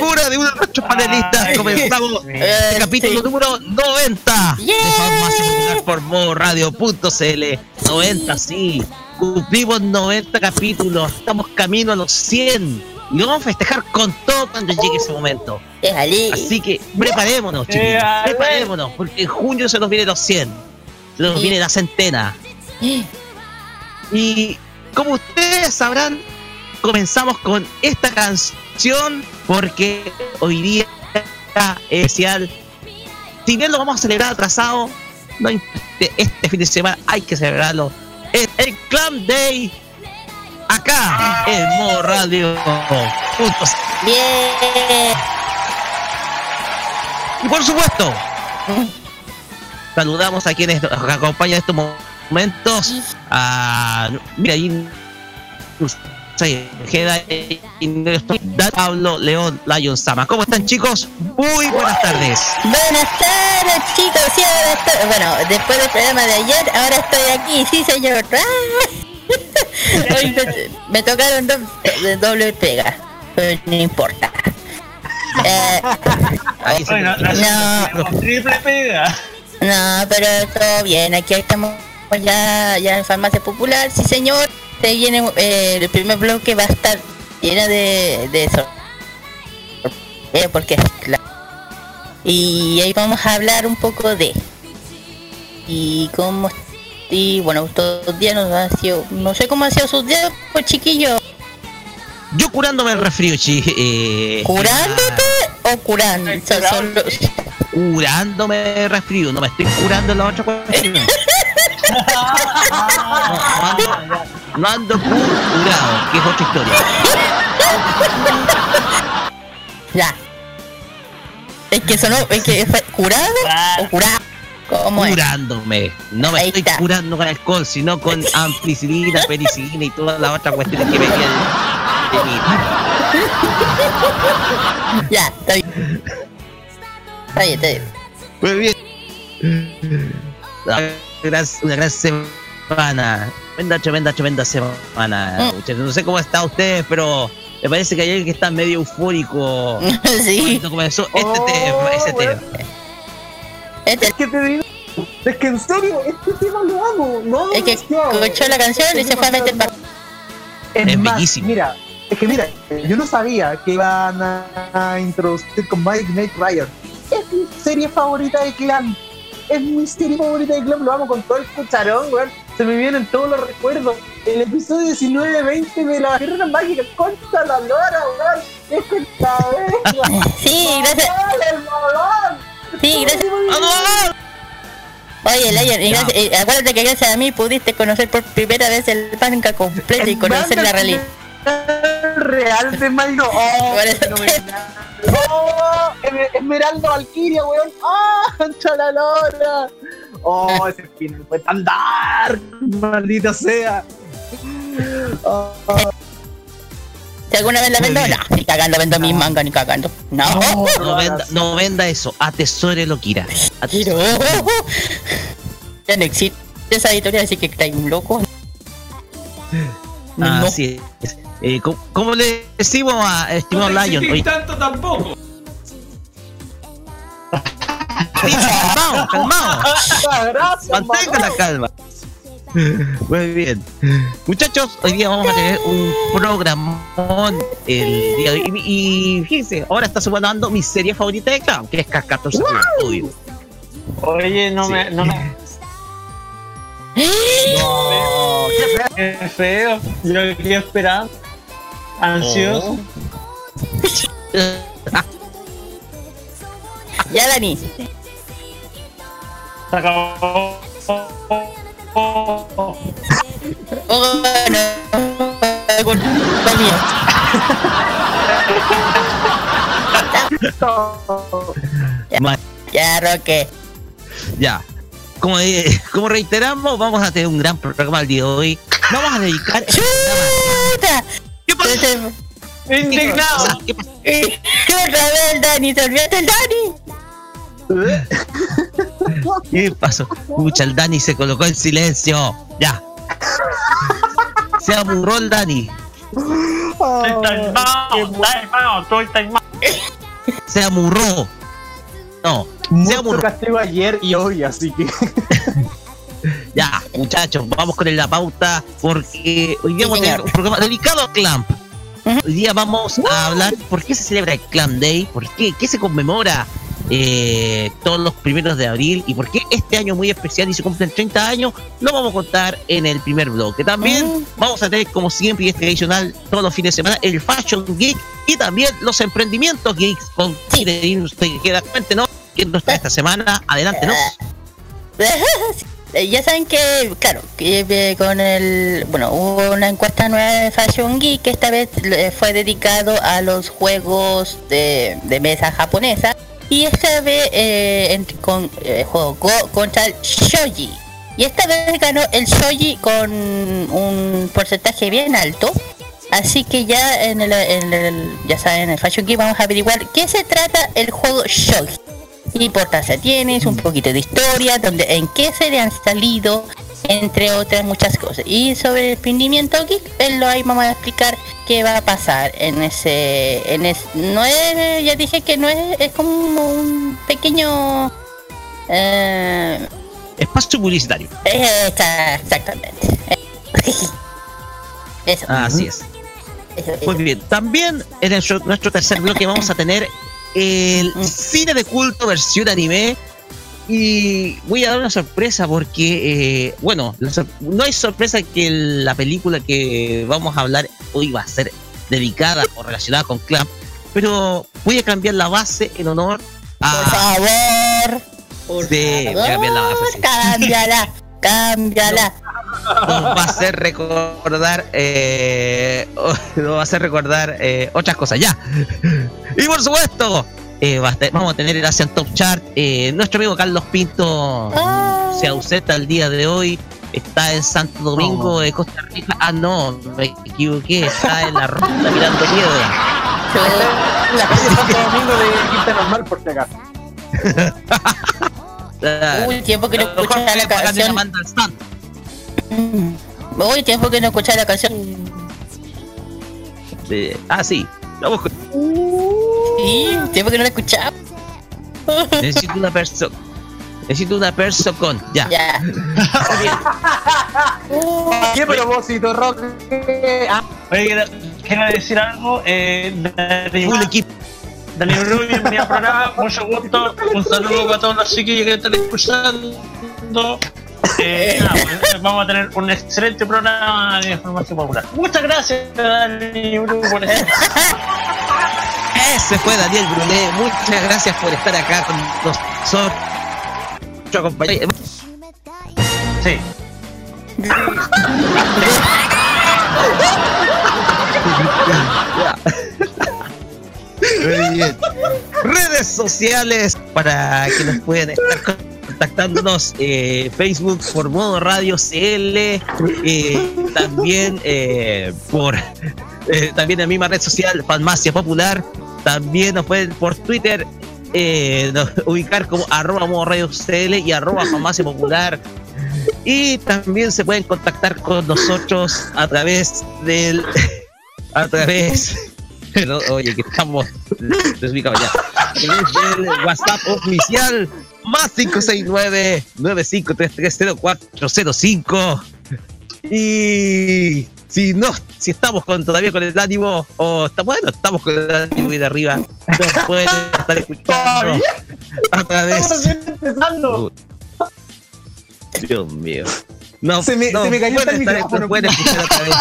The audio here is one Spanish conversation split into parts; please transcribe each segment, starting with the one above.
Locura de uno de nuestros panelistas. Comenzamos el capítulo número 90 de Farmacia Popular por Modo Radio.cl 90, sí, cumplimos 90 capítulos, estamos camino a los 100 y vamos a festejar con todo cuando llegue ese momento. Así que preparémonos, chiquillos, preparémonos, porque en junio se nos viene los 100, se nos viene la centena. Y como ustedes sabrán, comenzamos con esta canción porque hoy día es especial. Si bien lo vamos a celebrar atrasado, no este fin de semana hay que celebrarlo. Es el Clam Day acá en Modo Radio. Juntos. Bien. Y por supuesto, saludamos a quienes nos acompañan en estos momentos. A, mira, ahí Pablo León Lion Sama. ¿Cómo están chicos? Muy buenas tardes. Buenas tardes, chicos. Sí, ahora estoy- bueno, después del programa de ayer, ahora estoy aquí, sí, señor. Hoy me, me tocaron do- de doble pega, pero no importa. Eh, Ahí se- Bueno, no, triple pega. no, pero todo bien. Aquí estamos ya, ya en Farmacia Popular, sí, señor. Se viene eh, el primer bloque, va a estar lleno de, de eso. Eh, porque es claro. Y ahí vamos a hablar un poco de. Y cómo. Y bueno, todos los días nos ha sido. No sé cómo ha sido sus días, pues chiquillo. Yo curándome el resfrío, chi. Eh, ¿Curándote o curando? O sea, solo- Curándome el resfrío, no me estoy curando la otra cuestión. No, no ando, no ando cu- curado, que es otra historia. Ya. Es que eso no, es que fue curado o curado. ¿Cómo es? Curándome. No me Ahí estoy está. curando con alcohol, sino con ampicilina, penicilina y todas las otras cuestiones que me quedan de mí. Ya, está bien. Está bien, está bien. Muy bien. Una gran, una gran semana. Tremenda, tremenda, tremenda semana. Mm. muchachos. No sé cómo está ustedes, pero me parece que hay alguien que está medio eufórico. sí. Cuando comenzó este Oh, tema, ese bueno. tema. Este, Es que te digo, es que en serio, este tema lo amo. No amo es que escuchó la canción y se fue a meter para. Es, Es más, bellísimo. Mira, es que mira, yo no sabía que iban a, a introducir con Mike Knight Ryan. Es mi serie favorita de Clan. Es mi serie favorita de Clan. Lo amo con todo el cucharón, weón. Se me vienen todos los recuerdos. El episodio 19-20 de la guerra mágica. Contra la lora, weón. Es que esta vez. Sí, gracias. ¡El! Sí, gracias. Oye, Layer, y gracias- eh, acuérdate que gracias a mí pudiste conocer por primera vez el manga completo y conocer la realidad. Real de Maldo. Oh. Oh, Esmer- Esmeralda Valkyria, weón. Ah, concha la lora. Oh, ese final fue tan dark, maldita sea. Oh, Si alguna vez la vendo, no, ni cagando vendo mis mangas, ni cagando. No. No venda, no venda eso, atesore lo Kira. Tiro. ya no existe esa editorial, así que está un loco. No. Así es. Eh, ¿cómo, ¿cómo, le decimos a estimado no Lion? Oye, tanto tampoco. calmado, calmado. Mantenga la calma. Muy bien. Muchachos, hoy día vamos a tener un programón el día de hoy. Y, y fíjense, ahora está sonando mi serie favorita de Clown, que es Cascator Studio. Oye, no Sí. me. No me... No, qué Qué feo. Yo quería esperar. Ansioso. Ya, Dani. Se acabó. Oh, Ya, Roque. Ya. Como, eh, como reiteramos, vamos a tener un gran programa el día de hoy. Vamos a dedicar. ¡Chuta! ¿Qué pasa? Indignado. ¿Qué pasa? Eh, Otra vez el Dani, se olvidaste el Dani. ¿Qué pasó? Escucha, el Dani se colocó en silencio. Ya. Se aburró el Dani. Taimado. Se amurró. No, se Mucho amurró. castigo ayer y hoy, así que. Ya, muchachos, vamos con la pauta porque hoy día vamos a tener un programa dedicado a Clamp. Hoy día vamos a hablar por qué se celebra el Clamp Day, por qué, qué se conmemora eh, todos los primeros de abril y por qué este año muy especial y se cumplen 30 años, lo vamos a contar en el primer bloque. También vamos a tener, como siempre, y es tradicional, todos los fines de semana, el Fashion Geek y también los emprendimientos geeks con Sí. usted queda cuéntenos qué nos trae esta semana. Adelante, ¿no? Eh, Ya saben que, claro, que eh, con el. Bueno, hubo una encuesta nueva de Fashion Geek que esta vez fue dedicado a los juegos de, de mesa japonesa. Y esta vez eh, en- con Go contra el Shoji. Y esta vez ganó el Shoji con un porcentaje bien alto. Así que ya en el, ya saben, en el Fashion Geek vamos a averiguar qué se trata el juego Shogi. ¿Qué importancia tienes? Un poquito de historia, donde, en qué se le han salido, entre otras muchas cosas. Y sobre el emprendimiento geek, pues lo ahí vamos a explicar qué va a pasar en ese, en es, no es, ya dije que no es, es como un pequeño, eh, Espacio publicitario. eh, está- exactamente. Eso, Así es. Muy bien. También en nuestro tercer bloque vamos a tener el cine de culto versión anime. Y voy a dar una sorpresa porque, eh, bueno, sor- no hay sorpresa que la película que vamos a hablar hoy va a ser dedicada o relacionada con Clamp. Pero voy a cambiar la base en honor Por a... favor, por Sí, voy a cambiar la base. favor, sí. Cámbiala, nos va a hacer recordar eh, nos va a hacer recordar eh, otras cosas ya. Y por supuesto eh, va a estar- vamos a tener el Asian Top Chart. Eh, nuestro amigo Carlos Pinto Ah. se ausenta el día de hoy. Está en Santo Domingo de Costa Rica. Ah no me equivoqué. Está en la ruta mirando piedra En la calle Santo Domingo de Quinta Normal, por si acaso. Ah, Uy, tiempo que no escuchaba la canción. la. Mm. Uy, tiempo que no escuchaba la canción. Ah sí vamos con- Sí, tiempo que no la escuchaba. necesito una persona necesito una persona con ya Ya. ¿Qué propósito, Rock? Ah, Oye, quiero, quiero decir algo. Eh, full equipo Dani Rubio, bienvenido al programa. Mucho gusto. Un saludo para todos los chiquillos que están escuchando. Eh, nada, pues, vamos a tener un excelente programa de información popular. Muchas gracias, Dani Rubio, por eso. Ese fue Daniel Brunet. Muchas gracias por estar acá con nosotros. Sí. Redes sociales para que nos puedan estar contactándonos. eh, Facebook por modo radio CL. eh, también eh, por eh, también la misma red social, Farmacia Popular. También nos pueden por Twitter ubicar como arroba modo radio CL y arroba farmacia popular. Y también se pueden contactar con nosotros a través del. A través. Pero, oye, que estamos desubicados ya. Del WhatsApp oficial más 569 95330405 y si no, si estamos con, todavía con el ánimo, o está bueno, estamos con el ánimo de arriba, nos pueden estar escuchando a través. Dios mío. No, Se me- no, se me cayó pueden el estar- micrófono. nos pueden escuchar a través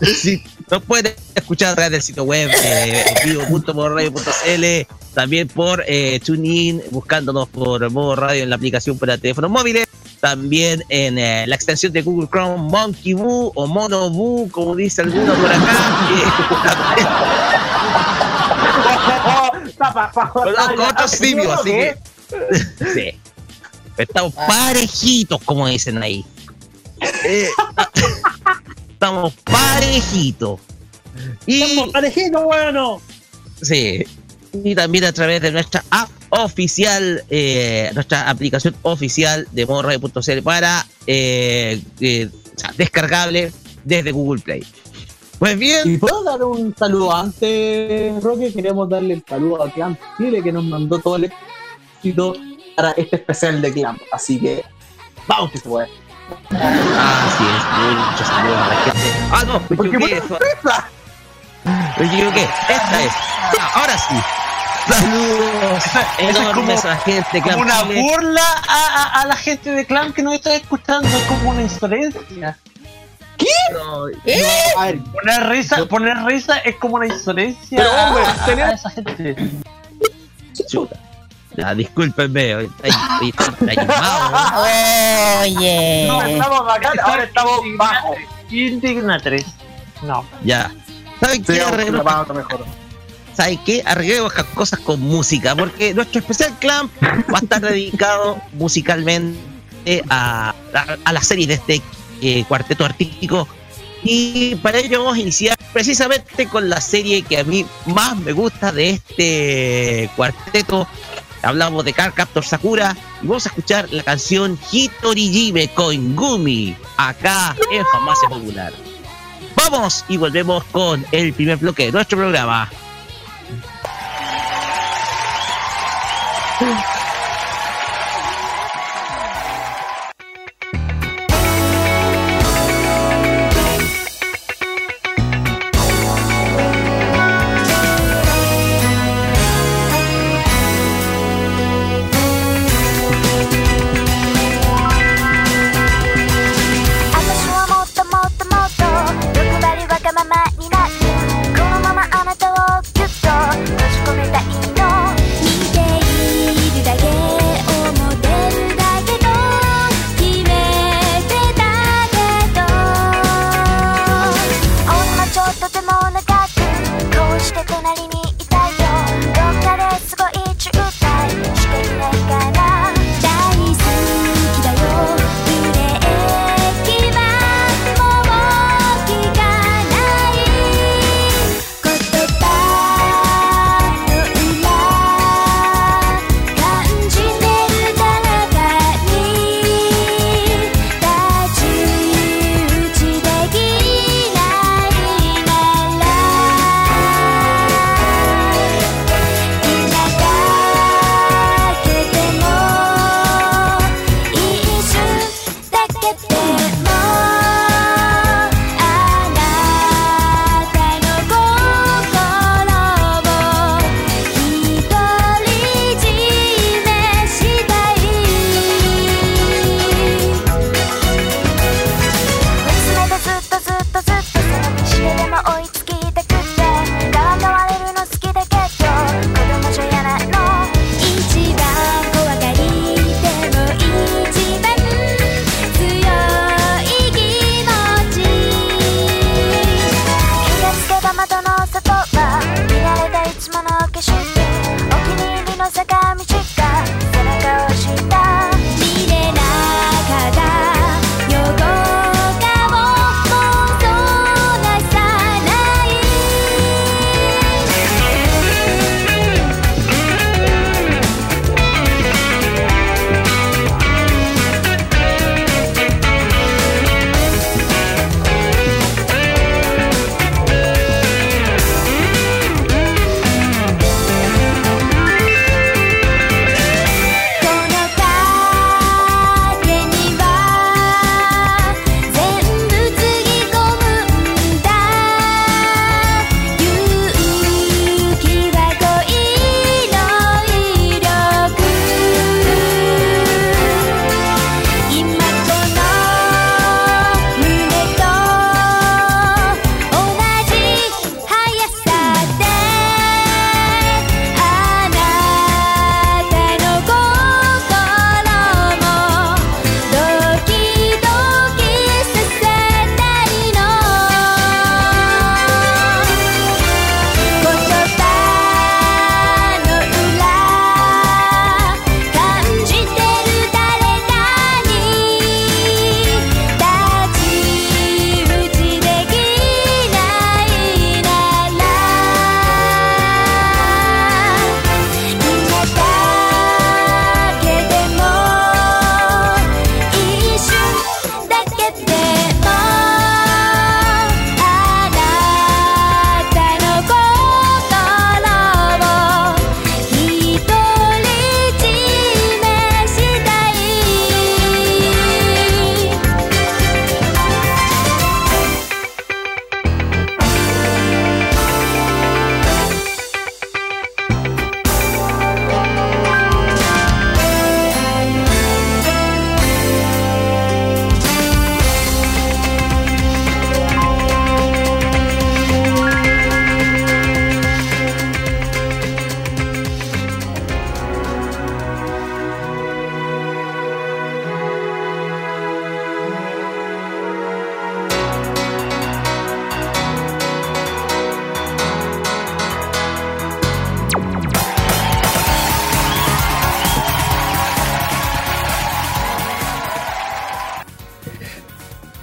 de, sí, nos pueden escuchar a través del sitio web eh, vivo.modoradio.cl también por eh, TuneIn buscándonos por modo radio en la aplicación para teléfonos móviles también en eh, la extensión de Google Chrome Monkey Boo o Mono Boo como dice alguno por acá. Conozco otros simios, así que. sí. Estamos parejitos, como dicen ahí. Eh, estamos parejitos. Y, Estamos parejitos, bueno. sí. y también a través de nuestra app oficial, eh, nuestra aplicación oficial de modoradio.cl para eh, eh, o sea, descargable desde Google Play. Pues bien, ¿Y puedo dar un saludo antes, Roque? Queremos darle el saludo a Clamp Chile que nos mandó todo el éxito para este especial de Clamp. Así que, vamos que se puede. Así es, muchos saludos a la gente. Ah, no, me Porque equivoqué. fue Me equivoqué. Esta es. Ahora sí. Saludos es enormes como- a gente que Como una Chile. burla a, a- a la gente de clan que nos está escuchando, es como una insolencia. No, A ver, Poner risa, poner risa es como una insolencia Pero, hombre, a, a esa gente. chuta. Ya, discúlpenme, hoy está, hoy está animado. Oye. no estamos bacán, ahora estamos bajos. Indignatres. No. Ya. ¿Saben qué? Arreglemos. ¿saben qué? Arreglemos estas cosas con música, porque nuestro especial clan va a estar dedicado musicalmente a, a, a la serie de este eh, cuarteto artístico. Y para ello vamos a iniciar precisamente con la serie que a mí más me gusta de este cuarteto. Hablamos de Car Captor Sakura y vamos a escuchar la canción Hitorijime con Gumi acá en Farmacia Popular. Vamos y volvemos con el primer bloque de nuestro programa.「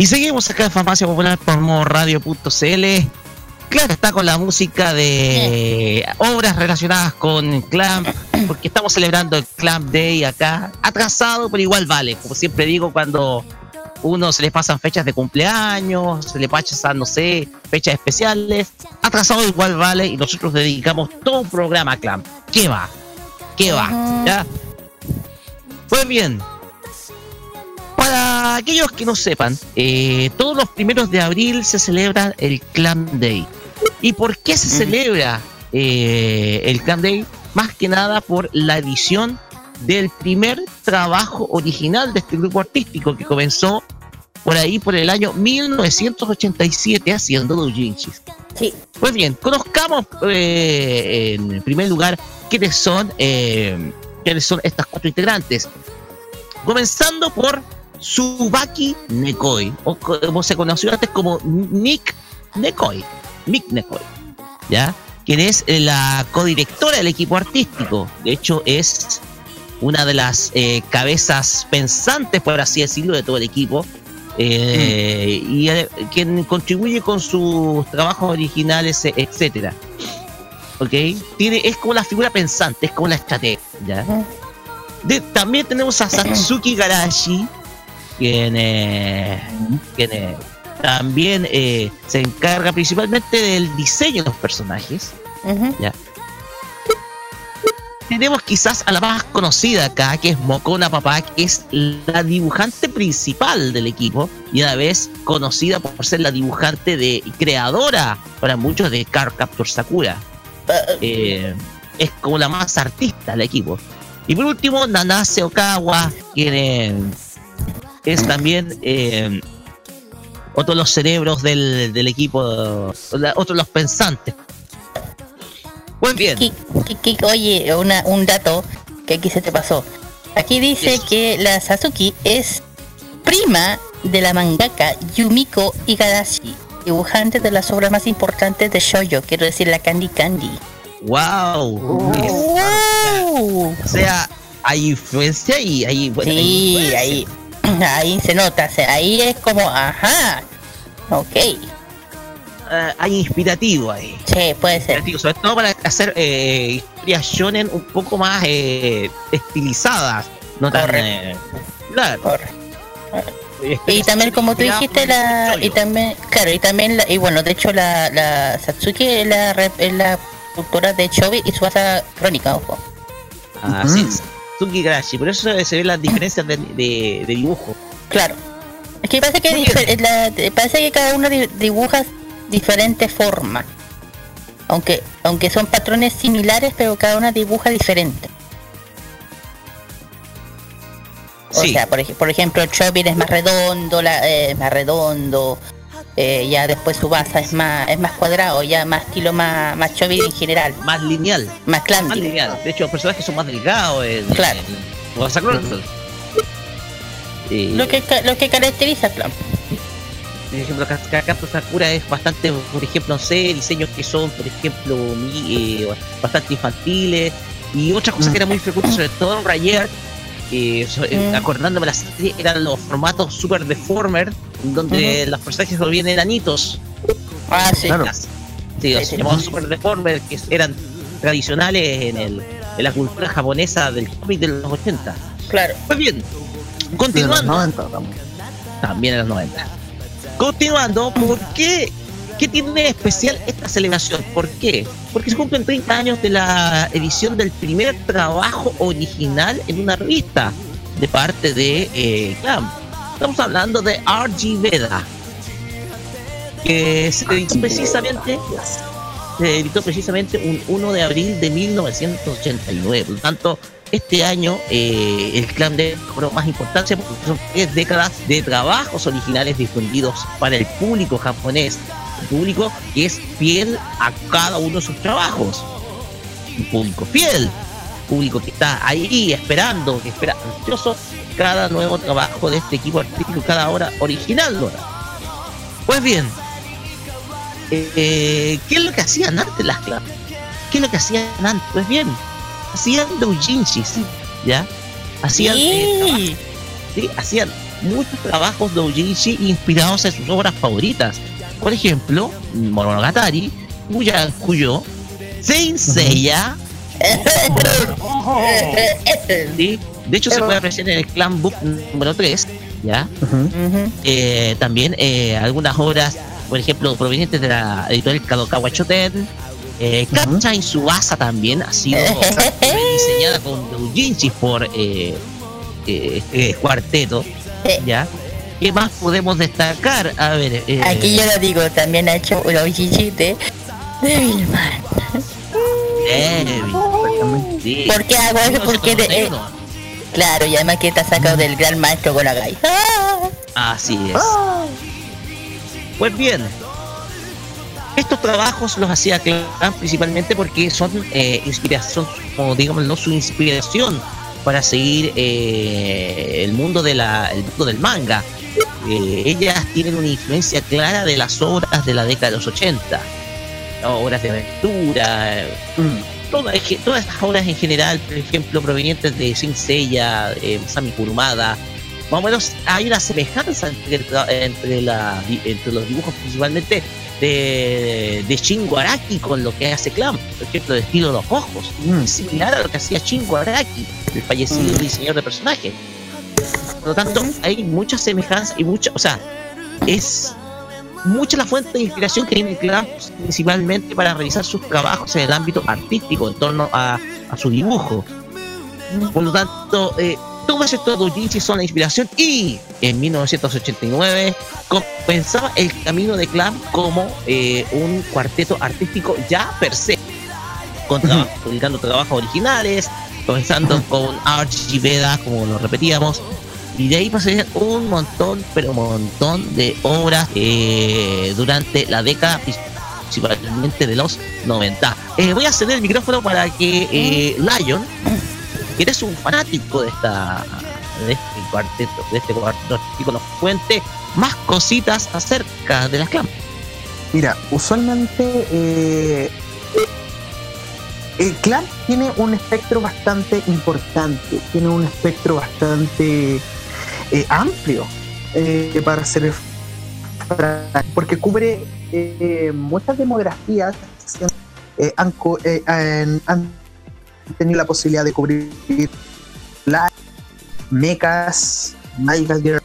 seguimos acá en Farmacia Popular por radio.cl. Claro, está con la música de obras relacionadas con Clamp, porque estamos celebrando el Clamp Day acá, atrasado, pero igual vale. Como siempre digo, cuando uno se le pasan fechas de cumpleaños, se le pasan, no sé, fechas especiales, atrasado igual vale, y nosotros dedicamos todo un programa a Clamp. ¿Qué va? ¿Qué va? ¿Ya? Pues bien, para aquellos que no sepan, eh, todos los primeros de abril se celebra el Clam Day. ¿Y por qué se celebra eh, el Clam Day? Más que nada por la edición del primer trabajo original de este grupo artístico que comenzó por ahí por el año 1987 haciendo doujinshis. Sí. Pues bien, conozcamos eh, en primer lugar quiénes son, eh, quiénes son estas cuatro integrantes. Comenzando por Subaki Nekoi, o como se conoció antes como Nick Nekoi. Nick Nekoi, ¿ya? Quien es la codirectora del equipo artístico. De hecho, es una de las eh, cabezas pensantes, por así decirlo, de todo el equipo. eh, Y eh, quien contribuye con sus trabajos originales, e- etcétera. ¿Ok? Tiene, es como la figura pensante, es como la estrategia. ¿ya? De- también tenemos a Satsuki Garashi, quien, eh, quien eh, también eh, se encarga principalmente del diseño de los personajes. Ujú. Tenemos quizás a la más conocida acá, que es Mokona Papá, que es la dibujante principal del equipo y a la vez conocida por ser la dibujante de creadora para muchos de Card Capture Sakura. Eh, es como la más artista del equipo. Y por último, Nanase Okawa, quien eh, es también eh, otro de los cerebros del, del equipo, la- otro de los pensantes. Pues bien. Oye, una, un dato que aquí se te pasó. Aquí dice que la Sasuki es prima de la mangaka Yumiko Igarashi, dibujante de las obras más importantes de Shoujo, quiero decir la Candy Candy. ¡Wow! ¡Wow! O sea, hay influencia y hay. bueno, hay Sí, influencia. ahí, se nota, ahí es como, ajá, ok, Eh, hay inspirativo ahí. sí, puede ser. Sobre todo para hacer eh, historias shonen un poco más eh, estilizadas. No tan. Eh, claro. Correcto. Eh, Y también como tú dijiste la y también claro y también la, y bueno de hecho la, la Satsuki es la la autora de Chobi y Suasa Crónica ojo Así es. Tsuki Garashi. Por eso se ven las diferencias de, de- de dibujo. claro es que parece que la- parece cada uno di- dibuja diferentes formas aunque aunque son patrones similares pero cada una dibuja diferente o Sí. sea por, por ejemplo Chobin es más redondo la, eh, más redondo eh, ya después su base es más es más cuadrado ya más estilo más más en general Más lineal. más Más clandy lineal. De hecho, los personajes son más delgados. En, Claro. en. Eh, lo que lo que caracteriza claro. por ejemplo, Kakato Sakura es bastante, por ejemplo, no sé, diseños que son, por ejemplo, mi- eh, bastante infantiles. Y otra cosa que era muy frecuente, sobre todo en Rayer, eh, so- eh, Mm. acordándome la serie, eran los formatos super deformer, donde los personajes volvían enanitos. ah sí Claro. Sí, los Sí, super deformer, que eran tradicionales en, el, en la cultura japonesa del cómic de los 80. claro Pues bien, los continuando. 90 también. También en los 90. Continuando, ¿por qué? ¿Qué tiene especial esta celebración? ¿Por qué? Porque se cumplen 30 años de la edición del primer trabajo original en una revista de parte de eh, Clamp. Estamos hablando de R.G. Veda, que se editó precisamente se editó precisamente un 1 de abril de 1989. Por lo tanto, este año eh, el clan de cobró más importancia porque son tres décadas de trabajos originales difundidos para el público japonés. Público que es fiel a cada uno de sus trabajos. Un público fiel. Público que está ahí esperando, que espera ansioso cada nuevo trabajo de este equipo artístico, cada hora original. Pues bien, eh, ¿qué es lo que hacían antes las clases? ¿Qué es lo que hacían antes? Pues bien, hacían doujinshis, ¿ya? Hacían eh, Sí. hacían muchos trabajos de Ujinshi inspirados en sus obras favoritas. Por ejemplo, Monogatari, Kuyo, Saint Seiya. ¿sí? De hecho, se puede apreciar en el Clan Book número 3, ¿ya? Eh, también eh, algunas obras, por ejemplo, provenientes de la editorial Kadokawa Shoten. Eh, Captain Subasa también ha sido diseñada con doujinshi por este cuarteto, ¿ya? ¿Qué más podemos destacar? A ver, eh, Aquí yo lo digo, también ha hecho los chichis de Devilman. Devil, sí. ¿Por qué hago eso? Porque de, eh, 1991. claro, y además que está sacado del gran maestro Gonagai. ¡Ah! Así es. Pues bien, estos trabajos los hacía Clan principalmente porque son eh, inspiración, como digámoslo, su inspiración para seguir eh, el mundo de la, el mundo del manga. Eh, ellas tienen una influencia clara de las obras de la década de los 80, obras de aventura, eh, todas, todas estas obras en general, por ejemplo, provenientes de Seiya, eh, Sami Kurumada, más o menos hay una semejanza entre, entre, la, entre los dibujos principalmente de, de Shingo Araki con lo que hace Clam, por ejemplo, el estilo de los ojos, es similar a lo que hacía Shingo Araki, el fallecido diseñador de personajes. Por lo tanto, hay mucha semejanza y mucha, o sea, es mucha la fuente de inspiración que tiene Clam principalmente para realizar sus trabajos en el ámbito artístico en torno a, a su dibujo. Por lo tanto, eh, todos estos doujinshi son la inspiración y en 1989 comenzaba el camino de Clam como eh, un cuarteto artístico ya per se, con traba- publicando trabajos originales, comenzando con Archie Veda, como lo repetíamos, y de ahí pasarían un montón, pero un montón de obras eh, durante la década principalmente de los 90. Eh, voy a ceder el micrófono para que eh, Lion, que eres un fanático de esta de este cuarteto, de este cuarteto artístico, nos cuente más cositas acerca de las clan. Mira, usualmente eh, el clan tiene un espectro bastante importante, tiene un espectro bastante eh, amplio eh, para ser porque cubre eh, muchas demografías eh, han, eh, han- tenido la posibilidad de cubrir la mechas, Magical Girl,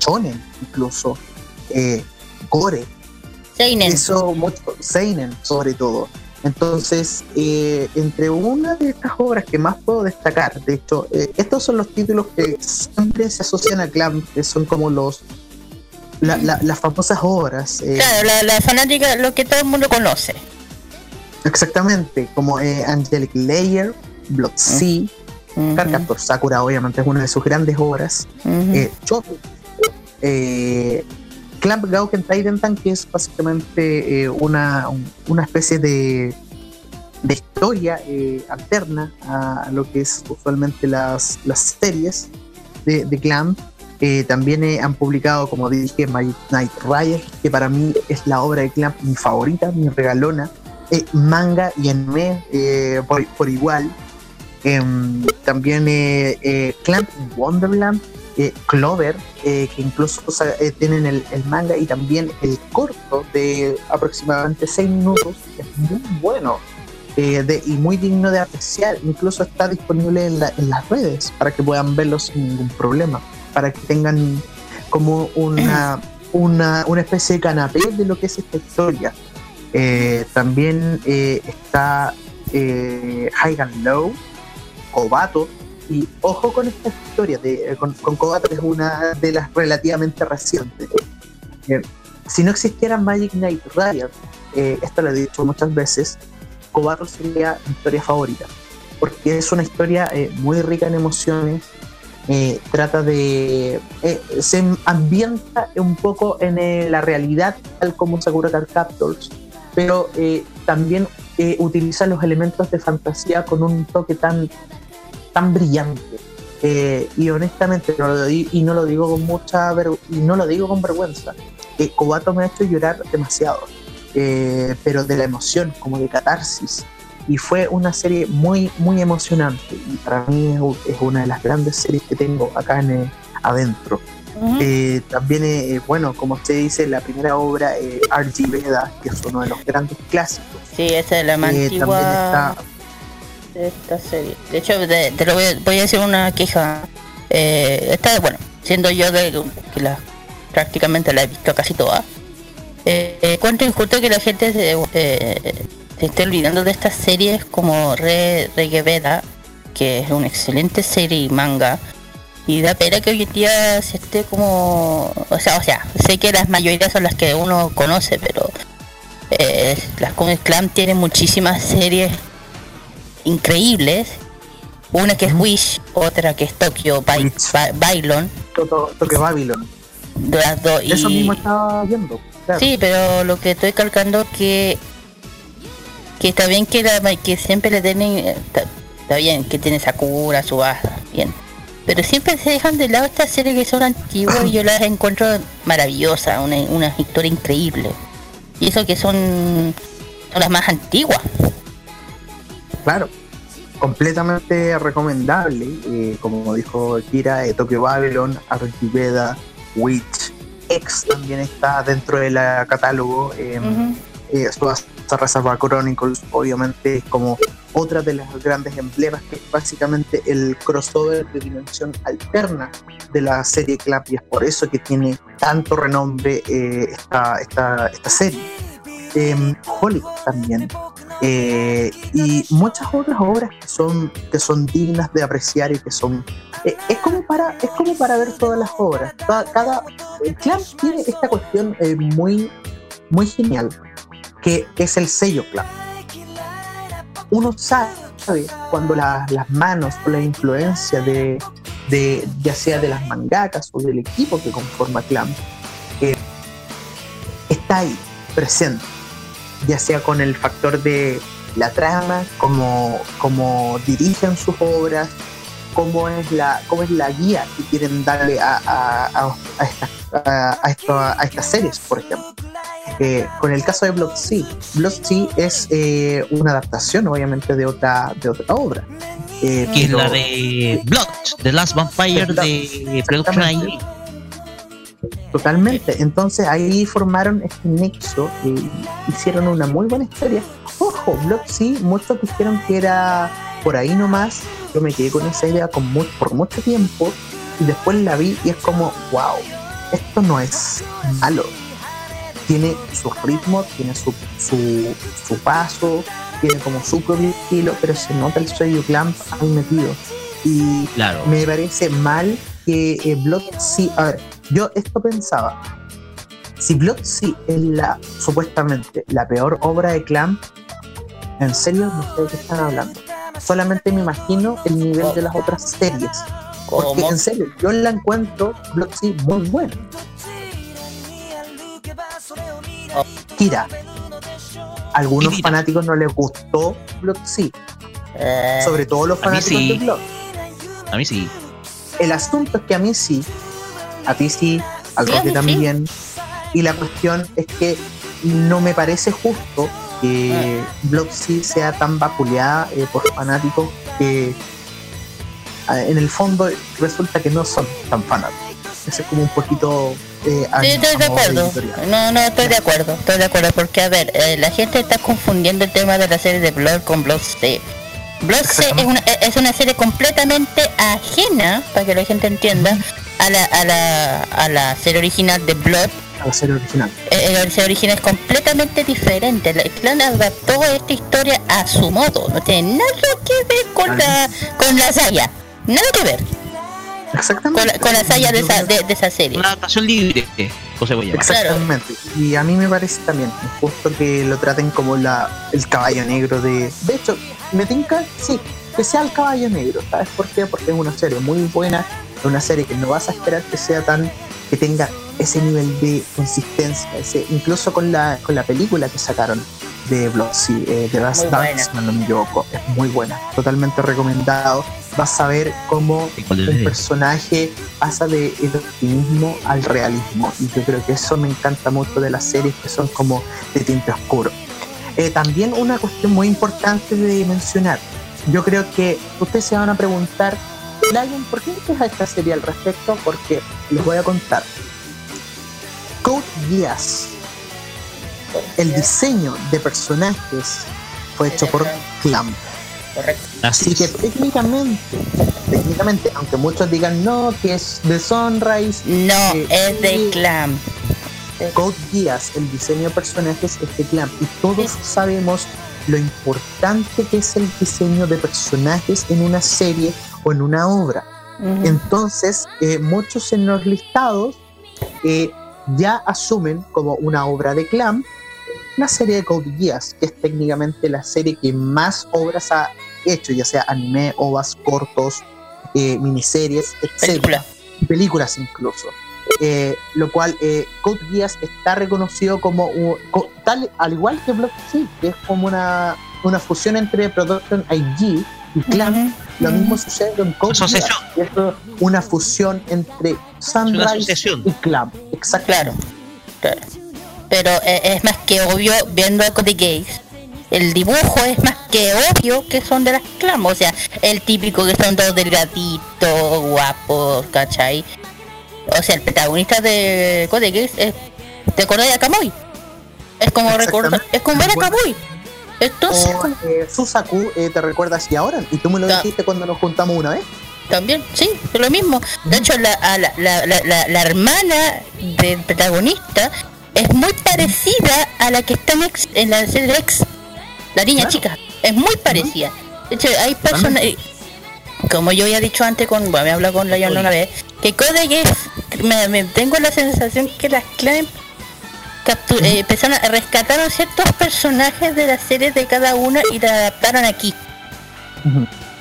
shonen incluso, gore, Seinen. eso mucho, Seinen sobre todo. Entonces, eh, entre una de estas obras que más puedo destacar, de hecho, eh, estos son los títulos que siempre se asocian a Clam, que son como los la- la- las famosas obras. eh, Claro, la, la fanática, lo que todo el mundo conoce. Exactamente, como Angelic Layer, Blood Sea, Ujú, Cardcaptor Sakura, obviamente es una de sus grandes obras. eh, Choto, Clamp Gauken Titan, que es básicamente eh, una, un- una especie de, de historia eh, alterna a lo que es usualmente las, las series de, de Clamp. Eh, también eh, han publicado, como dije, Magic Knight Riot, que para mí es la obra de Clamp mi favorita, mi regalona. Eh, manga y anime por, por igual. Em, también Clamp Wonderland, eh, Clover, eh, que incluso eh, tienen el, manga y también el corto de aproximadamente 6 minutos, es muy bueno y muy digno de apreciar. Incluso está disponible en, la- en las redes para que puedan verlo sin ningún problema, para que tengan como una, una, una especie de canapé de lo que es esta historia. También está High and Low, Kobato, y ojo con esta historia, de, eh, con, con Kobato, que es una de las relativamente recientes. Eh, si no existiera Magic Knight Riot, eh, esto lo he dicho muchas veces, Kobato sería mi historia favorita, porque es una historia eh, muy rica en emociones, eh, trata de... eh, se ambienta un poco en la realidad, tal como Sakura Card Captors, pero también utiliza los elementos de fantasía con un toque tan tan brillante. Eh, y honestamente, no lo y no lo digo con mucha y no lo digo con vergüenza. Eh, Kobato me ha hecho llorar demasiado, eh, pero de la emoción, como de catarsis. y fue una serie muy, muy emocionante. Y para mí es, es una de las grandes series que tengo acá en, eh, adentro. Ujú. Eh, también, eh, bueno, como usted dice, la primera obra, eh, R.G. Veda, que es uno de los grandes clásicos. Sí, esa es la más Eh, antigua también está de esta serie. De hecho, te, lo voy, a, voy a decir una queja. Eh, esta, bueno, siendo yo de que la prácticamente la he visto casi toda. Eh, eh, cuánto injusto que la gente se, eh, esté olvidando de estas series como Re, Regeveda, que es una excelente serie y manga. Y da pena que hoy en día se esté como... O sea, o sea, sé que las mayorías son las que uno conoce, pero... eh, las Comic Clan tienen muchísimas series increíbles. Una que es Wish, otra que es Tokyo By. By- Bylon. Toto, Toque Babylon. de Las dos y... Eso mismo estaba viendo. claro. Sí, pero lo que estoy calcando que que está bien que la, que siempre le tienen eh, está, está bien que tiene Sakura, Subasa, bien. Pero siempre se dejan de lado estas series que son antiguas y yo las encuentro maravillosas, una, una historia increíble. Y eso que son, son las más antiguas. Claro, completamente recomendable. eh, como dijo Kira, eh, Tokyo Babylon, Archiveda, Witch, X también está dentro del catálogo. eh, Ujú. eh, Suasa Reservoir Chronicles, obviamente, es como otra de las grandes emblemas, que es básicamente el crossover de dimensión alterna de la serie Clap, y es por eso que tiene tanto renombre eh, esta, esta, esta serie. Eh, Hollywood también. Eh, y muchas otras obras que son, que son dignas de apreciar y que son. eh, es, como para, es como para ver todas las obras. Cada, cada el Clamp tiene esta cuestión eh, muy, muy genial que es el sello Clamp. Uno sabe cuando la- las manos o la influencia de, de ya sea de las mangakas o del equipo que conforma Clamp eh, está ahí, presente, ya sea con el factor de la trama, como, como dirigen sus obras, cómo es la, cómo es la guía que quieren darle a, a, a, a estas, a, estas series, por ejemplo. Eh, con el caso de Blood Sea, Blood Sea es eh, una adaptación, obviamente, de otra, de otra obra. Eh, Que es la de Blood, The Last Vampire Blood, de Production exactamente. Totalmente. Entonces ahí formaron este nexo y hicieron una muy buena historia. Ojo, Blood Sea, muchos dijeron que era por ahí nomás. Yo me quedé con esa idea con por mucho tiempo y después la vi y es como, wow, esto no es malo. Tiene su ritmo, tiene su, su, su paso, tiene como su propio estilo, pero se nota el sello Clamp ahí metido. Y Claro. me parece mal que eh, Blood Sea. A ver, yo esto pensaba. Si Blood Sea es la supuestamente la peor obra de Clamp, en serio no sé de qué están hablando. Solamente me imagino el nivel de las otras series. Porque ¿Cómo? en serio, yo la encuentro Blood Sea muy buena. Kira. A algunos fanáticos no les gustó Blood Sea, Eh, sobre todo los fanáticos sí. de Blood. A mí sí. El asunto es que a mí sí, a ti sí, al Roque también. Y la cuestión es que no me parece justo que Ah. Blood Sea tan vapuleada eh, por fanáticos que ah, en el fondo resulta que no son tan fanáticos. Ese es como un poquito... Eh, Sí, estoy de acuerdo. No, no, estoy de acuerdo. Estoy de acuerdo porque, a ver, eh, la gente está confundiendo el tema de la serie de Blood con. Blood C es una, es una serie completamente ajena, para que la gente entienda, a la, a la, a la serie original de Blood. A la serie original. Eh, la serie original es completamente diferente. El clan adaptó esta historia a su modo. No tiene nada que ver con la, con la saya. Nada que ver Exactamente. con la, con la saya de esa, de, de esa serie. Una adaptación libre, José voy a llamar. Exactamente. Y a mí me parece también injusto que lo traten como la, el caballo negro de. De hecho, me tinca, sí, que sea el caballo negro. ¿Sabes por qué? Porque es una serie muy buena, es una serie que no vas a esperar que sea tan. que tenga ese nivel de consistencia, ese, incluso con la, con la película que sacaron de Sea, eh, de Last Dance, no me equivoco, es muy buena, totalmente recomendado. Vas a ver cómo de un personaje pasa del optimismo al realismo y yo creo que eso me encanta mucho de las series que son como de tinte oscuro. Eh, también una cuestión muy importante de mencionar. Yo creo que ustedes se van a preguntar, Lion, ¿por qué empieza esta serie al respecto? Porque les voy a contar. Code Geass, el diseño de personajes fue hecho por Clamp. Correcto. Así Así que técnicamente, técnicamente, aunque muchos digan no, que es de Sunrise, No, eh, es de sí, Clam. Code Geass, el diseño de personajes es de Clamp. Y todos sabemos lo importante que es el diseño de personajes en una serie o en una obra. Entonces, eh, muchos en los listados eh, ya asumen como una obra de Clamp la serie de Code Geass, que es técnicamente la serie que más obras ha hecho, ya sea anime, ovas, cortos, eh, miniseries, etc. Película. películas incluso. Eh, lo cual eh, Code Geass está reconocido como un- co- tal al igual que Block C, que es como una, una fusión entre Production IG y Clamp. Lo mismo sucede con Code. Geass, una fusión entre Sunrise y Clamp. Exacto. Claro, claro. Pero eh, es más que obvio viendo Code Gays. El dibujo es más que obvio que son de las clamas. O sea, el típico que son todos delgaditos, guapos, ¿cachai? O sea, el protagonista de Code Gays es. ¿Te acordás de Kamui? Es como recordar. Es como ver a Kamui. Entonces, O eh, Susaku eh, te recuerdas y ahora, y tú me lo Ta- dijiste cuando nos juntamos una vez. También, sí, es lo mismo. De hecho, la, a la, la, la, hermana del protagonista es muy parecida a la que está en, Ex- en la serie de X. La niña Claro. chica. Es muy parecida. De hecho, hay personas... Como yo había dicho antes, con, bueno, me hablado con la una vez, que Code Geass, me, me tengo la sensación que las Clamp captu- eh, empezaron a rescataron ciertos personajes de las series de cada una y la adaptaron aquí.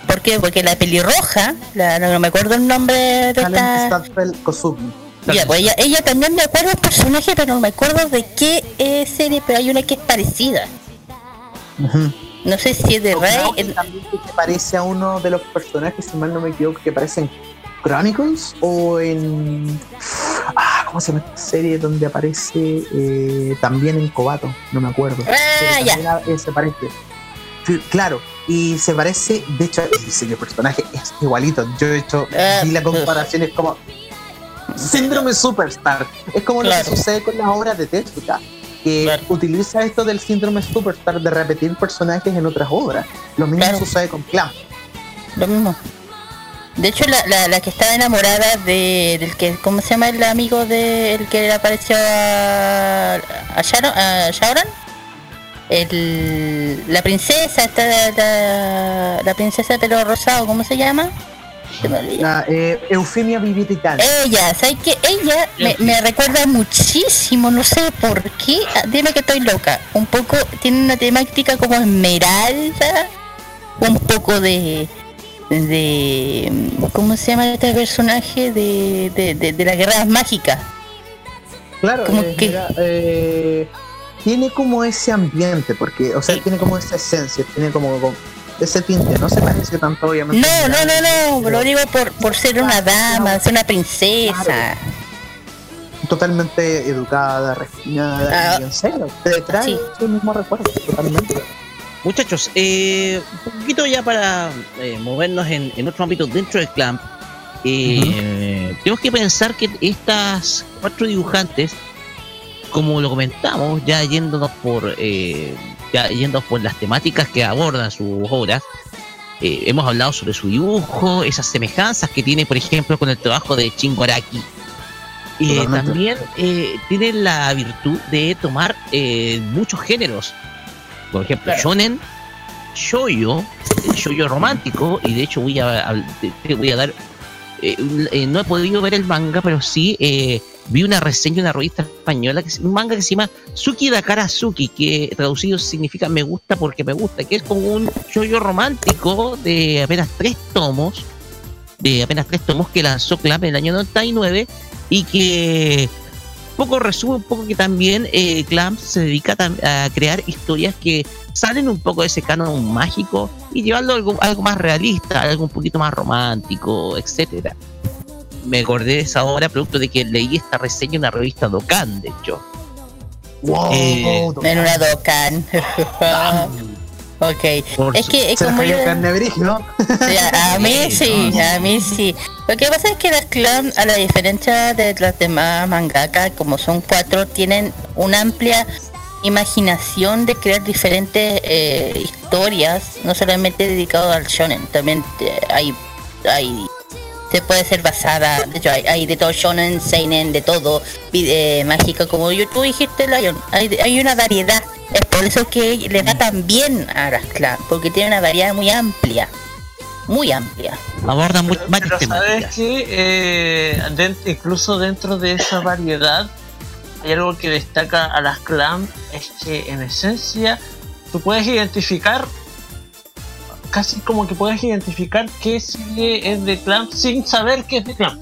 ¿Por qué? Porque la pelirroja, la, no, no me acuerdo el nombre de esta... Ya, pues ella, ella también me acuerdo el personaje, pero no me acuerdo de qué eh, serie, pero hay una que es parecida. No sé si es de Rey. Creo que en- también que se parece a uno de los personajes, si mal no me equivoco, que aparece en Chronicles o en. Ah, ¿cómo se llama esta serie donde aparece eh, también en Kobato? No me acuerdo. Ah, ya. eh, se parece. Claro, y se parece, de hecho, el diseño de personaje es igualito. Yo, de hecho, Ah, vi la comparación, es como. Síndrome Superstar. Es como Claro. lo que sucede con las obras de Tezuka. Que Claro. utiliza esto del síndrome Superstar de repetir personajes en otras obras. Lo mismo Claro. sucede con Clamp. Lo mismo. De hecho, la, la, la que estaba enamorada de, del que, ¿cómo se llama el amigo de el que le apareció a, a Sharon? A? El, la princesa, esta, la, la princesa de pelo rosado, ¿cómo se llama? La, eh, Eufemia Viviritana. Ella, ¿sabes que Ella me, me recuerda muchísimo, no sé por qué, dime que estoy loca, un poco, tiene una temática como esmeralda, un poco de, de, ¿cómo se llama este personaje? De, de, de, de las guerras mágicas. Claro, como eh, que- mira, eh, tiene como ese ambiente, porque, o sea, tiene como esa esencia, tiene como, como ese tinte. No se parece tanto, obviamente. No, no, no, no, pero lo digo por, por ser una dama, ser una princesa. Totalmente educada, refinada, Ah, y en serio, te trae sí. ese mismo recuerdo, totalmente. Muchachos, eh, un poquito ya para eh, movernos en, en otro ámbito dentro del clan. eh, Tenemos que pensar que estas cuatro dibujantes, como lo comentamos, ya yéndonos por eh, ya yéndonos por las temáticas que abordan sus obras, eh, hemos hablado sobre su dibujo, esas semejanzas que tiene, por ejemplo, con el trabajo de Totalmente. también eh, tiene la virtud de tomar eh, muchos géneros. Por ejemplo, Claro. shonen, shoyo, shoyo romántico, y de hecho voy a, a- te- voy a dar, eh, eh, no he podido ver el manga, pero sí eh, vi una reseña de una revista española, que un manga que se llama Suki Dakara Suki, que traducido significa me gusta porque me gusta, que es como un shoyo romántico de apenas tres tomos, de apenas tres tomos que lanzó Clamp en el año 99 y que poco resume un poco que también eh, Clamp se dedica a crear historias que salen un poco de ese canon mágico y llevarlo a algo, algo más realista, algo un poquito más romántico, etcétera. Me acordé de esa obra producto de que leí esta reseña en una revista Dokkan, de hecho. Wow, Eh, En una Dokkan. Ok. Por Es que es se como cayó yo- carne brígido. a, a mí sí, a mí sí. Lo que pasa es que las clan, a la diferencia de las demás mangaka, como son cuatro, tienen una amplia imaginación de crear diferentes eh, historias, no solamente dedicado al shonen, también eh, hay, hay se puede ser basada, de hecho hay, hay de todo shonen, seinen, de todo, eh, mágica como yo- tú dijiste Lion, hay, hay una variedad, es por eso que le va tan bien a las clan, porque tiene una variedad muy amplia, muy amplia. aborda varias Pero sabes que eh, incluso dentro de esa variedad hay algo que destaca a las clan es que en esencia tú puedes identificar casi como que puedes identificar qué serie es de clan sin saber que es de clan.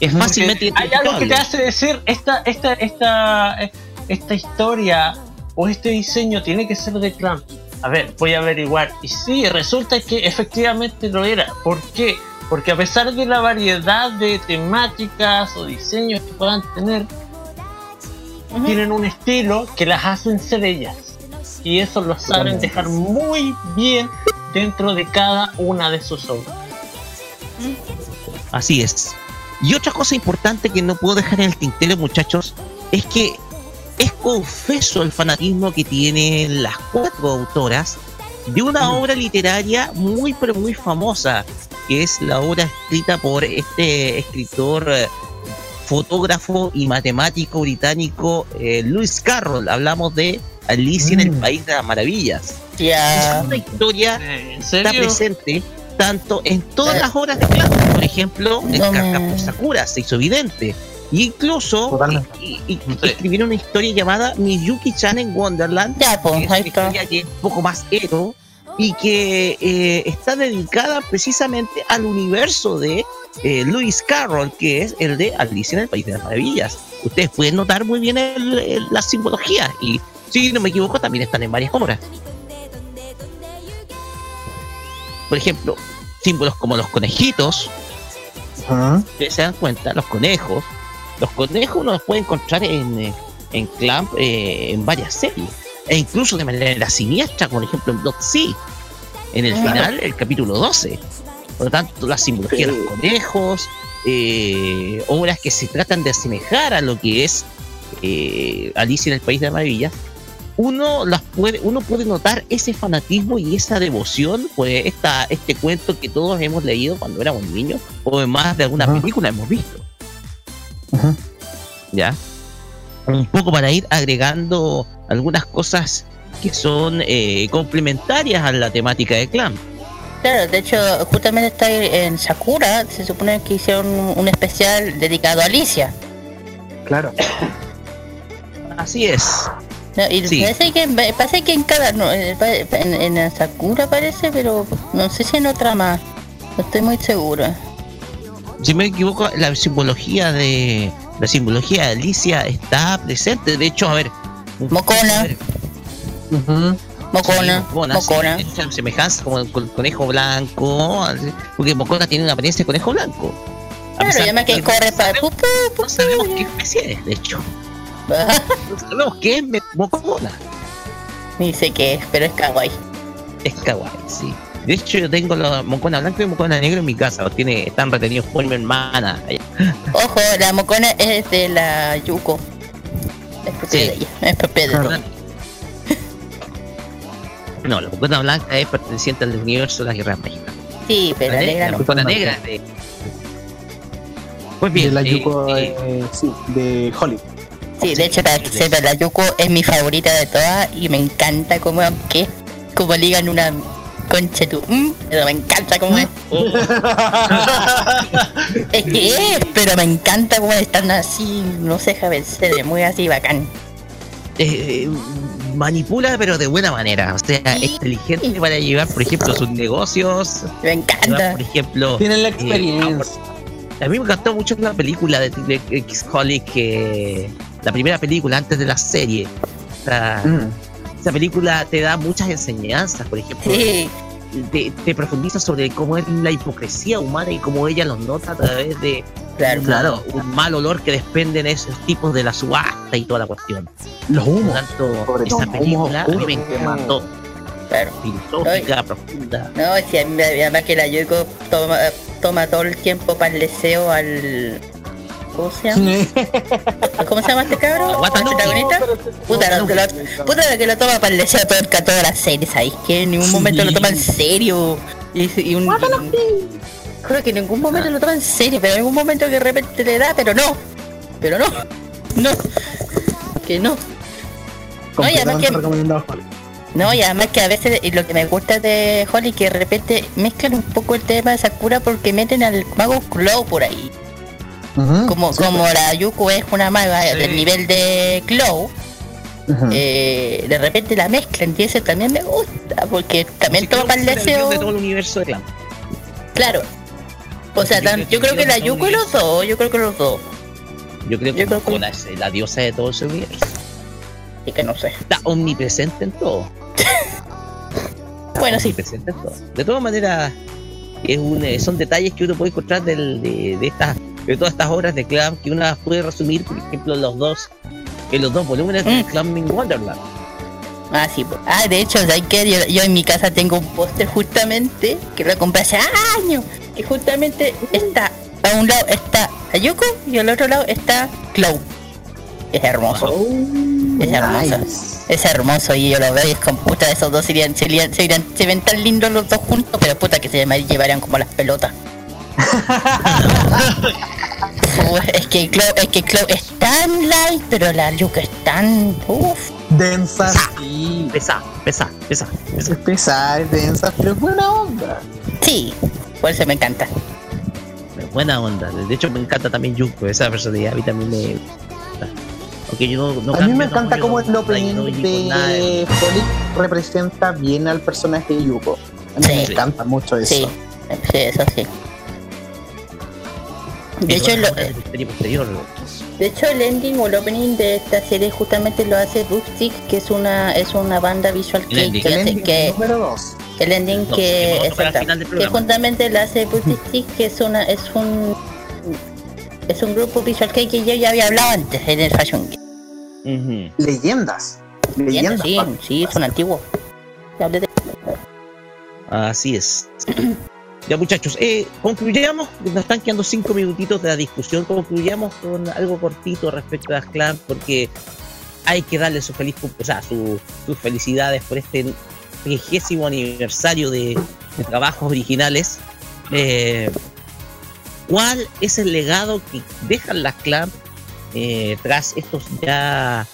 Es fácilmente hay algo que te hace decir esta esta esta esta historia o este diseño tiene que ser de clan. A ver, voy a averiguar. Y sí, resulta que efectivamente lo era. ¿Por qué? Porque a pesar de la variedad de temáticas o diseños que puedan tener, tienen un estilo que las hacen ser ellas. Y eso lo saben dejar muy bien dentro de cada una de sus obras. Así es. Y otra cosa importante que no puedo dejar en el tintero, muchachos, es que es confeso el fanatismo que tienen las cuatro autoras de una obra literaria muy pero muy famosa, que es la obra escrita por este escritor, eh, fotógrafo y matemático británico eh, Lewis Carroll. Hablamos de Alicia en el Mm. País de las Maravillas. Ya. Es una historia ¿En está presente tanto en todas las obras de clase, por ejemplo, en No me- Carta por Sakura se hizo evidente. Y incluso y- escribieron una historia llamada Miyuki-chan en Wonderland, Ya, que pues, es una historia que es un poco más ero y que eh, está dedicada precisamente al universo de eh, Lewis Carroll, que es el de Alicia en el País de las Maravillas. Ustedes pueden notar muy bien el- el- la simbología y si no me equivoco también están en varias obras. Por ejemplo, símbolos como los conejitos, ustedes se dan cuenta, los conejos, los conejos uno los puede encontrar en, eh, en Clamp eh, en varias series, e incluso de manera siniestra, por ejemplo en Blood Sea, en el Claro. final, el capítulo 12. Por lo tanto, la simbología de los conejos, eh, obras que se tratan de asemejar a lo que es eh, Alicia en el País de las Maravillas, uno las puede, uno puede notar ese fanatismo y esa devoción por esta, este cuento que todos hemos leído cuando éramos niños, o más de alguna película hemos visto. Ajá. ¿Ya? Un poco para ir agregando algunas cosas que son eh, complementarias a la temática de Clan. Claro, de hecho, justamente está en Sakura, se supone que hicieron un especial dedicado a Alicia. Claro. Así es. No, y Sí. parece, que, en- parece que en cada. no, eh, en, en la Sakura parece, pero no sé si en otra más. No estoy muy segura. Si me equivoco, la simbología de la simbología de Alicia está presente. De hecho, a ver. Mocona. a ver, Ujú. Mocona, Sí, Mocona, Mocona. semejanza como con el conejo blanco, porque Mocona tiene una apariencia de conejo blanco. Claro, llama que no corre para. sabemos- No sabemos qué especie es, de hecho. No sabemos qué es Mocona. Ni sé qué es, pero es kawaii. Es kawaii, sí. De hecho, yo tengo la Mocona blanca y Mocona negro en mi casa. Los tiene, están retenidos por mi hermana. Ojo, la Mocona es de la Yuko. Es Sí. de ella, es propia de ella. No, la Mocona blanca es perteneciente al universo de las guerras mágicas. Sí, pero la negra no. Mocona negra es de. Pues bien, de la eh, Yuko, eh, eh, sí, de Holly. Sí, de hecho, para que sepa, la Yuko es mi favorita de todas y me encanta como que como ligan una concha tu. mm, pero me encanta como es. Es que es, pero me encanta como están así, no se deja vencer, muy así bacán. eh, manipula pero de buena manera, o sea, es inteligente para llevar, por ejemplo, sus negocios, Me llevar, encanta. por ejemplo, Tienen la eh, experiencia. a mí me encantó mucho la película de, de X Holly que la primera película antes de la serie. O sea, Mm. Esa película te da muchas enseñanzas, por ejemplo, Sí, te, te profundiza sobre cómo es la hipocresía humana y cómo ella los nota a través de Claro, un, claro. un mal olor que desprenden esos tipos de la subasta y toda la cuestión. Los Por humos. tanto, Sobre todo, esa película a mí me claro. Filosófica, profunda. No, sí, a mí me- además que la Yuko toma, toma todo el tiempo para el deseo al... ¿Cómo se llama? ¿Cómo se llama este cabrón? ¿El protagonista? Puta, lo, que lo, puta lo que lo toma para el deseo peor que a todas las series, ¿sabes? Que en ningún Sí. momento lo toma en serio. Y, y un, y- creo que en ningún momento lo toma en serio, pero en algún momento que de repente le da, pero no. Pero no. No. Que no. No, y además que- recomendado, Juan. No, y además que a veces y lo que me gusta de Holly que de repente mezclan un poco el tema de Sakura porque meten al mago Claw por ahí. Como, Sí, como la Yuko es una maga Sí. del nivel de Ujú. eh, de repente la mezclan y eso también me gusta porque también toma que el deseo. de todo el universo de Clan. Claro. O sea, Yo tan- creo yo que creo que la Yuko y los dos, yo creo que los dos. Yo creo que Yo creo que- la diosa de todo ese universo. Así que no sé. Está omnipresente en todo. Está Bueno, sí. en todo. De todas maneras, es un, eh, son detalles que uno puede encontrar del- de, de estas de todas estas obras de Clan que uno las puede resumir, por ejemplo, los dos en los dos volúmenes de Mm. Clan in Wonderland. Ah, sí. pues. Ah, de hecho, ¿sabes qué? Yo, yo en mi casa tengo un póster justamente que lo compré hace años. Que justamente está, a un lado está Ayuko y al otro lado está Cloud. Es hermoso. Oh, Es hermoso. nice. Es hermoso y yo lo veo y es con puta esos dos serían, serían, serían, se ven tan lindos los dos juntos, pero puta que se llevarían como las pelotas. Uf, es que Cloud, es que Cloud es tan light, pero la Yuko es tan. Uff. Densa, sí. Pesa, pesa, pesa, pesa. Es pesada, es densa, pero es buena onda. Sí, por eso me encanta. Buena onda. De hecho, me encanta también Yuko, esa personalidad a mí también me gusta. Aunque yo no, no a mí me no, encanta cómo no- el no opening nada de representa bien al personaje de Yuko. A mí Sí. me encanta mucho eso. Sí, sí, eso sí. De hecho, lo- de el ending o el opening de esta serie justamente lo hace Bookstick, que es una es una banda visual que, El hace- ending que- número 2. el ending No, que justamente la hace Bookstick, que es una es un es un grupo visual que que yo ya había hablado antes en el Fashion Geek. Ujú. Leyendas. Leyendas. Sí, sí, son antiguos. Así es. Ya muchachos, eh, concluyamos, nos están quedando cinco minutitos de la discusión, concluyamos con algo cortito respecto a las clan porque hay que darle su feliz, cum- o sea, su- sus felicidades por este trigésimo aniversario de, de trabajos originales. Eh, ¿Cuál es el legado que dejan las clan eh, tras estos ya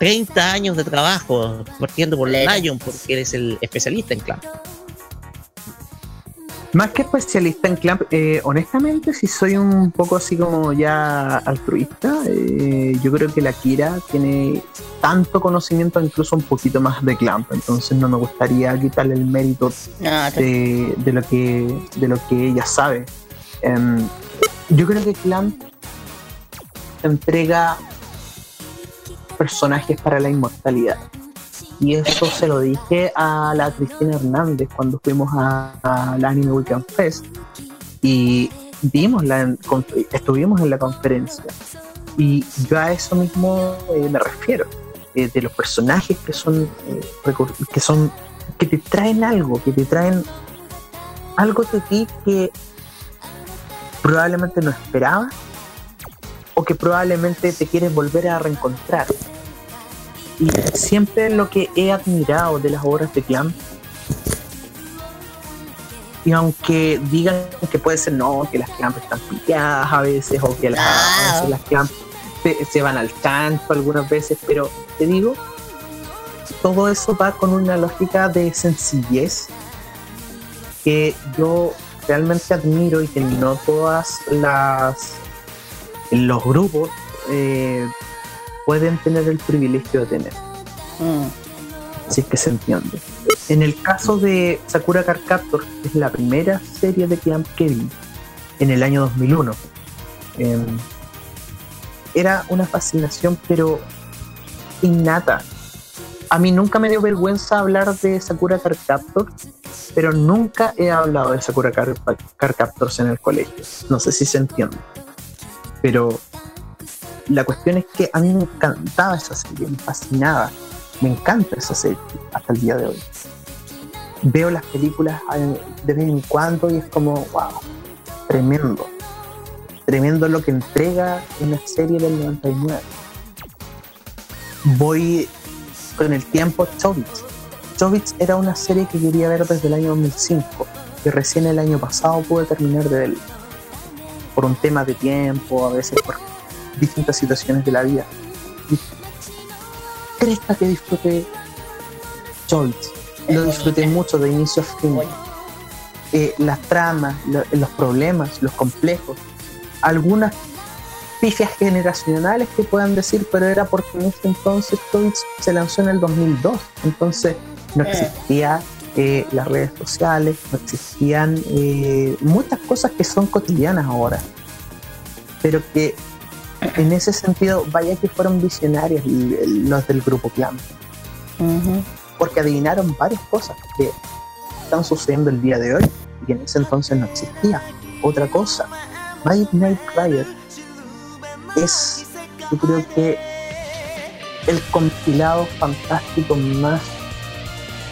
30 años de trabajo, partiendo por. Lion, porque eres el especialista en clan? Más que especialista en Clamp, eh, honestamente, si soy un poco así como ya altruista, eh, yo creo que la Kira tiene tanto conocimiento, incluso un poquito más de Clamp, entonces no me gustaría quitarle el mérito de, de lo que de lo que ella sabe. Em, yo creo que Clamp entrega personajes para la inmortalidad. Y eso se lo dije a la Cristina Hernández cuando fuimos a, la Anime Weekend Fest y vimos la, estuvimos en la conferencia. Y yo a eso mismo eh, me refiero, eh, de los personajes que son, eh, que son, que te traen algo, que te traen algo de ti que probablemente no esperabas o que probablemente te quieres volver a reencontrar. Y siempre lo que he admirado de las obras de Clamp, y aunque digan que puede ser no, que las Clamp están pilladas a veces, o que las, Ah. a veces las Clamp se, se van al canto algunas veces, pero te digo, todo eso va con una lógica de sencillez que yo realmente admiro y que no todas las los grupos eh, pueden tener el privilegio de tener, mm, si es que se entiende. En el caso de Sakura Card Captor, que es la primera serie de Clamp que vi en el año 2001, em, era una fascinación, pero innata. A mí nunca me dio vergüenza hablar de Sakura Card Captor pero nunca he hablado de Sakura Car, Car Captors en el colegio. No sé si se entiende. Pero la cuestión es que a mí me encantaba esa serie, me fascinaba. Me encanta esa serie hasta el día de hoy. Veo las películas eh, de vez en cuando y es como, wow, tremendo. Tremendo lo que entrega una serie del 99. Voy con el tiempo Chobits. Chobits era una serie que quería ver desde el año 2005 y recién el año pasado pude terminar de verla. Por un tema de tiempo, a veces por distintas situaciones de la vida. Y cresta que disfruté Chobits. Lo disfruté mucho de inicio a fin. Eh, las tramas, lo- los problemas, los complejos, algunas pifias generacionales que puedan decir, pero era porque en ese entonces Twitch se lanzó en el 2002, entonces no Eh. existía eh, las redes sociales, no existían eh, muchas cosas que son cotidianas ahora, pero que en ese sentido, vaya que fueron visionarios l- los del grupo Clan, Ujú. porque adivinaron varias cosas que están sucediendo el día de hoy y en ese entonces no existía. Otra cosa, Magic Night Riot es, yo creo que el compilado fantástico más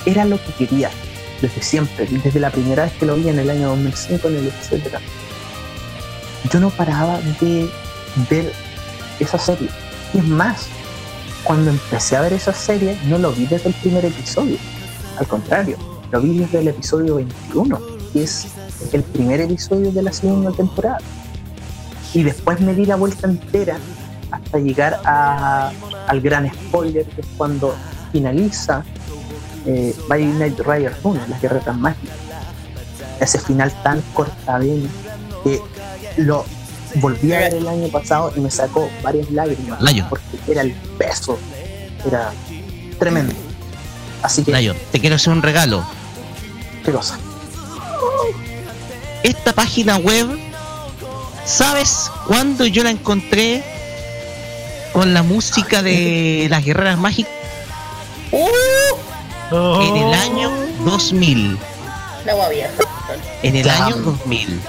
era lo que quería desde siempre, desde la primera vez que lo vi en el año 2005 en el etcétera. Yo no paraba de ver esa serie. Y es más, cuando empecé a ver esa serie, no lo vi desde el primer episodio. Al contrario, lo vi desde el episodio 21, que es el primer episodio de la segunda temporada. Y después me di la vuelta entera hasta llegar a- al gran spoiler, que es cuando finaliza eh, By Night Rider 1, las guerreras mágicas. Ese final tan cortadeno que lo volví a ver el año pasado y me sacó varias lágrimas porque era el peso, era tremendo. Así que, Layo, te quiero hacer un regalo. qué cosa. Esta página web, ¿sabes cuándo yo la encontré con la música de las guerreras mágicas? En el año 2000. La guavia. En el año 2000.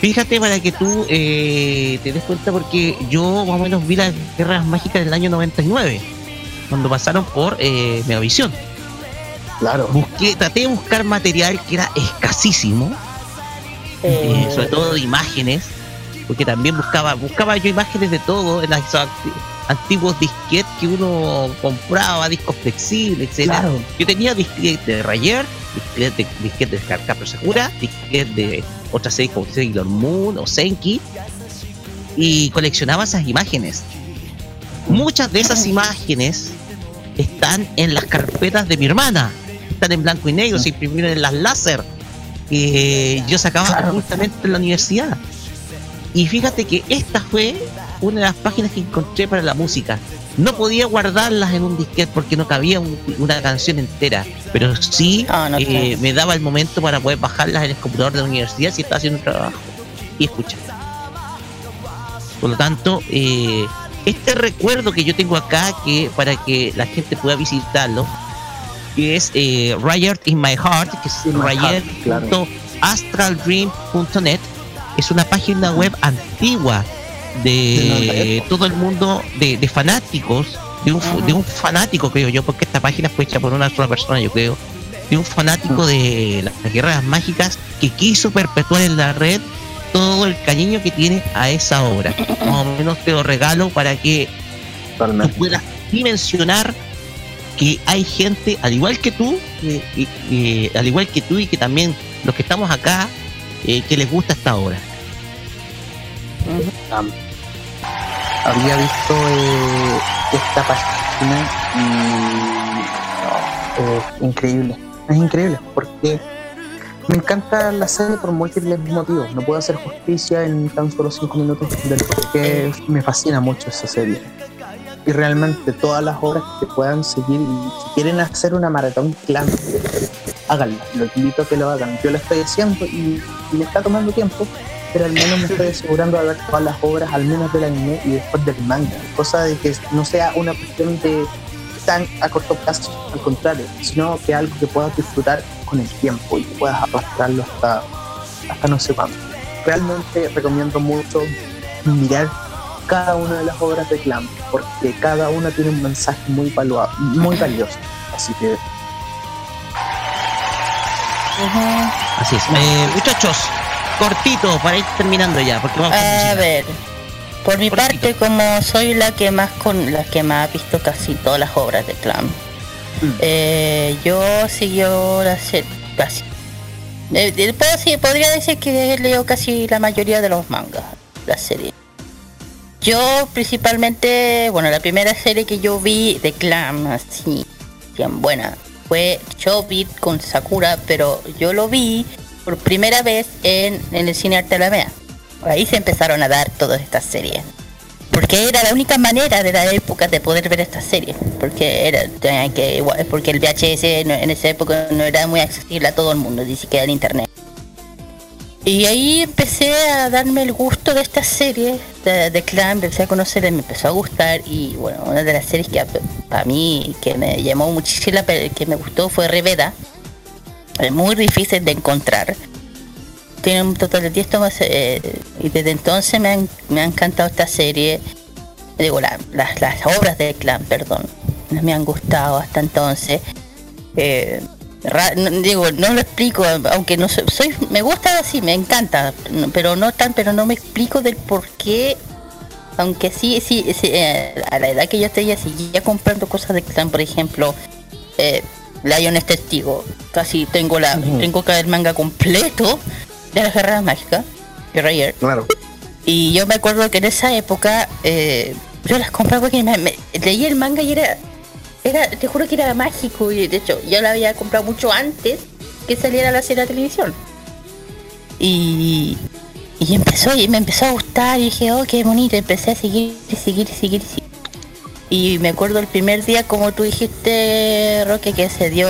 Fíjate para que tú eh, te des cuenta porque yo más o menos vi las guerras mágicas del año 99, cuando pasaron por eh, Megavisión. Claro. Busqué, traté de buscar material que era escasísimo, eh, sobre todo de imágenes, porque también buscaba, buscaba yo imágenes de todo en los anti- antiguos disquetes que uno compraba, discos flexibles, etcétera. Claro. Yo tenía disquetes de Rayer, disquetes de, disquetes de Carcapro Sakura, disquetes de otras series como Sailor Moon o Senki, y coleccionaba esas imágenes. Muchas de esas imágenes están en las carpetas de mi hermana, están en blanco y negro, se imprimieron en las láser que yo sacaba justamente en la universidad. Y fíjate que esta fue una de las páginas que encontré para la música. No podía guardarlas en un disquete porque no cabía un- una canción entera, pero sí Ah, no, eh, me daba el momento para poder bajarlas en el computador de la universidad si estaba haciendo un trabajo y escuchar. Por lo tanto, eh, este recuerdo que yo tengo acá, que para que la gente pueda visitarlo, que es eh, Riot in My Heart, que es Heart, claro. riot.astraldream.net, es una página web antigua De todo el mundo, de, de fanáticos, de un, de un fanático, creo yo, porque esta página fue hecha por una sola persona, yo creo, de un fanático de las guerras mágicas que quiso perpetuar en la red todo el cariño que tiene a esa obra. Más o menos te lo regalo para que tú puedas dimensionar que hay gente al igual que tú, al igual que tú y que también los que estamos acá, eh, que les gusta esta obra. Am, había visto eh, esta página y es increíble. Es increíble porque me encanta la serie por múltiples motivos. No puedo hacer justicia en tan solo cinco minutos del por qué me fascina mucho esa serie. Y realmente todas las obras que puedan seguir y si quieren hacer una maratón clan, háganlo. Los invito a que lo hagan. Yo lo estoy haciendo y, y me está tomando tiempo, pero al menos me estoy asegurando de ver todas las obras, al menos del anime y después del manga. Cosa de que no sea una cuestión de tan a corto plazo, al contrario, sino que algo que puedas disfrutar con el tiempo y que puedas arrastrarlo hasta, hasta no sé cuándo. Realmente recomiendo mucho mirar cada una de las obras de Clam, porque cada una tiene un mensaje muy, valua- muy valioso. Así que Así es. Eh, muchachos, cortito para ir terminando ya, porque vamos A ver, por mi Cortito. parte, como soy la que más con la que más ha visto casi todas las obras de Clam, Mm. eh, yo siguió la serie casi. Eh, eh, puedo decir- podría decir que leo casi la mayoría de los mangas, la serie. Yo principalmente, bueno, la primera serie que yo vi de Clam, así, bien buena, fue Chobit con Sakura, pero yo lo vi por primera vez en, en el cine Arte Alameda. Ahí se empezaron a dar todas estas series. Porque era la única manera de la época de poder ver estas series. Porque era que porque el VHS en esa época no era muy accesible a todo el mundo, ni siquiera el internet. Y ahí empecé a darme el gusto de esta serie de, de Clan, empecé a conocer, me empezó a gustar y bueno, una de las series que para mí que me llamó muchísimo, que me gustó fue Reveda. Es muy difícil de encontrar. Tiene un total de 10 tomas eh, y desde entonces me, han- me ha encantado esta serie. Digo, la- las, las obras de Clan, perdón. Me han gustado hasta entonces. Eh, digo, no lo explico, aunque no soy, soy- me gusta así, me encanta, pero no tan, pero no me explico del por qué, aunque sí, sí, sí, eh, a la edad que yo tenía, seguía comprando cosas de Clan, por ejemplo, eh, Lion es testigo, casi tengo la, tengo que el manga completo de las guerras mágicas, de Rayer, claro. y yo me acuerdo que en esa época eh, yo las compraba porque me, me- leí el manga y era, era, te juro que era mágico. Y de hecho, yo la había comprado mucho antes que saliera la serie de televisión. Y, y empezó, y me empezó a gustar y dije, oh, qué bonito. Empecé a seguir y seguir y seguir y seguir. Y me acuerdo el primer día, como tú dijiste, Roque, que se dio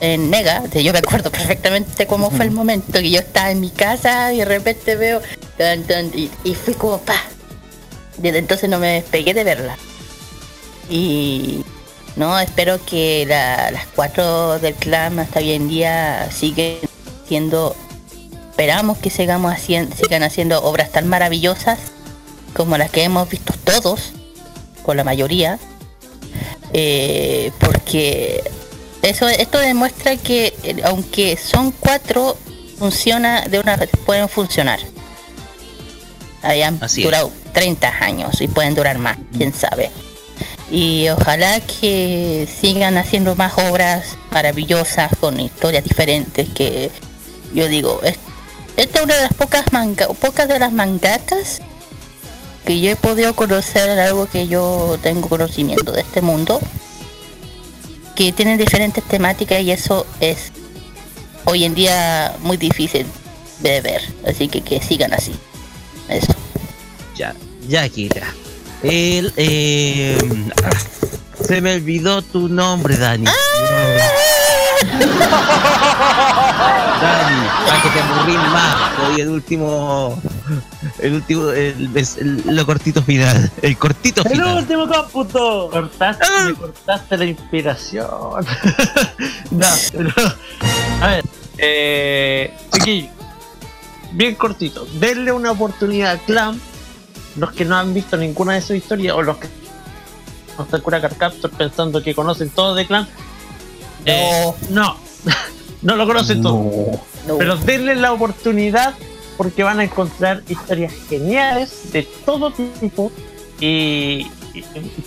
en Mega. Yo me acuerdo perfectamente cómo fue el momento que yo estaba en mi casa y de repente veo. tan, tan, y, y fui como pa. Desde entonces no me despegué de verla. Y no, espero que la- las cuatro del clan hasta hoy en día siguen siendo. Esperamos que sigamos haciendo, sigan haciendo obras tan maravillosas como las que hemos visto todos con la mayoría eh, porque eso esto demuestra que eh, aunque son cuatro funciona de una pueden funcionar. Hayan Así es. durado 30 años y pueden durar más quién sabe. Y ojalá que sigan haciendo más obras maravillosas con historias diferentes que yo digo es- esta es una de las pocas manga pocas de las mangakas que yo he podido conocer algo que yo tengo conocimiento de este mundo que tienen diferentes temáticas y eso es hoy en día muy difícil de ver así que que sigan así eso Ya, ya, Kira. El, eh, se me olvidó tu nombre, Dani. Dani, para que te aburrís más. Hoy el último, el último, el, el- lo cortito final, el cortito ¡El final. último cómputo! Cortaste, me cortaste la inspiración. no, pero, a ver, eh, chiquillo, bien cortito. Denle una oportunidad a Clan, los que no han visto ninguna de sus historias o los que no están cura Captor pensando que conocen todo de Clan. Eh, no, no lo conocen todo. no. Pero denle la oportunidad porque van a encontrar historias geniales de todo tipo. Y,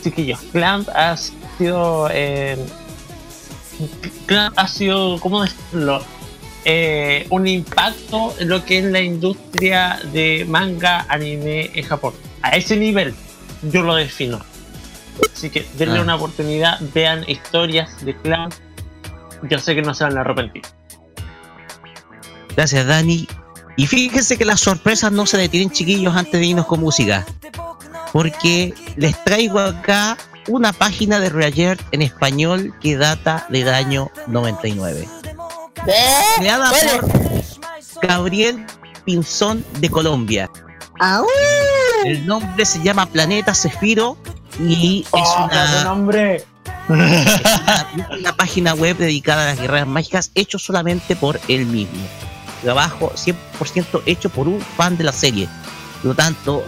chiquillos, Clamp ha sido. Eh, Clamp ha sido, ¿cómo decirlo? Eh, un impacto en lo que es la industria de manga anime en Japón. A ese nivel, yo lo defino. Así que denle Ah. una oportunidad, vean historias de Clamp. Yo sé que no se van a arrepentir. Gracias, Dani. Y fíjense que las sorpresas no se detienen, chiquillos, antes de irnos con música. Porque les traigo acá una página de Reayer en español que data del año 99. ¿Ve? Creada por Gabriel Pinzón de Colombia. El nombre se llama Planeta Cefiro y es ¡Oh, qué una nombre! una página web dedicada a las guerreras mágicas, hecho solamente por él mismo. Trabajo 100% hecho por un fan de la serie. Por lo tanto,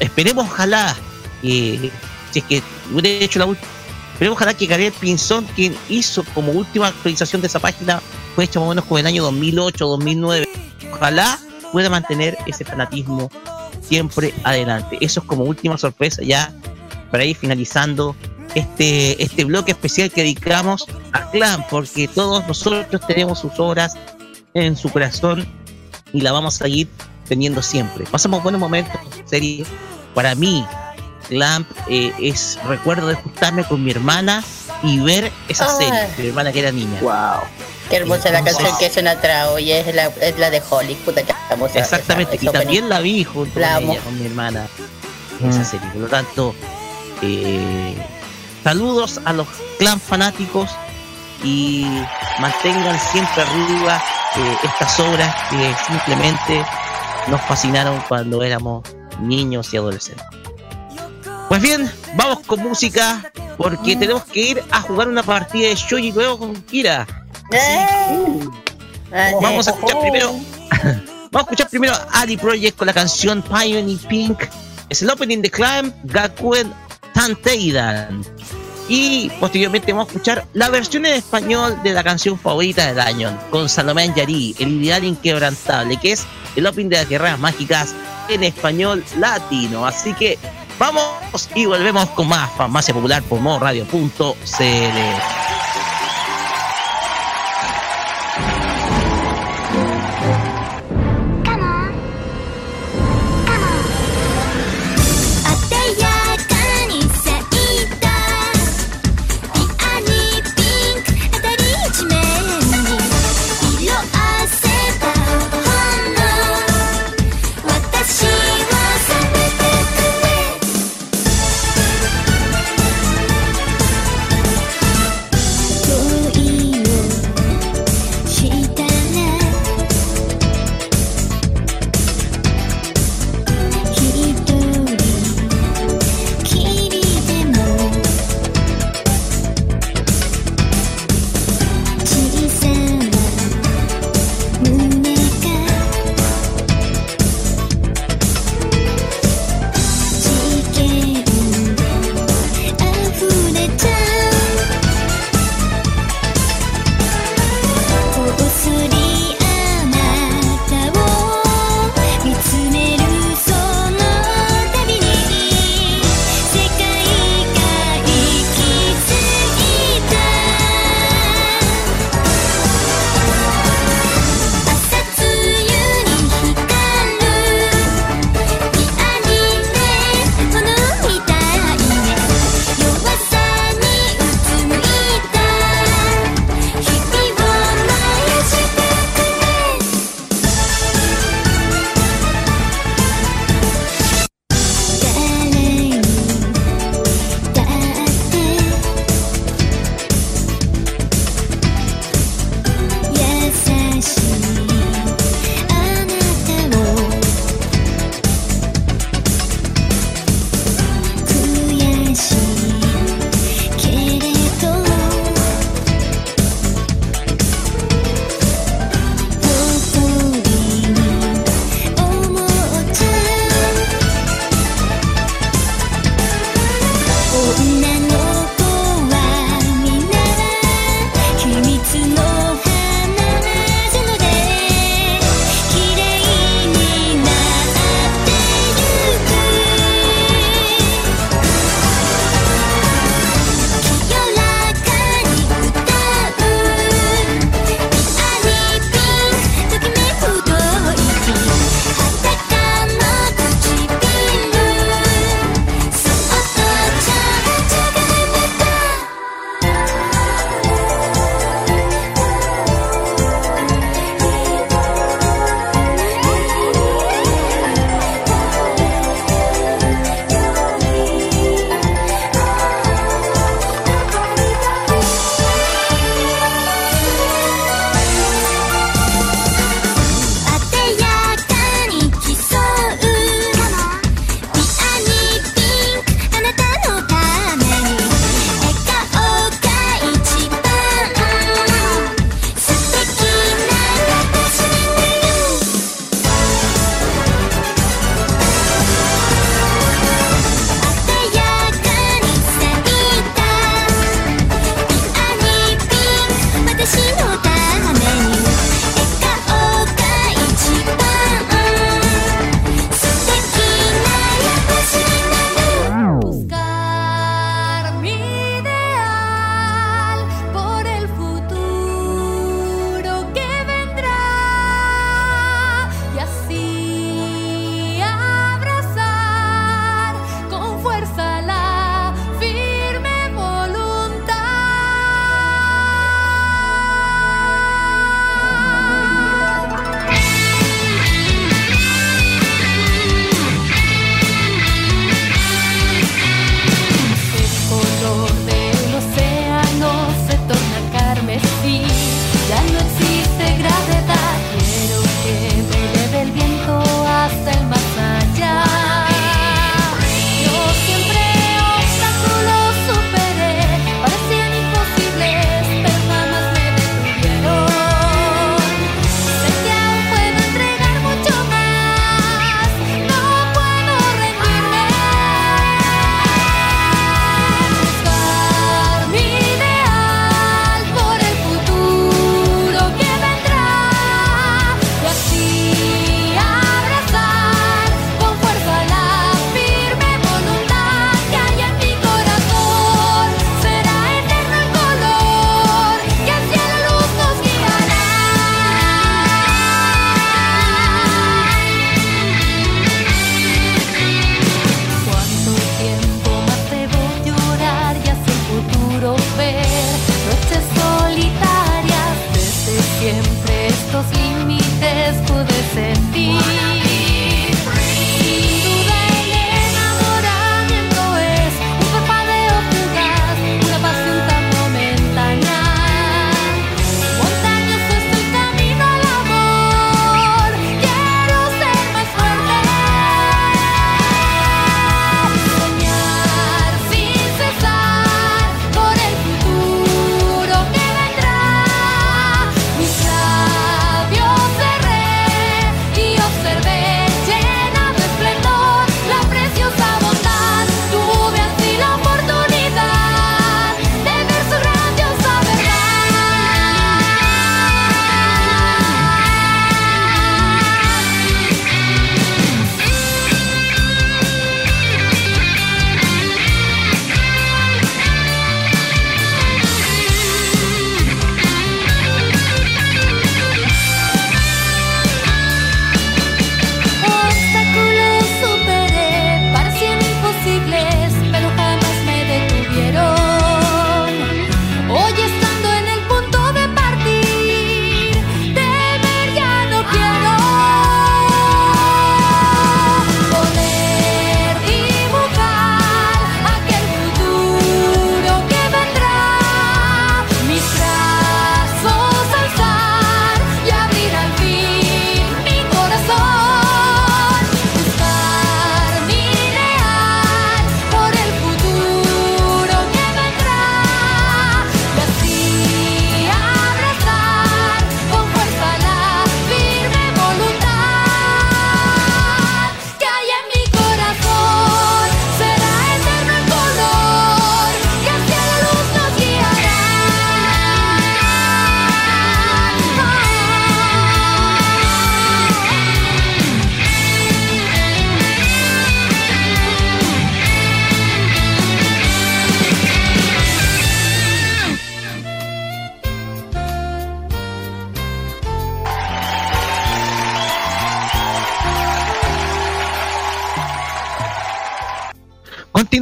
esperemos, ojalá, que si es que hubiera hecho la última. Esperemos, ojalá que Gabriel Pinzón, quien hizo como última actualización de esa página, fue hecho más o menos como en el año 2008, 2009. Ojalá pueda mantener ese fanatismo siempre adelante. Eso es como última sorpresa ya para ir finalizando este, este bloque especial que dedicamos a Clan, porque todos nosotros tenemos sus obras en su corazón y la vamos a seguir teniendo siempre. Pasamos buenos momentos, serie. Para mí, Clamp eh, es recuerdo de juntarme con mi hermana y ver esa Ah. serie, mi hermana que era niña. Wow. Qué hermosa la canción que suena atrás, oye, es la, es la de Holly, puta que hermosa. Exactamente, esa- y esa también la vi junto La con amo. ella, con mi hermana, esa serie. Por lo tanto, eh, saludos a los clan fanáticos y mantengan siempre arriba eh, estas obras que simplemente nos fascinaron cuando éramos niños y adolescentes. Pues bien, vamos con música porque tenemos que ir a jugar una partida de Shoji luego con Kira. ¡Eh! Vamos a escuchar primero. Vamos a escuchar primero a Ali Project con la canción Pioneer Pink. Es el opening de Climb Gakuen Tanteidan. Y posteriormente vamos a escuchar la versión en español de la canción favorita del año, con Salomé Yari, el ideal inquebrantable, que es el opening de las guerreras mágicas en español latino. Así que vamos y volvemos con más farmacia popular por modoradio.cl.「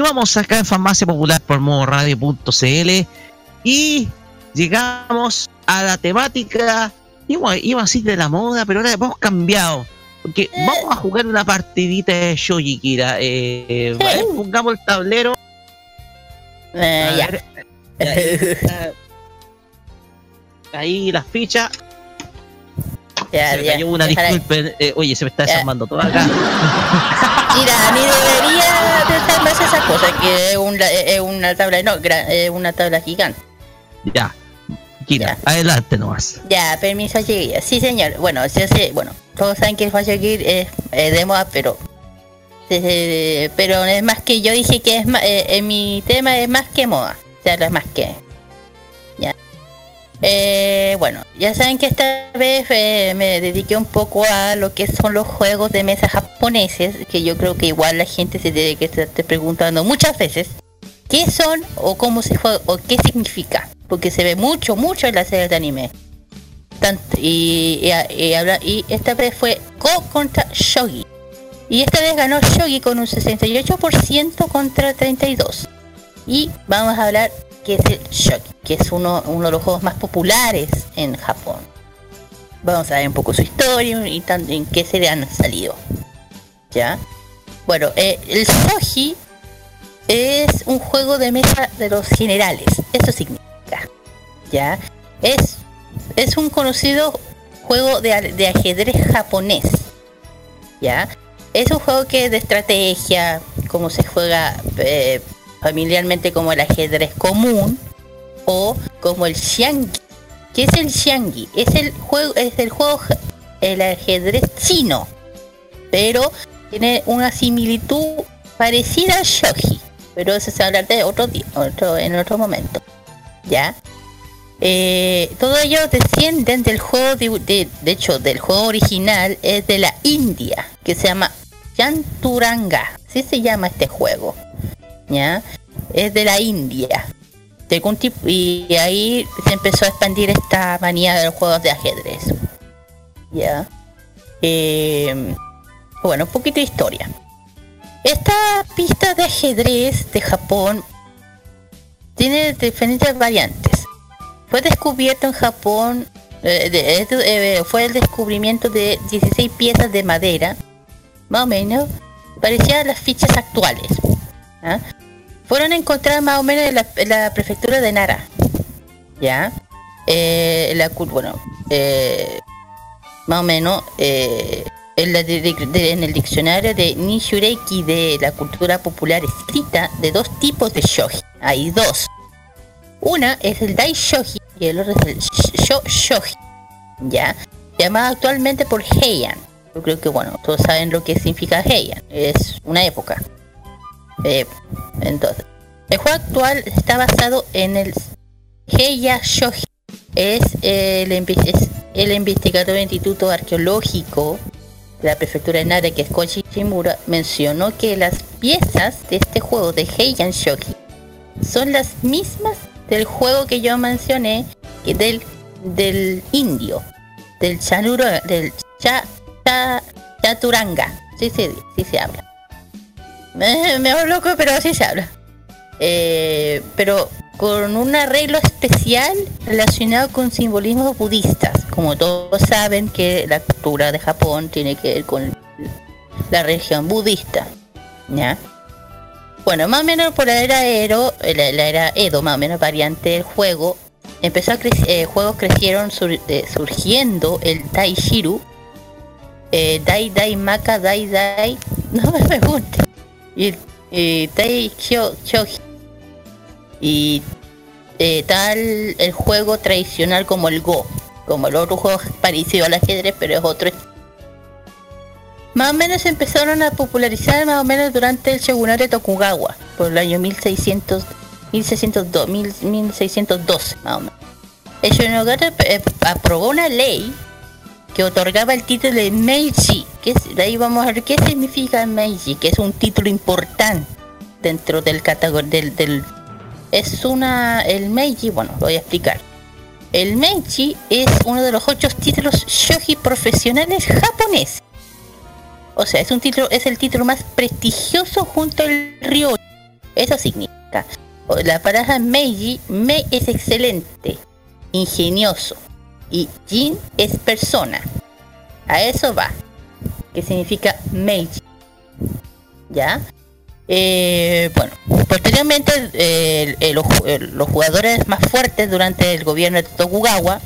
continuamos acá en Farmacia Popular por modoradio.cl y llegamos a la temática, iba, iba a decir de la moda, pero ahora hemos cambiado. Porque vamos a jugar una partidita de Shoji, Kira. Eh, a ver, pongamos el tablero. Eh, A ya. ver, ahí, las fichas. Ya, se me ya. cayó una, disculpen. Eh, oye, se me está desarmando todo acá. Mira, ni debería de estar más esa cosa, que es, un- es una tabla, no, gra- es una tabla gigante. Ya. Kira, adelante nomás. Ya, permiso, chiquillas. Sí, señor. Bueno, yo sé, bueno, todos saben que el Fire Gear es eh, de moda, pero. eh, pero es más que yo dije que es más. eh, en mi tema es más que moda. O sea, es más que. Ya. Eh, bueno, ya saben que esta vez eh, me dediqué un poco a lo que son los juegos de mesa japoneses, que yo creo que igual la gente se debe que estar preguntando muchas veces qué son o cómo se juega o qué significa, porque se ve mucho, mucho en las series de anime. Y, y esta vez fue Go contra Shogi. Y esta vez ganó Shogi con un 68% contra 32%. Y vamos a hablar qué es el Shogi, que es uno, uno de los juegos más populares en Japón. Vamos a ver un poco su historia y tan- en qué serie han salido. ¿Ya? Bueno, eh, el Shogi es un juego de mesa de los generales. Eso significa. ¿Ya? Es, es un conocido juego de, de ajedrez japonés. ¿Ya? Es un juego que es de estrategia, como se juega eh, familiarmente como el ajedrez común o como el xiangi. ¿Qué es el xiangi? Es el juego, es el juego, el ajedrez chino, pero tiene una similitud parecida al shogi, pero eso se va a hablar de otro día, otro, en otro momento. ¿Ya? Eh, todo ello descienden del juego, de hecho, del juego original es de la India, que se llama Yanturanga. Así se llama este juego. Es de la India. De algún tipo, y ahí se empezó a expandir esta manía de los juegos de ajedrez. ¿Ya? Eh, bueno, un poquito de historia. Esta pista de ajedrez de Japón tiene diferentes variantes. Fue descubierto en Japón, eh, eh, fue el descubrimiento de 16 piezas de madera, más o menos, parecían a las fichas actuales. ¿Ah? Fueron encontradas más o menos en la, en la prefectura de Nara. ¿Ya? Eh, la, bueno, eh, más o menos eh, en, en el diccionario de Nishureiki de la cultura popular escrita de dos tipos de shogi. Hay dos. Una es el Dai Shogi y el otro es el Sho Shogi. ¿Ya? Llamado actualmente por Heian. Yo creo que, bueno, todos saben lo que significa Heian. Es una época. Eh, entonces, el juego actual está basado en el Heiya Shogi. Es el, es el investigador del Instituto Arqueológico de la prefectura de Nara, que es Koichi Shimura, mencionó que las piezas de este juego de Heian Shogi son las mismas del juego que yo mencioné, que del, del indio, del chanuro, del cha, cha- chaturanga. Sí, sí, sí se habla. Me, me loco, pero así se habla. Eh, pero con un arreglo especial relacionado con simbolismos budistas. Como todos saben que la cultura de Japón tiene que ver con la religión budista. ¿Ya? Bueno, más o menos por la era Edo, la, la era Edo, más o menos variante del juego, empezó a crecer, eh, juegos crecieron sur- eh, surgiendo el Taishiru, eh, Dai Dai Maka Dai Dai, no me pregunte, y eh, Tai Kyo-. Y eh, tal el juego tradicional como el Go, como el otro juego parecido al ajedrez, pero es otro más o menos empezaron a popularizar más o menos durante el shogunato de Tokugawa, por el año 1600, 1602, 1000 1612, más o menos. El shogunato eh, aprobó una ley que otorgaba el título de Meiji, que es, de ahí vamos a ver qué significa Meiji, que es un título importante dentro del categoría del, es una el Meiji, bueno, lo voy a explicar. El Meiji es uno de los ocho títulos shogi profesionales japoneses. O sea, es un título, es el título más prestigioso junto al Ryo, Eso significa, la palabra Meiji, Mei es excelente, ingenioso, y Jin es persona. A eso va, que significa Meiji. ¿Ya? Eh, bueno, posteriormente los, ju- los jugadores más fuertes durante el gobierno de Tokugawa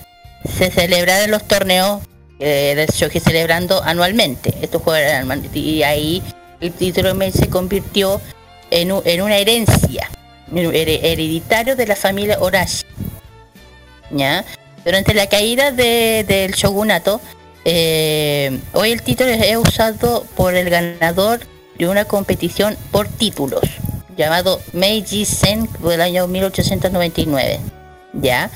se celebraron los torneos eh, del shogi celebrando anualmente. Estos anual- y ahí el título se convirtió en, en una herencia her- hereditario de la familia Orashi. ¿Ya? Durante la caída de- del shogunato, eh, hoy el título es usado por el ganador de una competición por títulos llamado Meiji Sen del año 1899. ¿Ya?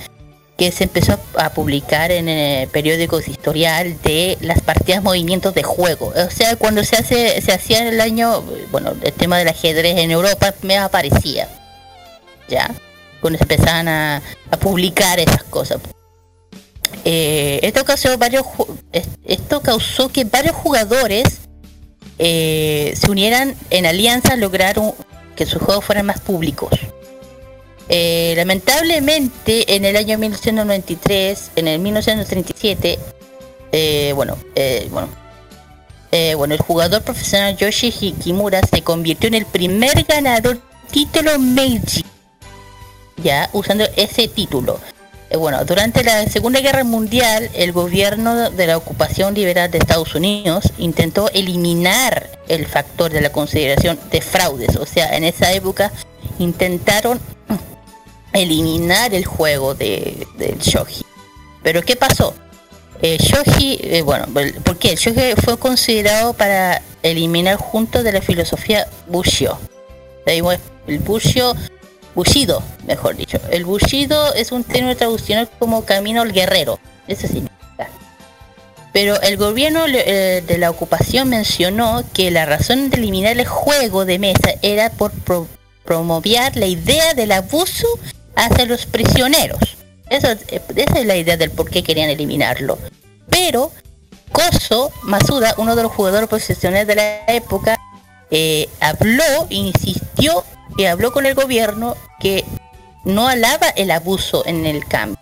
que se empezó a publicar en el periódico historial de las partidas movimientos de juego. O sea, cuando se hace, se hacía en el año, bueno, el tema del ajedrez en Europa me aparecía. Ya, cuando se empezaban a publicar esas cosas. Eh, esto causó varios esto causó que varios jugadores eh, se unieran en alianza a lograr un- que sus juegos fueran más públicos. Eh, lamentablemente en el año 1993, en el 1937, eh, bueno, bueno, bueno, el jugador profesional Yoshi Hikimura se convirtió en el primer ganador título Meiji, ya usando ese título. Eh, bueno, durante la Segunda Guerra Mundial, el gobierno de la ocupación liberal de Estados Unidos intentó eliminar el factor de la consideración de fraudes. O sea, en esa época intentaron eliminar el juego de, del shogi. Pero ¿qué pasó? El shogi, eh, bueno, ¿por qué? El shogi fue considerado para eliminar junto de la filosofía bueno, El Bushido, Bushido, mejor dicho. El Bushido es un término traduccional como camino al guerrero. Eso significa. Pero el gobierno eh, de la ocupación mencionó que la razón de eliminar el juego de mesa era por pro- promover la idea del abuso hacia los prisioneros. Eso, es- esa es la idea del por qué querían eliminarlo. Pero Koso Masuda, uno de los jugadores profesionales de la época, eh, habló, insistió habló con el gobierno que no alaba el abuso en el campo.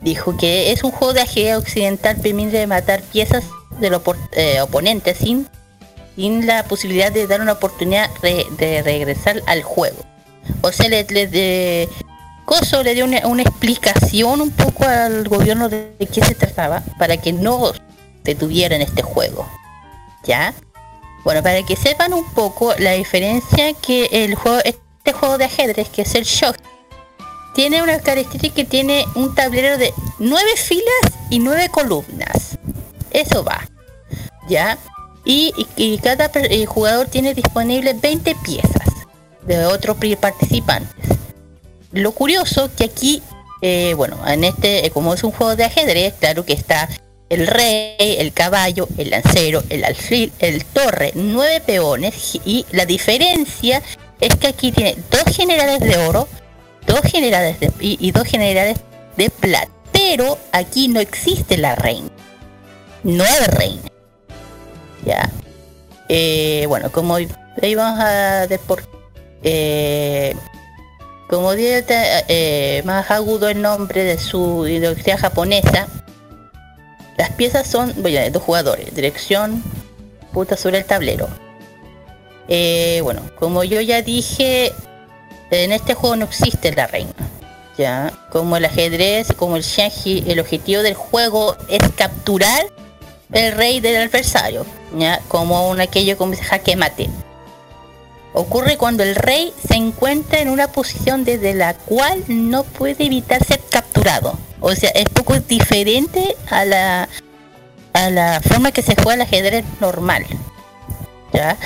Dijo que es un juego de ajedrez occidental permite matar piezas del opor- eh, oponente sin, sin la posibilidad de dar una oportunidad de regresar al juego. O sea, le, le- de- Coso le dio una, explicación un poco al gobierno de qué se trataba para que no detuvieran este juego. ¿Ya? Bueno, para que sepan un poco la diferencia que el juego, este juego de ajedrez, que es el shock, tiene una característica que tiene un tablero de nueve filas y nueve columnas. Eso va. ¿Ya? Y, cada eh, jugador tiene disponible 20 piezas de otros participantes. Lo curioso que aquí, eh, bueno, en este, eh, como es un juego de ajedrez, claro que está el rey, el caballo, el lancero, el alfil, el torre, nueve peones y la diferencia es que aquí tiene dos generales de oro, dos generales de, y, dos generales de plata. Pero aquí no existe la reina. No hay reina. Ya. Eh, bueno, como ahí vamos a despor- eh, como dice eh, más agudo el nombre de su ideología japonesa, las piezas son, dos jugadores, dirección, puta sobre el tablero. Eh, bueno, como yo ya dije, en este juego no existe la reina. Ya, como el ajedrez, como el shanji, el objetivo del juego es capturar el rey del adversario, ya, como un aquello como jaque mate. Ocurre cuando el rey se encuentra en una posición desde la cual no puede evitar ser capturado. O sea, es poco diferente a la a la forma que se juega el ajedrez normal. ¿Ya?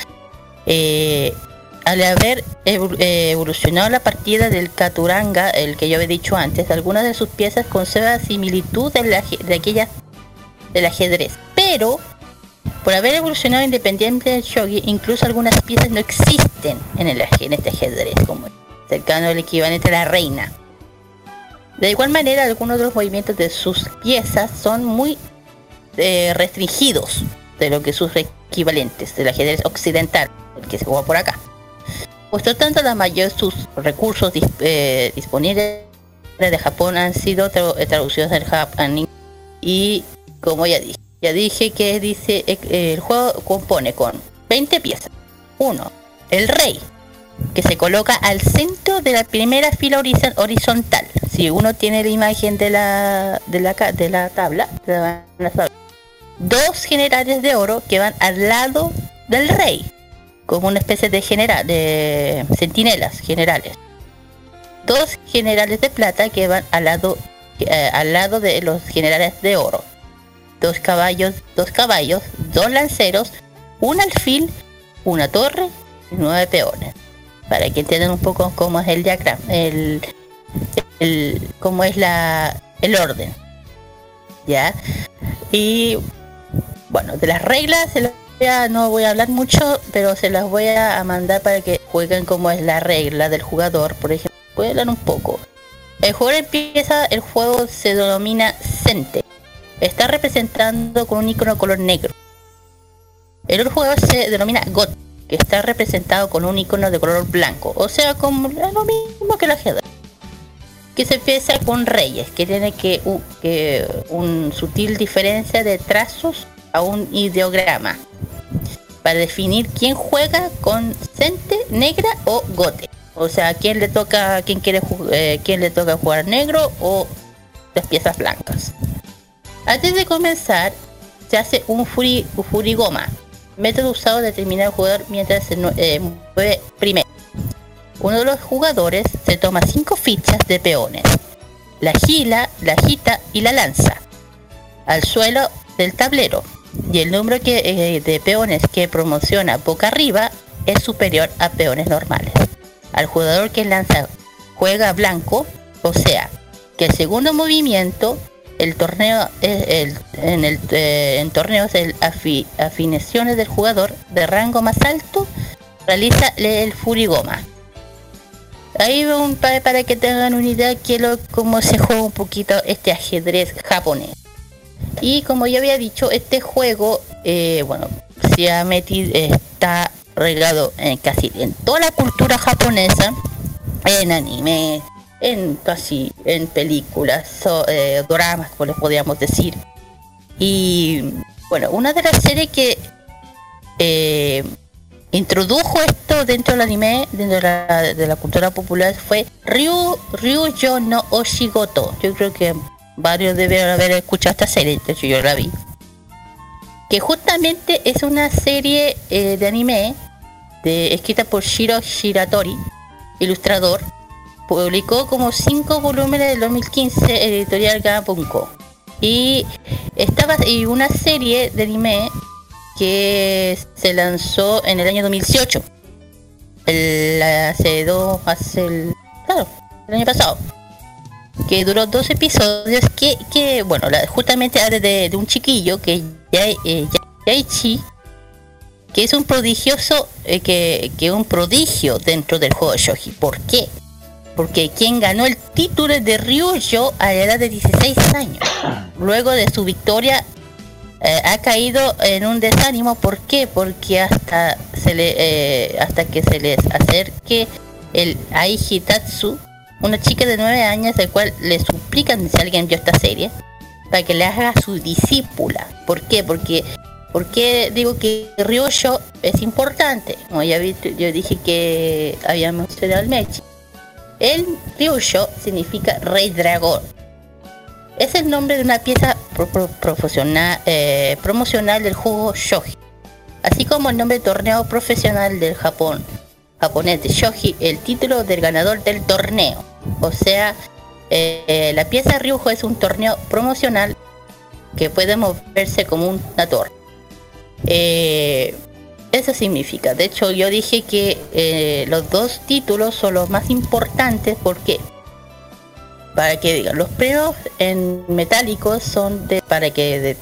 Eh, al haber eh, evolucionado la partida del Katuranga, el que yo había dicho antes, algunas de sus piezas conservan similitud de, la, de aquellas del ajedrez. Pero, por haber evolucionado independiente del shogi, incluso algunas piezas no existen en, el, en este ajedrez, como cercano al equivalente a la reina. De igual manera, algunos de los movimientos de sus piezas son muy eh, restringidos de lo que sus equivalentes del ajedrez occidental, el que se juega por acá. Puesto tanto la mayor sus recursos eh, disponibles de Japón han sido eh, traducidos del japonés y como ya dije, ya dije que dice el juego compone con 20 piezas. 1. El rey, que se coloca al centro de la primera fila horiz- horizontal. Si uno tiene la imagen de la de la, de la tabla, dos generales de oro que van al lado del rey, como una especie de general de centinelas generales. Dos generales de plata que van al lado eh, al lado de los generales de oro. Dos caballos, dos caballos, dos lanceros, un alfil, una torre y nueve peones. Para que entiendan un poco cómo es el diagrama, el, el cómo es la el orden. ¿Ya? Y bueno, de las reglas se a- no voy a hablar mucho, pero se las voy a mandar para que jueguen como es la regla del jugador, por ejemplo. Voy a hablar un poco. El juego empieza, el juego se denomina Sente. Está representando con un icono color negro. El otro jugador se denomina Got, que está representado con un icono de color blanco. O sea, como lo mismo que el ajedrez. Que se empieza con reyes, que tiene que, que un sutil diferencia de trazos a un ideograma. Para definir quién juega con Sente, Negra o Gote. O sea, quién le toca, quién quiere eh, quién le toca jugar negro o las piezas blancas. Antes de comenzar, se hace un furigoma, método usado de determinar al jugador mientras se eh, mueve primero. Uno de los jugadores se toma cinco fichas de peones, la gila, la gita y la lanza, al suelo del tablero, y el número eh, de peones que promociona boca arriba es superior a peones normales. Al jugador que lanza juega blanco, o sea, que el segundo movimiento, el torneo es el, en el eh, en torneos el afi- afinaciones del jugador de rango más alto realiza el furigoma. Ahí un pa- para que tengan una idea que lo cómo se juega un poquito este ajedrez japonés. Y como ya había dicho, este juego, eh, bueno, se ha metido, está regado en casi en toda la cultura japonesa, en anime, en casi en películas, so- eh, dramas, como les podríamos decir. Y bueno, una de las series que eh, introdujo esto dentro del anime, dentro de la, cultura popular, fue Ryu, Ryujo no Oshigoto. Yo creo que varios deben haber escuchado esta serie, de hecho yo la vi. Que justamente es una serie eh, de anime de, escrita por Shiro Shiratori, ilustrador. Publicó como 5 volúmenes del 2015 editorial Gabunko. Y estaba y una serie de anime que se lanzó en el año 2018. El, hace dos, hace el, claro, el año pasado. Que duró dos episodios que, que bueno, justamente habla de, de un chiquillo que eh, Ya- Yaichi, que es un prodigioso, eh, que, que un prodigio dentro del juego de Shogi. ¿Por qué? Porque quien ganó el título de Ryujo a la edad de 16 años, luego de su victoria eh, ha caído en un desánimo. ¿Por qué? Porque hasta se le eh, hasta que se les acerque el Ai Hitatsu, una chica de 9 años, del cual le suplican si alguien vio esta serie, para que le haga su discípula. ¿Por qué? Porque porque digo que Ryosho es importante. Como ya vi, yo dije que había mencionado el Mechi. El Ryosho significa rey dragón. Es el nombre de una pieza pro- pro- profesional, eh, promocional del juego Shogi, así como el nombre de torneo profesional del Japón, japonés de Shogi, el título del ganador del torneo. O sea, eh, la pieza Ryujo es un torneo promocional que puede moverse como una torre. Eh, eso significa, de hecho yo dije que eh, los dos títulos son los más importantes porque para que digan los premios en metálicos son de para que de-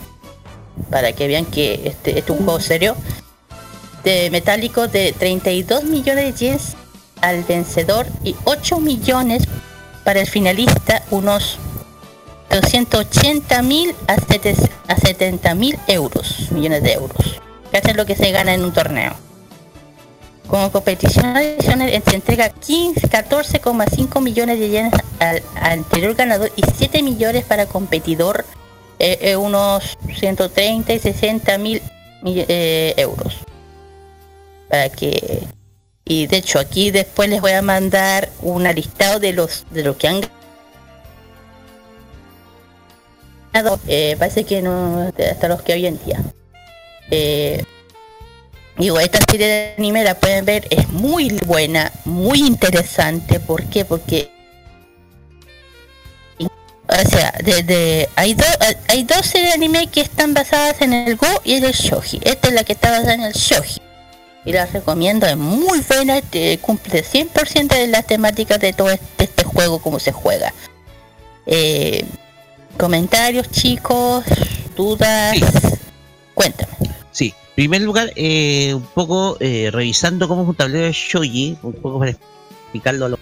para que vean que este, es un juego serio de metálicos de 32 millones de yens al vencedor y 8 millones para el finalista unos 280 mil a 70 mil euros millones de euros que es lo que se gana en un torneo Como competición se entrega 15 14,5 millones de yenes al anterior ganador y 7 millones para competidor, eh, eh, unos 130 y 60 mil mi- eh, euros. Para que y de hecho aquí después les voy a mandar un listado de los de lo que han ganado. Eh, parece que no hasta los que hoy en día. Eh, Digo, esta serie de anime la pueden ver, es muy buena, muy interesante. ¿Por qué? Porque. O sea, desde hay, dos hay dos series de anime que están basadas en el Go y en el Shoji. Esta es la que está basada en el Shoji. Y la recomiendo, es muy buena, te cumple 100% de las temáticas de todo este, este juego, como se juega. Eh, comentarios, chicos, dudas. Sí. Cuéntame. En primer lugar, eh, un poco eh, revisando cómo es un tablero de shoji, un poco para explicarlo a, lo-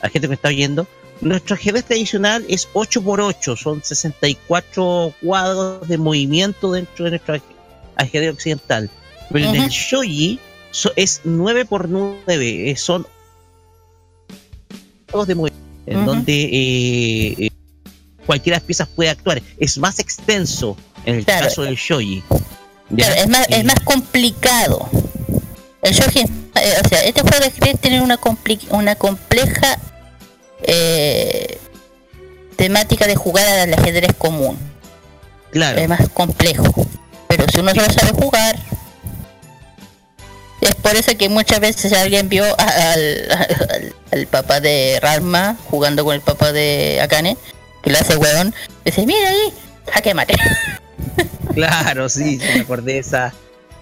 a la gente que me está oyendo. Nuestro ajedrez tradicional es 8x8, son 64 cuadros de movimiento dentro de nuestro aje- ajedrez occidental. Pero el del Ujú. shoji so- es 9x9, eh, son de movimiento, en donde eh, cualquiera de las piezas puede actuar. Es más extenso en el Claro. caso del shoji. Claro, es más, es más complicado. El shogi, eh, o sea, este juego de ajedrez tiene una, una compleja eh, temática de jugar al ajedrez común. Claro. Es más complejo. Pero si uno solo sabe jugar, es por eso que muchas veces alguien vio al, al, al papá de Rasma jugando con el papá de Akane, que le hace hueón, dice, mira ahí, jaque mate. Claro, sí, me acordé de esa,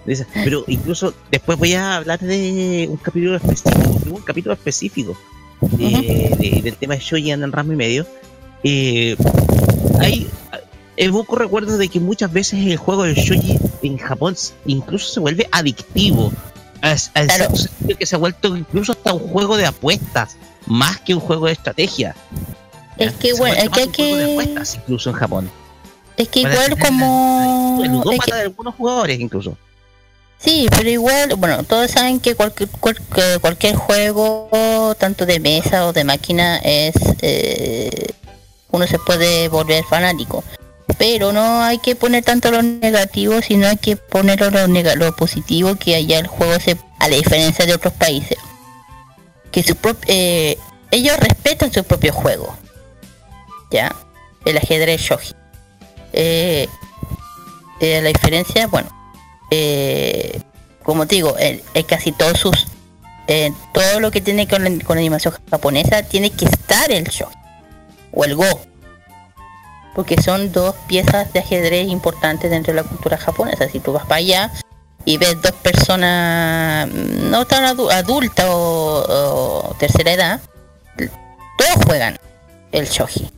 de esa. Pero incluso después voy a hablar de un capítulo específico, un capítulo específico de- de- del tema de Shoji en Ramo y medio. Eh, hay, evoco recuerdos de que muchas veces el juego del Shoji en Japón incluso se vuelve adictivo. Al, al Claro. que se ha vuelto incluso hasta un juego de apuestas, más que un juego de estrategia. Es que bueno, es que hay de que... apuestas incluso en Japón. Es que igual como... El ludópata que- de algunos jugadores incluso. Sí, pero igual, bueno, todos saben que cualquier, juego, tanto de mesa o de máquina, es... eh, uno se puede volver fanático. Pero no hay que poner tanto lo negativo, sino hay que poner lo, lo positivo que allá el juego se... A la diferencia de otros países. Que su eh, ellos respetan su propio juego. ¿Ya? El ajedrez shogi. Eh, eh, la diferencia, bueno, eh, como te digo, en casi todos sus, todo lo que tiene con, la- con animación japonesa tiene que estar el show o el go, porque son dos piezas de ajedrez importantes dentro de la cultura japonesa. Si tú vas para allá y ves dos personas mm, no tan adu- adultas o, o tercera edad, todos juegan el shogi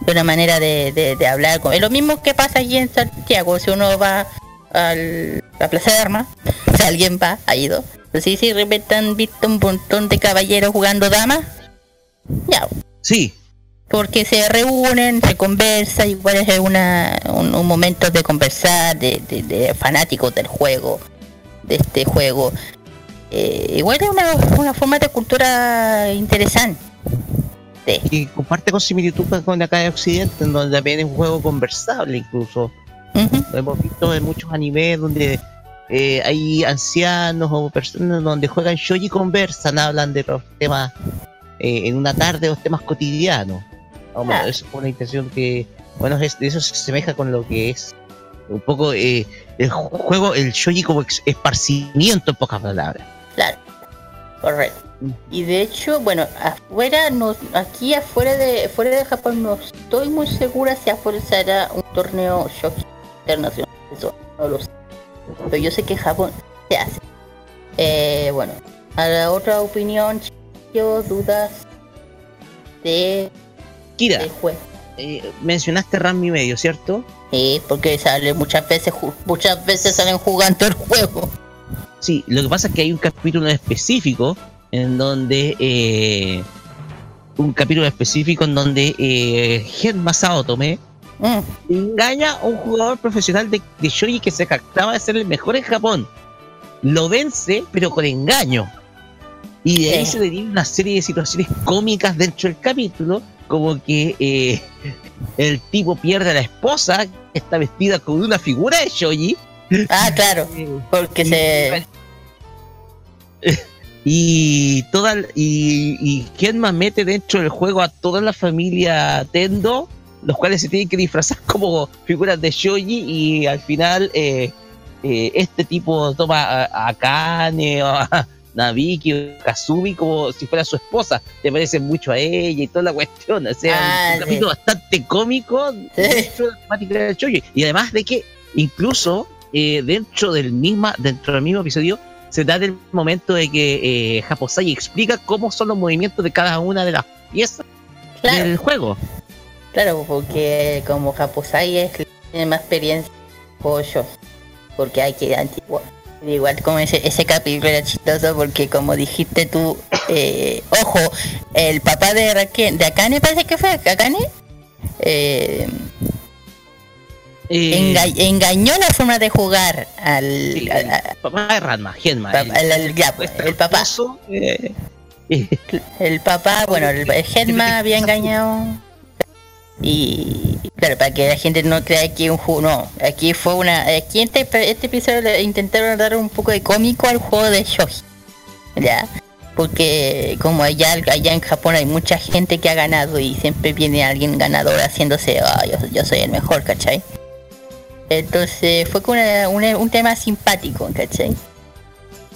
de una manera de, de- de hablar. con- Es lo mismo que pasa allí en Santiago. Si uno va al, a Plaza de Armas, si alguien va, ha ido. Sí, sí, de repente han visto un montón de caballeros jugando damas. Ya, Sí, porque se reúnen, se conversa, igual es una, un, un momento de conversar, de, de- de fanáticos del juego, de este juego. Eh, igual es una, una forma de cultura interesante. Y comparte con similitud con acá de Occidente, en donde también es un juego conversable incluso. Lo hemos visto en muchos animes donde eh, hay ancianos o personas donde juegan shoji y conversan, hablan de los temas eh, en una tarde, los temas cotidianos. Vamos. Eso es una intención que, bueno, es- eso se asemeja con lo que es un poco eh, el juego, el shoji como esparcimiento en pocas palabras. Claro, correcto. Y de hecho, bueno, afuera, no, aquí afuera de fuera de Japón no estoy muy segura si afuera se hará un torneo shogi internacional. Eso no lo sé. Pero yo sé que en Japón se hace. Eh, bueno, a la otra opinión, chicos, dudas de, Kira, del juego. eh, mencionaste Ram y medio, ¿cierto? Sí, porque sale muchas veces, muchas veces salen jugando el juego. Sí, lo que pasa es que hay un capítulo específico en donde eh, un capítulo específico en donde eh, Gen Masao Tome Mm, engaña a un jugador profesional de, de shogi que se jactaba de ser el mejor en Japón. lo vence, pero con engaño. Y de ahí se deriva una serie de situaciones cómicas dentro del capítulo, como que eh, el tipo pierde a la esposa, que está vestida con una figura de Shoji. Ah, claro, porque se... Y toda y, y Genma mete dentro del juego a toda la familia Tendo, los cuales se tienen que disfrazar como figuras de Shoji y al final eh, eh, este tipo toma a, a Kane o a Nabiki o a Kazumi como si fuera su esposa, le parece mucho a ella y toda la cuestión, o sea, Ah, un sí. capítulo bastante cómico dentro de la temática del Shoji. Y además de que incluso eh, dentro del misma dentro del mismo episodio se da el momento de que eh, Japosai explica cómo son los movimientos de cada una de las piezas Claro, del juego. claro, porque como Japosai es, tiene más experiencia yo, porque hay que antiguo. Igual como ese, ese capítulo era chistoso porque como dijiste tú, eh, ojo, el papá de Raquel, de Akane parece que fue Akane, eh, Eh, enga- engañó la forma de jugar al, sí, al- el al- papá de Ranma, Genma. papá- el- el- ya, pues, el papá. eh, El papá, bueno, el, Genma había engañado. Y claro, para que la gente no crea que un juego, no, aquí fue una, aquí en este, este episodio le intentaron dar un poco de cómico al juego de Shoji, ya, porque como allá, allá en Japón hay mucha gente que ha ganado y siempre viene alguien ganador haciéndose, "Ah, yo, yo soy el mejor, ¿cachai? Entonces fue con una- una- un tema simpático, ¿cachai?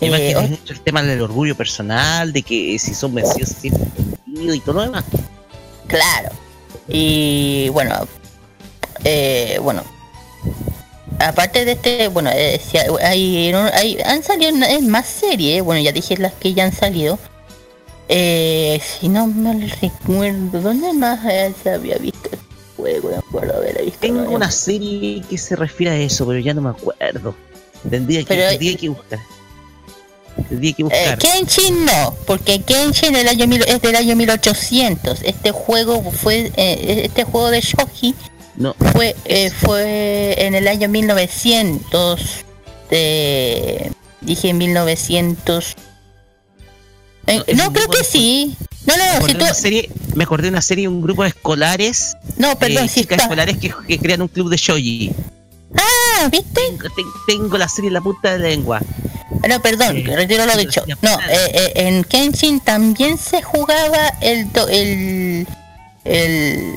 Eh, tiene mucho el tema del orgullo personal, de que si son vencidos y todo lo demás. Claro. Y bueno, eh, bueno. Aparte de este, bueno, eh, si hay, han salido es más series, bueno, ya dije las que ya han salido. Eh, si no me recuerdo, ¿dónde más eh, se había visto juego? No acuerdo haber visto. Tengo ¿no? una serie que se refiere a eso, pero ya no me acuerdo. Tendría que, Pero- tendría que buscar. Tendría que Eh, buscar. Kenshin no, porque Kenshin del año mil- es del año 1800. Este juego fue, eh, este juego de Shoji no, fue eh, fue en el año 1900 eh, dije 1900 Eh, No, no creo que sí no me no si tú serie, me acordé de una serie un grupo de escolares, no perdón eh, si está escolares que, que crean un club de shoji. ah viste Tengo, ten- tengo la serie en la punta de la lengua. no perdón Sí. retiro lo dicho no eh, eh, en Kenshin también se jugaba el do- el el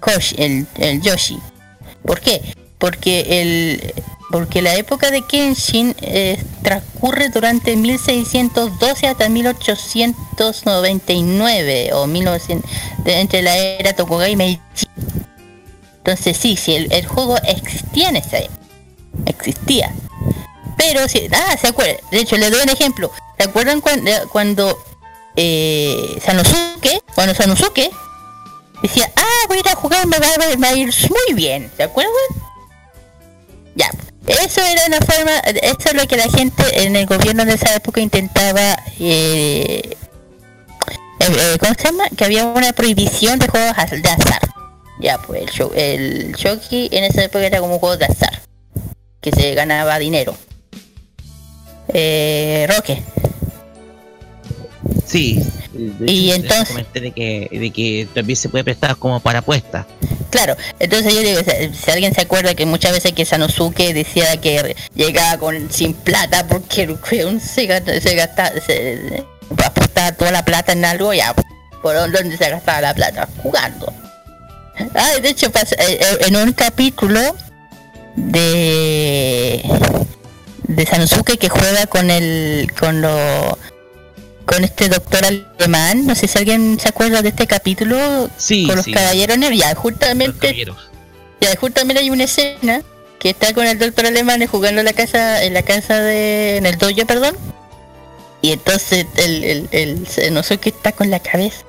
Koshi, el, el Yoshi ¿por qué? porque el porque la época de Kenshin eh, transcurre durante 1612 hasta 1899 o 1900 de- entre la era Tokugawa y Meiji. Entonces sí, sí, el, juego existía en esa época. Existía. Pero sí, ah, se acuerdan. De hecho, le doy un ejemplo. ¿Se acuerdan cuando, cuando eh, Sanosuke, cuando Sanosuke decía, ah, voy a ir a jugar, me va a ir muy bien. ¿Se acuerdan? Ya, eso era una forma, esto es lo que la gente en el gobierno de esa época intentaba, eh, eh, eh, ¿cómo se llama? Que había una prohibición de juegos de azar. Ya, pues el, show, el shogi en esa época era como un juego de azar, que se ganaba dinero. Eh, Roque, Sí. de Y entonces- comenté de que, de que también se puede prestar como para apuestas. Claro, entonces yo digo, si, alguien se acuerda que muchas veces que Sanosuke decía que llegaba con sin plata porque el se gasta, se gasta, se, apostaba toda la plata en algo, ya, ¿por dónde se gastaba la plata? Jugando. Ah, de hecho, pasa- eh, eh, en un capítulo de de Sanosuke que juega con el con lo con este doctor alemán, no sé si alguien se acuerda de este capítulo Sí, con los sí. caballeros ya justamente ya, justamente hay una escena que está con el doctor alemán jugando en la casa, en la casa de, en el dojo, perdón. Y entonces el, el, el no sé qué está con la cabeza.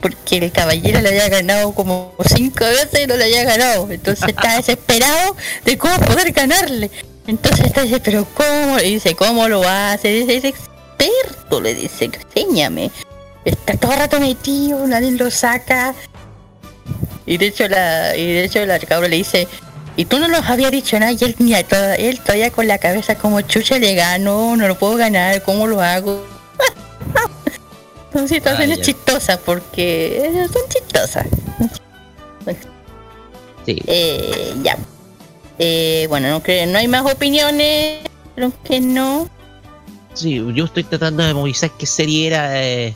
Porque el caballero le había ganado como cinco veces y no le había ganado. Entonces está desesperado de cómo poder ganarle. Entonces está dice, pero cómo, y dice, ¿cómo lo hace? Dice, es experto, le dice, enséñame. Está todo el rato metido, nadie lo saca. Y de hecho la, y de hecho la cabra le dice, Y tú no nos habías dicho nada y él, mira, toda- él todavía con la cabeza como chucha le gano, no lo puedo ganar, ¿cómo lo hago? Son situaciones Ah, chistosas porque eh, son chistosas. Sí. Eh, ya. Eh, bueno, no creo, no hay más opiniones, creo que no. Sí, yo estoy tratando de memorizar qué serie era, eh,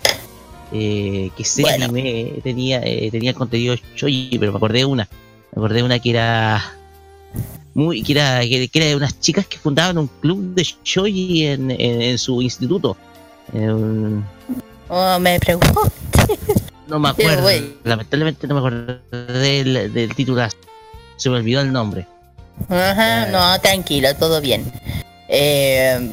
eh, qué serie Bueno. anime tenía, eh, tenía contenido shoji, pero me acordé de una. Me acordé de una que era muy, que era, que, que era de unas chicas que fundaban un club de shoji en, en, en su instituto. Un- Oh, me pregunto. no me acuerdo, lamentablemente no me acuerdo del, del título. Se me olvidó el nombre. Ajá, no, tranquilo, todo bien. Eh,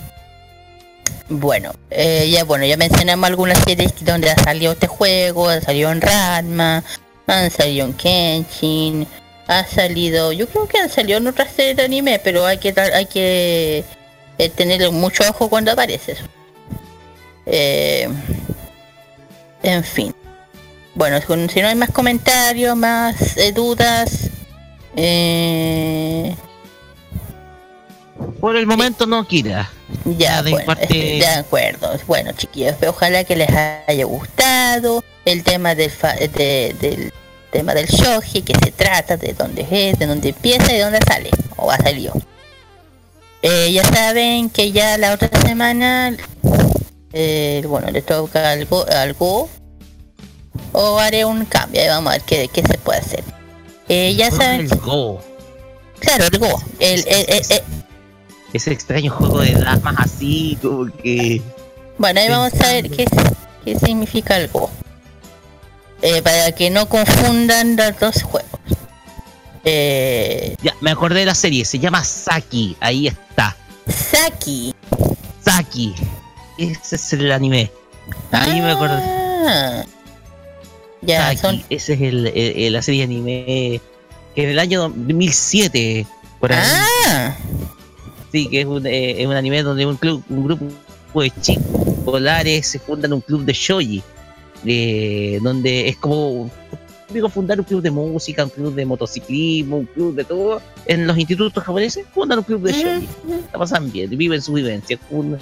bueno, eh, ya bueno, ya mencionamos algunas series donde ha salido este juego, ha salido en Ranma, han salido en Kenshin, ha salido, yo creo que han salido en otras series de anime, pero hay que hay que eh, tener mucho ojo cuando aparece eso. Eh, en fin. Bueno, si no hay más comentarios, más eh, dudas, eh, Por el momento no, Kira. Ya, de bueno, parte- este, de acuerdo. Bueno, chiquillos, pues, ojalá que les haya gustado el tema del, fa- de- del tema del shoji, que se trata, de dónde es, de dónde empieza y de dónde sale, o ha salido. Eh, ya saben que ya la otra semana, eh, bueno, le toca algo, algo, o haré un cambio, ahí vamos a ver qué, qué se puede hacer. Eh, ya saben, del Go. claro, el Go, el, el- el- el- Ese extraño juego de damas así, como que. Bueno, ahí vamos a ver qué, qué significa el Go. Eh, para que no confundan los dos juegos. Eh, Ya, me acordé de la serie, se llama Saki, ahí está. Saki. Saki. Ese es el anime. Ahí me acordé. Ah. Ya, Saki, son. ese es el, el- el- la serie de anime que en el año 2007, por ahí, Ah, sí, que es un, eh, es un anime donde un club, un grupo de chicos escolares se fundan un club de shoji, eh, donde es como digo fundar un club de música, un club de motociclismo, un club de todo. En los institutos japoneses, fundan un club de shoji, la pasan bien, viven su vivencia, una,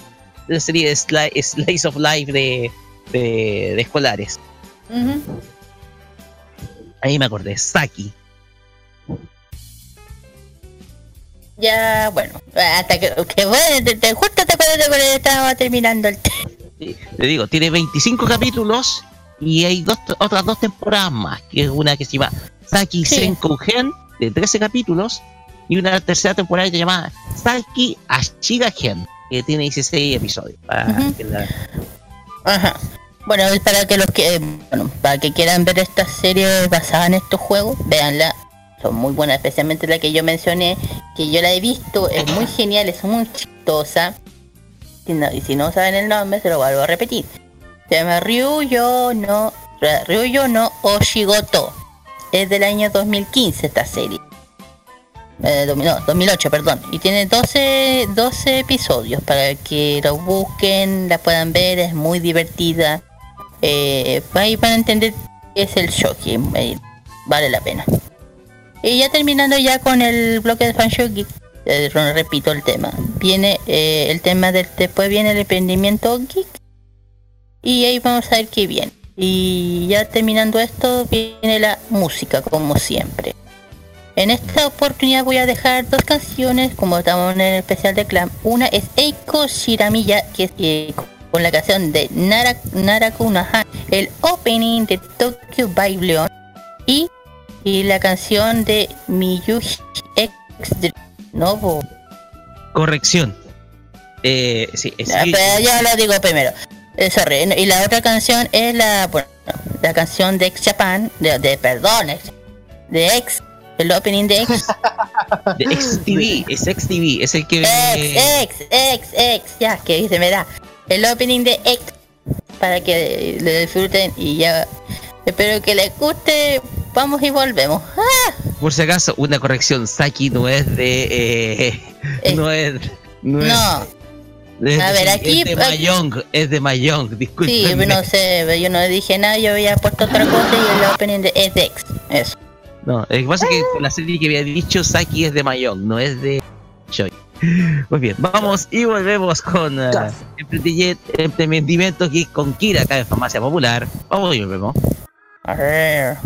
una serie de sli- slice of life de, de, de escolares. Ahí me acordé, Saki. Ya, bueno. Hasta que, que bueno, te, te- justo te acuerdas cuando estaba terminando el tema. Sí, Te digo, tiene 25 capítulos y hay dos, otras dos temporadas más, que es una que se llama Saki Sí. Senkou-gen, de 13 capítulos, y una tercera temporada que se llama Saki Ashiga-gen, que tiene 16 episodios. para Ujú. que la- Ajá. Bueno, para que los que bueno, para que quieran ver esta serie basada en estos juegos, véanla. Son muy buenas, especialmente la que yo mencioné, que yo la he visto, es muy genial, es muy chistosa. Y si no saben el nombre, se lo vuelvo a repetir. Se llama Ryuyo no Ryuyo no Oshigoto. Es del año 2015 esta serie. Eh, no, 2008, perdón. Y tiene 12, 12 episodios para que lo busquen, la puedan ver, es muy divertida. Eh, ahí van a entender qué es el shoki, eh, vale la pena. Y ya terminando ya con el bloque de fanshow geek, eh, repito el tema. Viene eh, el tema del después viene el emprendimiento geek. Y ahí vamos a ver qué viene. Y ya terminando esto viene la música como siempre. En esta oportunidad voy a dejar dos canciones, como estamos en el especial de Clam. Una es Eiko Shiramiya, que es eh, con la canción de Nara, Naraku el opening de Tokyo Babylon y, y la canción de Miyuki X Novo. Corrección. Eh, sí, es- Ah, pero ya lo digo primero. Eh, sorry. Y la otra canción es la, bueno, la canción de X Japan, de, de perdón, de X, el opening de X. de XTV, es XTV, es el que... X, X, X, X, ya, que se me da. El opening de X, para que lo disfruten y ya. Espero que les guste. Vamos y volvemos. ¡Ah! Por si acaso, una corrección, Saki no es de... eh, Eh, no es... No, No, es a de- ver, aquí- Es de Mayong, es de Mayong, sí, disculpen. no sé, yo no dije nada, yo había puesto otra cosa y el opening de es de X. Eso. No, lo que pasa es que la serie que había dicho Saki es de Mayong, no es de Choi. Muy bien, vamos y volvemos con uh, emprendimiento con Kira acá en Farmacia Popular. Vamos y volvemos. A ver.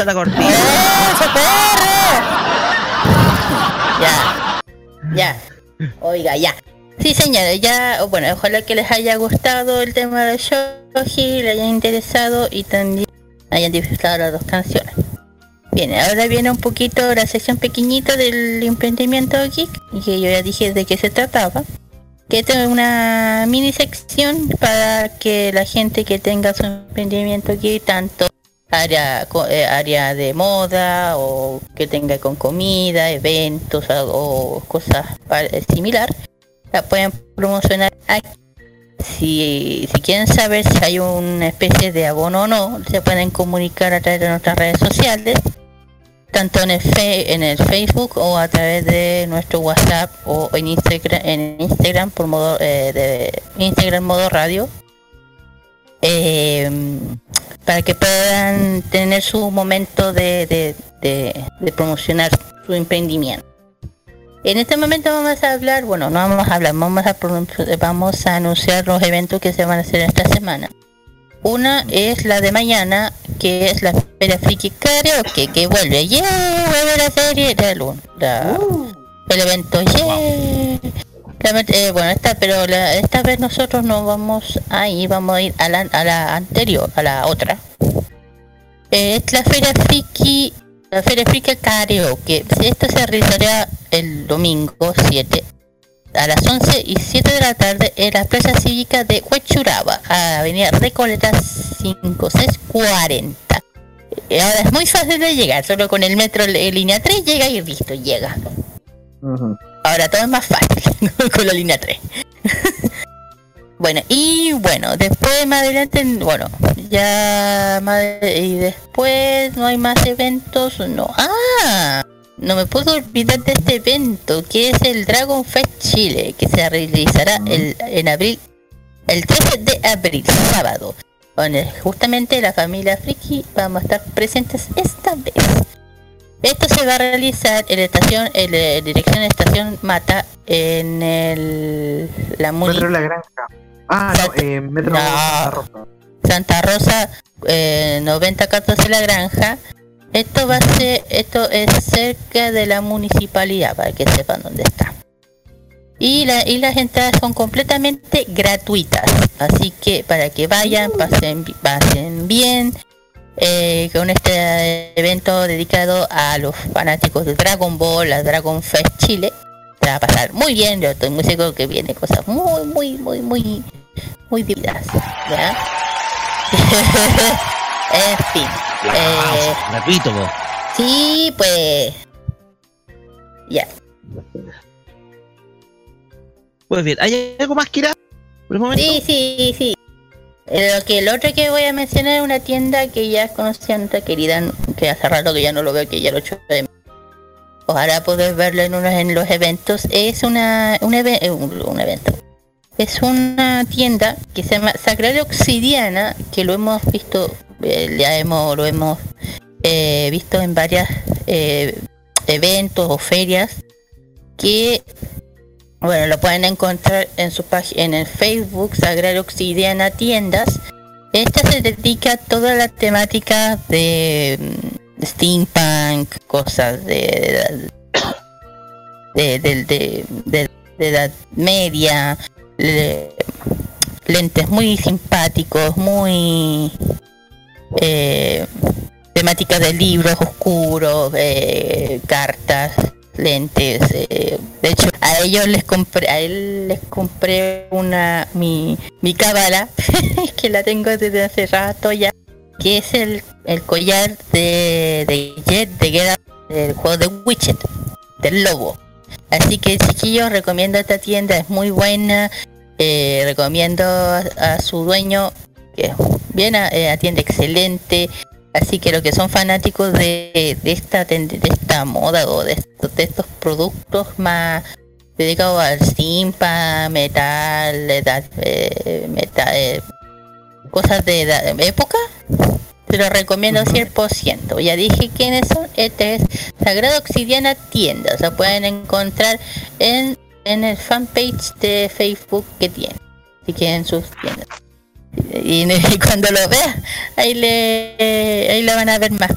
Está la cortina. ¡Eh, socorro! Ya. Ya. Oiga, ya. Sí, señores, ya, bueno, ojalá que les haya gustado el tema de Shoji, le haya interesado y también hayan disfrutado las dos canciones. Bien, ahora viene un poquito la sección pequeñita del emprendimiento geek, y que yo ya dije de qué se trataba. Que es una mini sección para que la gente que tenga su emprendimiento geek, tanto área, eh, área de moda o que tenga con comida, eventos o, cosas similar, la pueden promocionar aquí. Si, si quieren saber si hay una especie de abono o no, se pueden comunicar a través de nuestras redes sociales, tanto en el, fe- en el Facebook o a través de nuestro WhatsApp o en Instagram, en Instagram por modo eh, de Instagram modo radio. Eh, para que puedan tener su momento de, de, de- de promocionar su emprendimiento. En este momento vamos a hablar, bueno, no vamos a hablar, vamos a, vamos a anunciar los eventos que se van a hacer esta semana. Una es la de mañana, que es la Feria Friki Karaoke, que vuelve, ¡yeah! Vuelve la serie, la, la- el evento, ¡yeah! Eh, bueno, esta, pero la- esta vez nosotros no vamos a ir, vamos a ir a la, anterior, a la otra. Eh, es la Feria Friki, la Feria Friki Karaoke. Esto se realizará el domingo 7 a las 11 y 7 de la tarde en la Plaza Cívica de Huechuraba, Avenida Recoleta 5640. Eh, Ahora es muy fácil de llegar, solo con el metro línea 3 llega y listo, llega. Ahora todo es más fácil con la línea 3. bueno, y bueno, después más adelante, bueno, ya más y después no hay más eventos, no. Ah, no me puedo olvidar de este evento que es el Dragon Fest Chile, que se realizará el, en abril, el 13 de abril, sábado. Donde justamente la familia Friki vamos a estar presentes esta vez. Esto se va a realizar en la estación, en la dirección de estación Mata, en el, la muni- Metro La Granja. Ah, no, eh, Metro No. Santa Rosa. Santa Rosa eh, 9014 La Granja. Esto va a ser, esto es cerca de la municipalidad para que sepan dónde está. Y, la, y las entradas son completamente gratuitas, así que para que vayan, pasen, pasen bien eh, con este evento dedicado a los fanáticos de Dragon Ball, a Dragon Fest Chile. Se va a pasar muy bien, yo estoy muy seguro que viene cosas muy, muy, muy, muy, muy divertidas. ¿ya? en fin. Eh, Repito, vos. sí, pues. Ya. Pues bien, ¿hay algo más, Kira? Por el momento. Sí, sí, sí. Eh, Lo que el otro que voy a mencionar es una tienda que ya conocía nuestra querida, que hace rato que ya no lo veo, que ya lo he hecho de Ojalá poder verlo en en los eventos. Es una eh, un, evento. Es una tienda que se llama Sagrario Obsidiana, que lo hemos visto, eh, ya hemos, lo hemos visto en varias eventos o ferias que bueno, lo pueden encontrar en su página en el Facebook Sagrario Obsidiana Tiendas. Esta se dedica a toda la temática de mm, steampunk, cosas de de, de, de, de- de edad media, le- lentes muy simpáticos, muy eh, temáticas de libros oscuros, eh, cartas, lentes. eh, de hecho, a ellos les compré, a él les compré una mi mi cábala que la tengo desde hace rato ya, que es el, el collar de de Jet de Out, del juego de Witcher, del lobo. Así que chiquillos, recomiendo esta tienda, es muy buena. eh, recomiendo a, a su dueño, que bien eh, atiende excelente. Así que los que son fanáticos de, de esta de esta moda o de estos, de estos productos más dedicados al simpa, metal, edad, eh, metal, eh, cosas de edad- época, Se lo recomiendo 100%. Ya dije quiénes son. Este es Sagrada Obsidiana Tienda. O sea, pueden encontrar en, en el fanpage de Facebook que tiene. Si quieren sus tiendas. Y, y cuando lo vean, ahí le, ahí le van a ver más.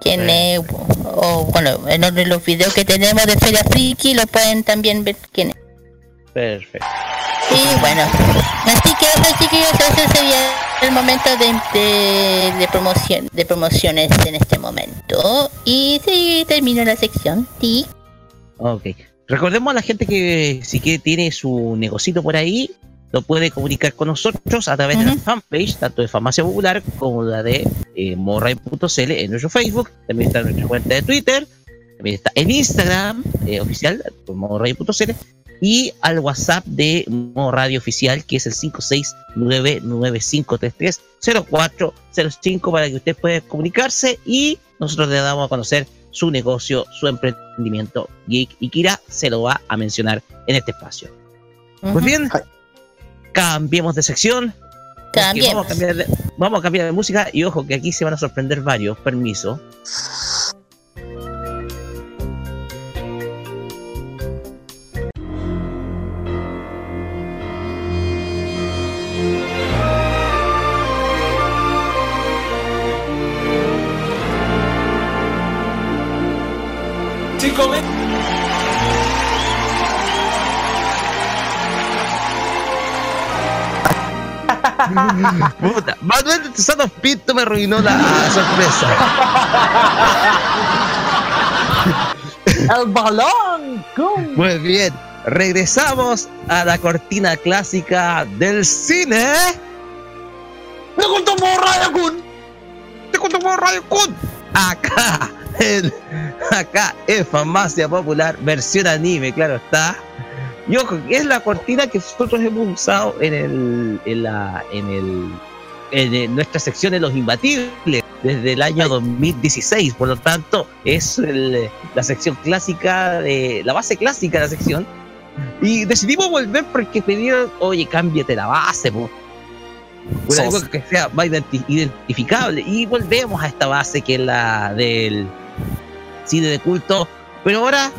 Quién es. O bueno, en otro de los videos que tenemos de Feria Friki lo pueden también ver quién es. Perfecto. Y bueno, así que eso chiquillos, ese sería el momento de, de, de promoción de promociones en este momento. Y sí, termino la sección. Sí. Ok. Recordemos a la gente que si quiere tiene su negocito por ahí, lo puede comunicar con nosotros a través de la fanpage, tanto de Farmacia Popular como la de eh, morray.cl en nuestro Facebook. También está nuestra cuenta de Twitter. También está en Instagram eh, oficial, por morray.cl. Y al WhatsApp de Modo Radio Oficial, que es el 56995330405 para que usted pueda comunicarse y nosotros le damos a conocer su negocio, su emprendimiento geek y Kira se lo va a mencionar en este espacio. Pues bien, cambiemos de sección. Cambiemos. Vamos a, cambiar de, vamos a cambiar de música y ojo que aquí se van a sorprender varios. Permiso. Puta, Manuel Santos Pinto me arruinó la sorpresa. ¡El balón! ¡Cum! Muy bien, regresamos a la cortina clásica del cine. ¡Me contó Radio Kun! Te por Radio Kun. Acá, en, acá en Farmacia Popular, versión anime, claro está. Y ojo, que es la cortina que nosotros hemos usado en el, en la, en el, en, el- nuestra sección de los imbatibles desde el año 2016. Por lo tanto, es el- la sección clásica de, la base clásica de la sección. Y decidimos volver porque pidieron, oye, cámbiate la base, po. Algo que sea más identi- identificable. Y volvemos a esta base que es la del cine de culto. Pero ahora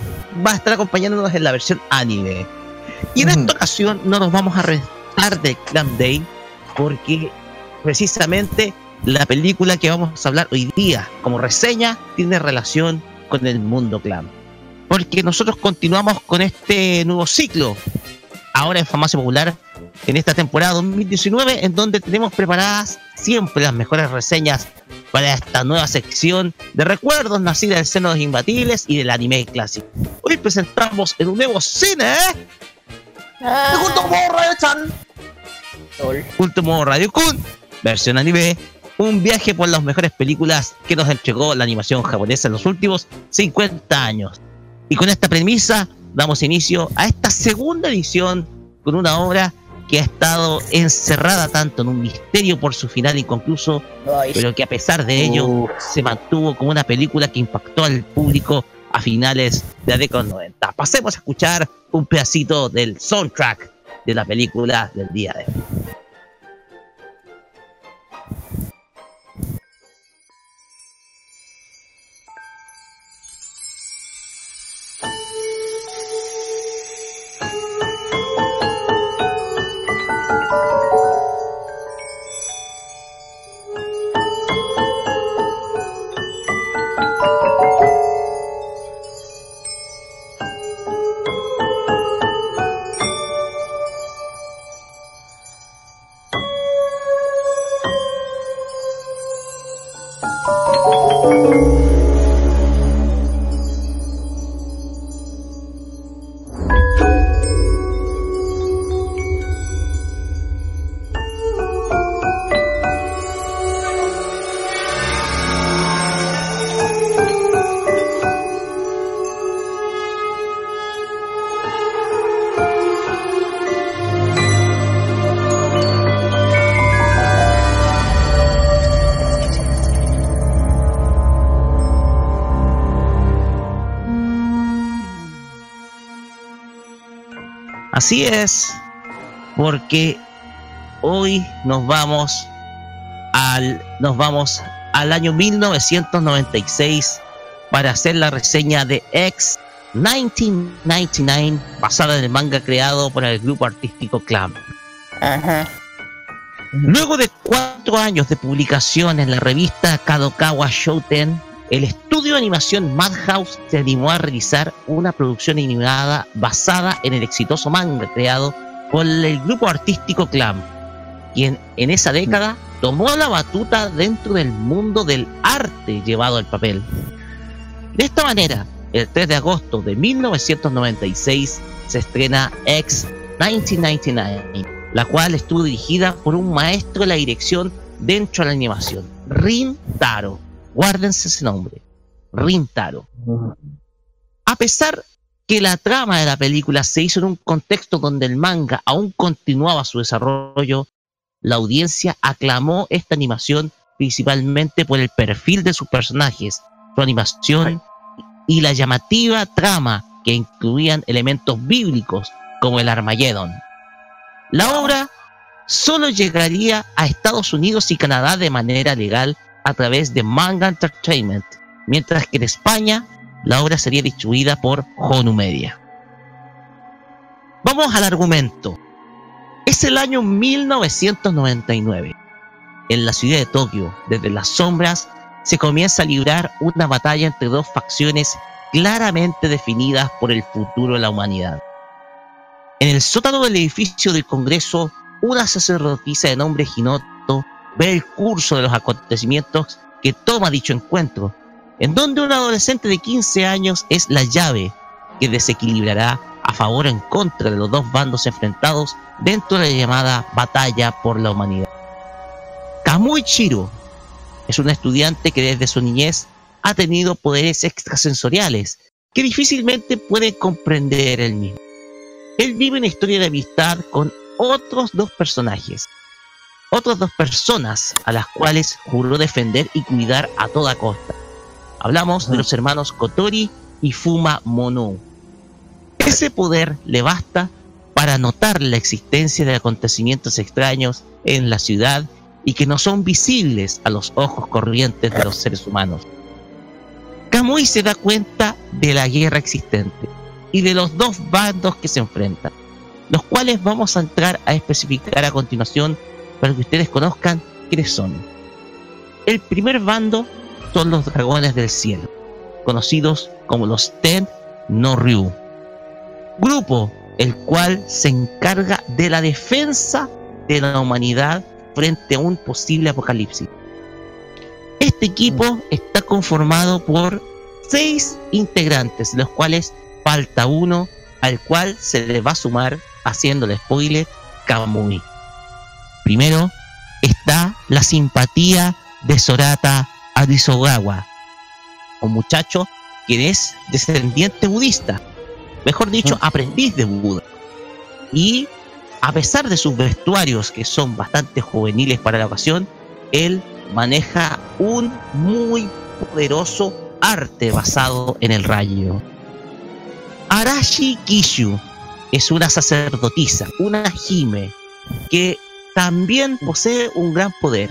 va a estar acompañándonos en la versión anime. Y en esta ocasión no nos vamos a restar de Clam Day porque precisamente la película que vamos a hablar hoy día como reseña tiene relación con el mundo Clam. Porque nosotros continuamos con este nuevo ciclo ahora en Farmacia Popular en esta temporada 2019 en donde tenemos preparadas siempre las mejores reseñas para esta nueva sección de recuerdos nacida del seno de los imbatibles y del anime clásico. Hoy presentamos en un nuevo cine Ah, ¡Me contó Radio Chan! lol. Último Radio Kun, versión anime, un viaje por las mejores películas que nos entregó la animación japonesa en los últimos 50 años. Y con esta premisa damos inicio a esta segunda edición con una obra que ha estado encerrada tanto en un misterio por su final inconcluso, pero que a pesar de ello Uf. se mantuvo como una película que impactó al público a finales de la década 90. Pasemos a escuchar un pedacito del soundtrack de la película del día de hoy. Así es, porque hoy nos vamos al, nos vamos al año 1996 para hacer la reseña de X 1999 basada en el manga creado por el grupo artístico Clam. Ajá. Luego de cuatro años de publicación en la revista Kadokawa Shoten, el estudio de animación Madhouse se animó a realizar una producción animada basada en el exitoso manga creado por el grupo artístico Clam, quien en esa década tomó la batuta dentro del mundo del arte llevado al papel. De esta manera, el 3 de agosto de 1996 se estrena X 1999, la cual estuvo dirigida por un maestro de la dirección dentro de la animación, Rin Taro. Guárdense ese nombre, Rin Taro. A pesar que la trama de la película se hizo en un contexto donde el manga aún continuaba su desarrollo, la audiencia aclamó esta animación principalmente por el perfil de sus personajes, su animación y la llamativa trama que incluían elementos bíblicos como el Armagedón. La obra solo llegaría a Estados Unidos y Canadá de manera legal a través de Manga Entertainment, mientras que en España la obra sería distribuida por Honu Media. Vamos al argumento. Es el año 1999. En la ciudad de Tokio, desde las sombras, se comienza a librar una batalla entre dos facciones claramente definidas por el futuro de la humanidad. En el sótano del edificio del Congreso, una sacerdotisa de nombre Hinoto ve el curso de los acontecimientos que toma dicho encuentro, en donde un adolescente de 15 años es la llave que desequilibrará a favor o en contra de los dos bandos enfrentados dentro de la llamada batalla por la humanidad. Kamui Chiro es un estudiante que desde su niñez ha tenido poderes extrasensoriales que difícilmente puede comprender él mismo. Él vive una historia de amistad con otros dos personajes, otras dos personas a las cuales juró defender y cuidar a toda costa. Hablamos de los hermanos Kotori y Fuma Mono. Ese poder le basta para notar la existencia de acontecimientos extraños en la ciudad y que no son visibles a los ojos corrientes de los seres humanos. Kamui se da cuenta de la guerra existente y de los dos bandos que se enfrentan, los cuales vamos a entrar a especificar a continuación para que ustedes conozcan quiénes son. El primer bando son los dragones del cielo, conocidos como los Ten no grupo el cual se encarga de la defensa de la humanidad frente a un posible apocalipsis. Este equipo está conformado por seis integrantes, los cuales falta uno al cual se le va a sumar, haciéndole spoiler, Kamui. Primero está la simpatía de Sorata Arisogawa, un muchacho que es descendiente budista, mejor dicho, aprendiz de Buda. Y a pesar de sus vestuarios que son bastante juveniles para la ocasión, él maneja un muy poderoso arte basado en el rayo. Arashi Kishu es una sacerdotisa, una Hime, que también posee un gran poder.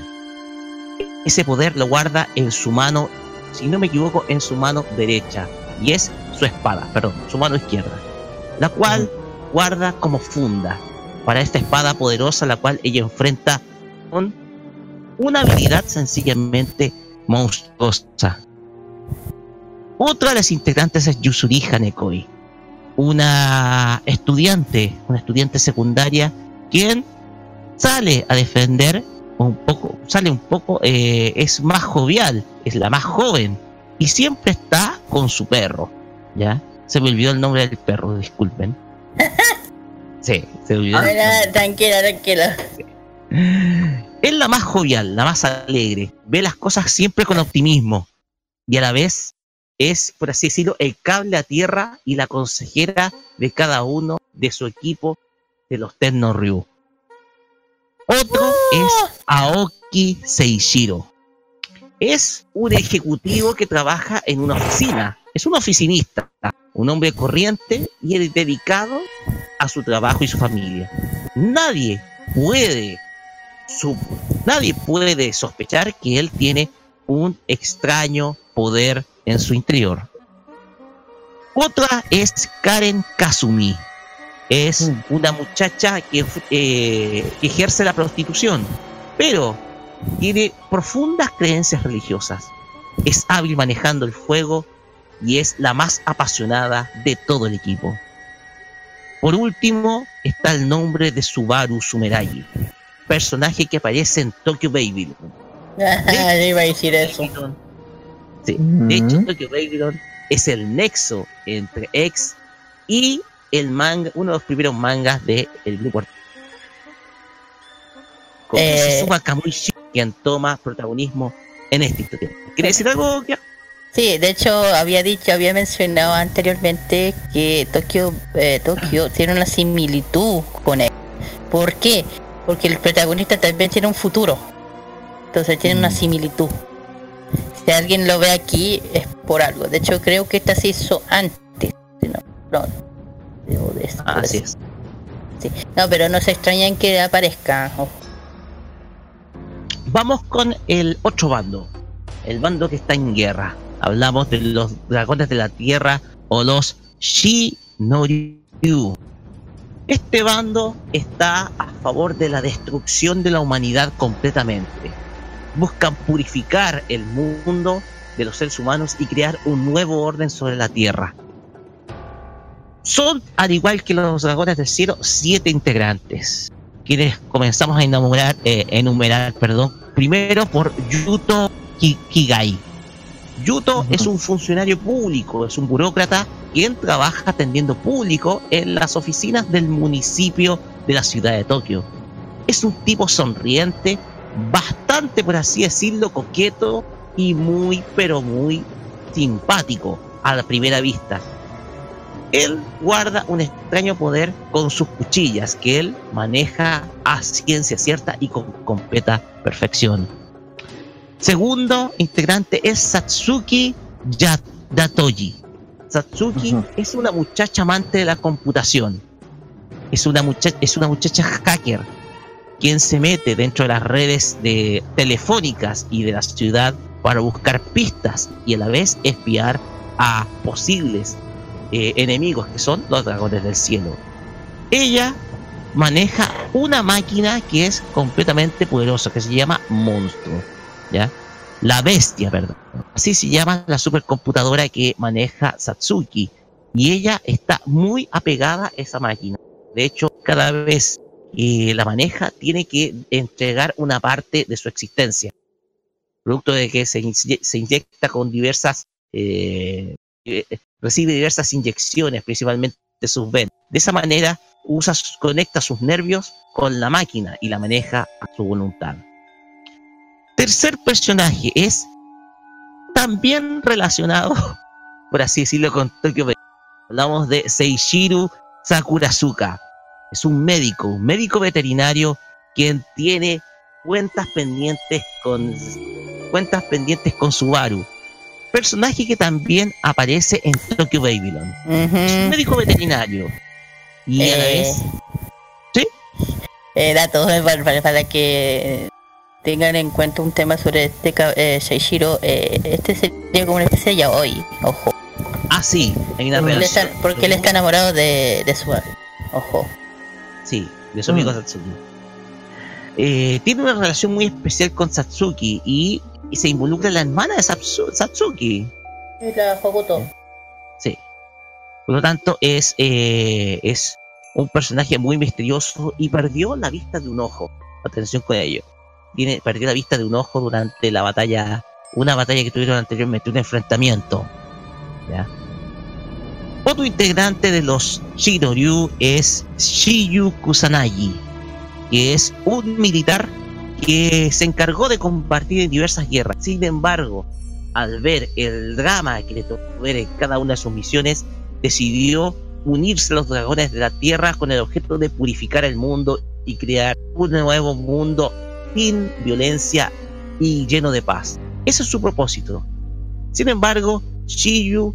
Ese poder lo guarda en su mano, si no me equivoco, en su mano derecha, y es su espada, perdón, su mano izquierda, la cual guarda como funda para esta espada poderosa, la cual ella enfrenta con una habilidad sencillamente monstruosa. Otra de las integrantes es Yusuri Hanekoi, una estudiante, una estudiante secundaria, quien sale a defender un poco, sale un poco, eh, es más jovial, es la más joven y siempre está con su perro, ¿ya? Se me olvidó el nombre del perro, disculpen. Sí, se me olvidó. tranquila, tranquila. Es la más jovial, la más alegre, ve las cosas siempre con optimismo y a la vez es, por así decirlo, el cable a tierra y la consejera de cada uno de su equipo de los Tenno Ryu. Otro es Aoki Seishiro. Es un ejecutivo que trabaja en una oficina. Es un oficinista, un hombre corriente y dedicado a su trabajo y su familia. Nadie puede su- nadie puede sospechar que él tiene un extraño poder en su interior. Otra es Karen Kazumi. Es Mm. una muchacha que, eh, que ejerce la prostitución, pero tiene profundas creencias religiosas. Es hábil manejando el fuego y es la más apasionada de todo el equipo. Por último, está el nombre de Subaru Sumeragi, personaje que aparece en Tokyo Baby. Yo iba a decir eso. Sí, de hecho. Tokyo Babylon es el nexo entre X y el manga, uno de los primeros mangas del el grupo. Con Eh. Suzuka Kamuishi, quien toma protagonismo en esta historia. ¿Quieres decir algo? Kia? Sí, de hecho había dicho, había mencionado anteriormente que Tokio, eh, Tokio tiene una similitud con él. ¿Por qué? Porque el protagonista también tiene un futuro. Entonces tiene una similitud. Si alguien lo ve aquí es por algo. De hecho creo que esta se hizo antes. si No, no, o después. Así es. Sí. No, pero no se extrañan que aparezca. Ojo. Vamos con el otro bando, el bando que está en guerra. Hablamos de los dragones de la tierra o los Shinoryu. Este bando está a favor de la destrucción de la humanidad completamente. Buscan purificar el mundo de los seres humanos y crear un nuevo orden sobre la tierra. Son, al igual que los dragones del cielo, siete integrantes quienes comenzamos a enumerar, eh, enumerar perdón, primero por Yuto Ki- Kigai. Yuto es un funcionario público, es un burócrata quien trabaja atendiendo público en las oficinas del municipio de la ciudad de Tokio. Es un tipo sonriente, bastante, por así decirlo, coqueto y muy, pero muy simpático a la primera vista. Él guarda un extraño poder con sus cuchillas que él maneja a ciencia cierta y con completa perfección. Segundo integrante es Satsuki Ya- Datoji. Satsuki es una muchacha amante de la computación. Es una, mucha- es una muchacha hacker quien se mete dentro de las redes de telefónicas y de la ciudad para buscar pistas y a la vez espiar a posibles eh, enemigos que son los dragones del cielo. Ella maneja una máquina que es completamente poderosa, que se llama Monstruo, ¿ya? La bestia, perdón. Así se llama la supercomputadora que maneja Satsuki. Y ella está muy apegada a esa máquina. De hecho, cada vez que la maneja, tiene que entregar una parte de su existencia. Producto de que se, se inyecta con diversas eh, eh, recibe diversas inyecciones, principalmente de sus venas. De esa manera usa, conecta sus nervios con la máquina y la maneja a su voluntad. Tercer personaje es también relacionado, por así decirlo, con Tokyo. Hablamos de Seishiru Sakurazuka. Es un médico, un médico veterinario quien tiene cuentas pendientes con cuentas pendientes con Subaru personaje que también aparece en Tokyo Babylon. Es un médico veterinario. Y a la Eh, vez. ¿Sí? eh, datos eh, para, para- que tengan en cuenta un tema sobre este eh, Seishiro. eh, este sería como una especie de yaoi, ojo. Ah, sí, hay una Porque él relación. está, porque él está enamorado de, de su ojo. Sí, de su amigo Mm. Satsuki. Eh, tiene una relación muy especial con Satsuki y, y se involucra la hermana de Satsu- Satsuki. La Hokuto. Sí. Por lo tanto, es, eh, es un personaje muy misterioso y perdió la vista de un ojo. Atención con ello. Tiene, perdió la vista de un ojo durante la batalla, una batalla que tuvieron anteriormente, un enfrentamiento. ¿ya? Otro integrante de los Shinoryu es Shiyu Kusanagi, que es un militar que se encargó de compartir en diversas guerras. Sin embargo, al ver el drama que le tocó ver en cada una de sus misiones, decidió unirse a los dragones de la tierra con el objeto de purificar el mundo y crear un nuevo mundo sin violencia y lleno de paz. Ese es su propósito. Sin embargo, Shiyu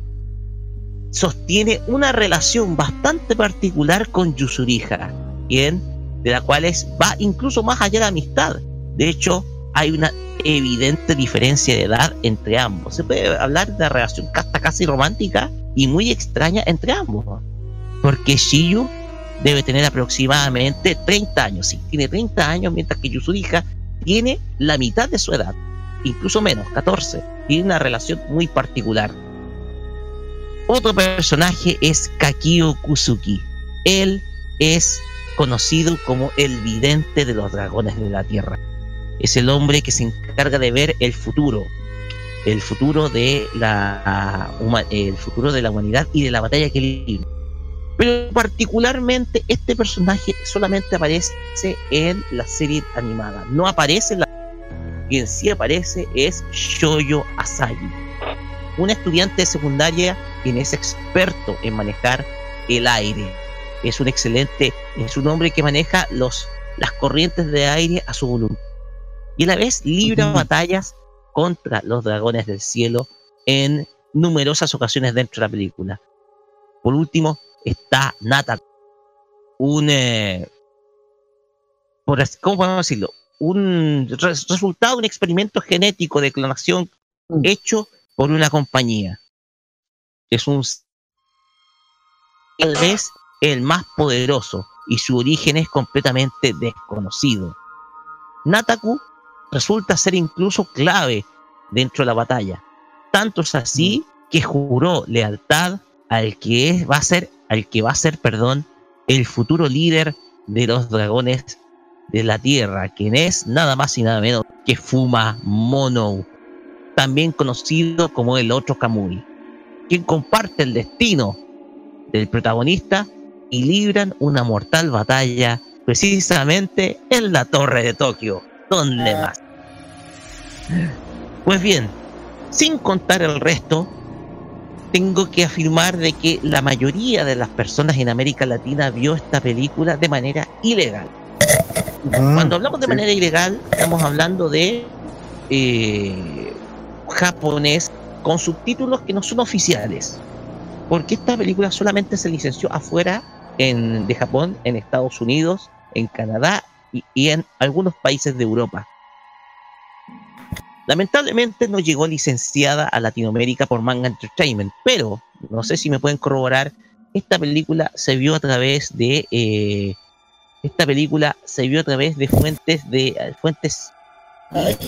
sostiene una relación bastante particular con Yusuriha, quien de la cual es, va incluso más allá de la amistad. De hecho, hay una evidente diferencia de edad entre ambos. Se puede hablar de una relación hasta casi romántica y muy extraña entre ambos. Porque Shiyu debe tener aproximadamente 30 años, sí, tiene 30 años, mientras que Yuzuriha tiene la mitad de su edad, incluso menos, 14. Tiene una relación muy particular. Otro personaje es Kakio Kusuki. Él es conocido como el vidente de los dragones de la tierra. Es el hombre que se encarga de ver el futuro, el futuro de la la humanidad y de la batalla que libra. Pero particularmente este personaje solamente aparece en la serie animada, no aparece en la quien sí aparece es Shoyo Asagi, un estudiante de secundaria quien es experto en manejar el aire. Es un excelente, es un hombre que maneja los, las corrientes de aire a su voluntad. Y a la vez libra batallas contra los dragones del cielo en numerosas ocasiones dentro de la película. Por último, está Nata, un, eh, por ¿cómo podemos decirlo? Un res- resultado de un experimento genético de clonación Mm. hecho por una compañía. Es un tal vez el más poderoso y su origen es completamente desconocido. Nataku resulta ser incluso clave dentro de la batalla. Tanto es así que juró lealtad al que es- va a ser, al que va a ser, perdón, el futuro líder de los dragones de la tierra, quien es nada más y nada menos que Fuma Mono, también conocido como el otro Kamui, quien comparte el destino del protagonista y libran una mortal batalla precisamente en la torre de Tokio. ¿Dónde Ah. más? Pues bien, sin contar el resto, tengo que afirmar de que la mayoría de las personas en América Latina vio esta película de manera ilegal. Cuando hablamos de manera ilegal, estamos hablando de eh, japonés con subtítulos que no son oficiales. Porque esta película solamente se licenció afuera en, de Japón, en Estados Unidos, en Canadá y, y en algunos países de Europa. Lamentablemente no llegó licenciada a Latinoamérica por Manga Entertainment, pero no sé si me pueden corroborar, esta película se vio a través de eh, esta película se vio a través de fuentes de eh, fuentes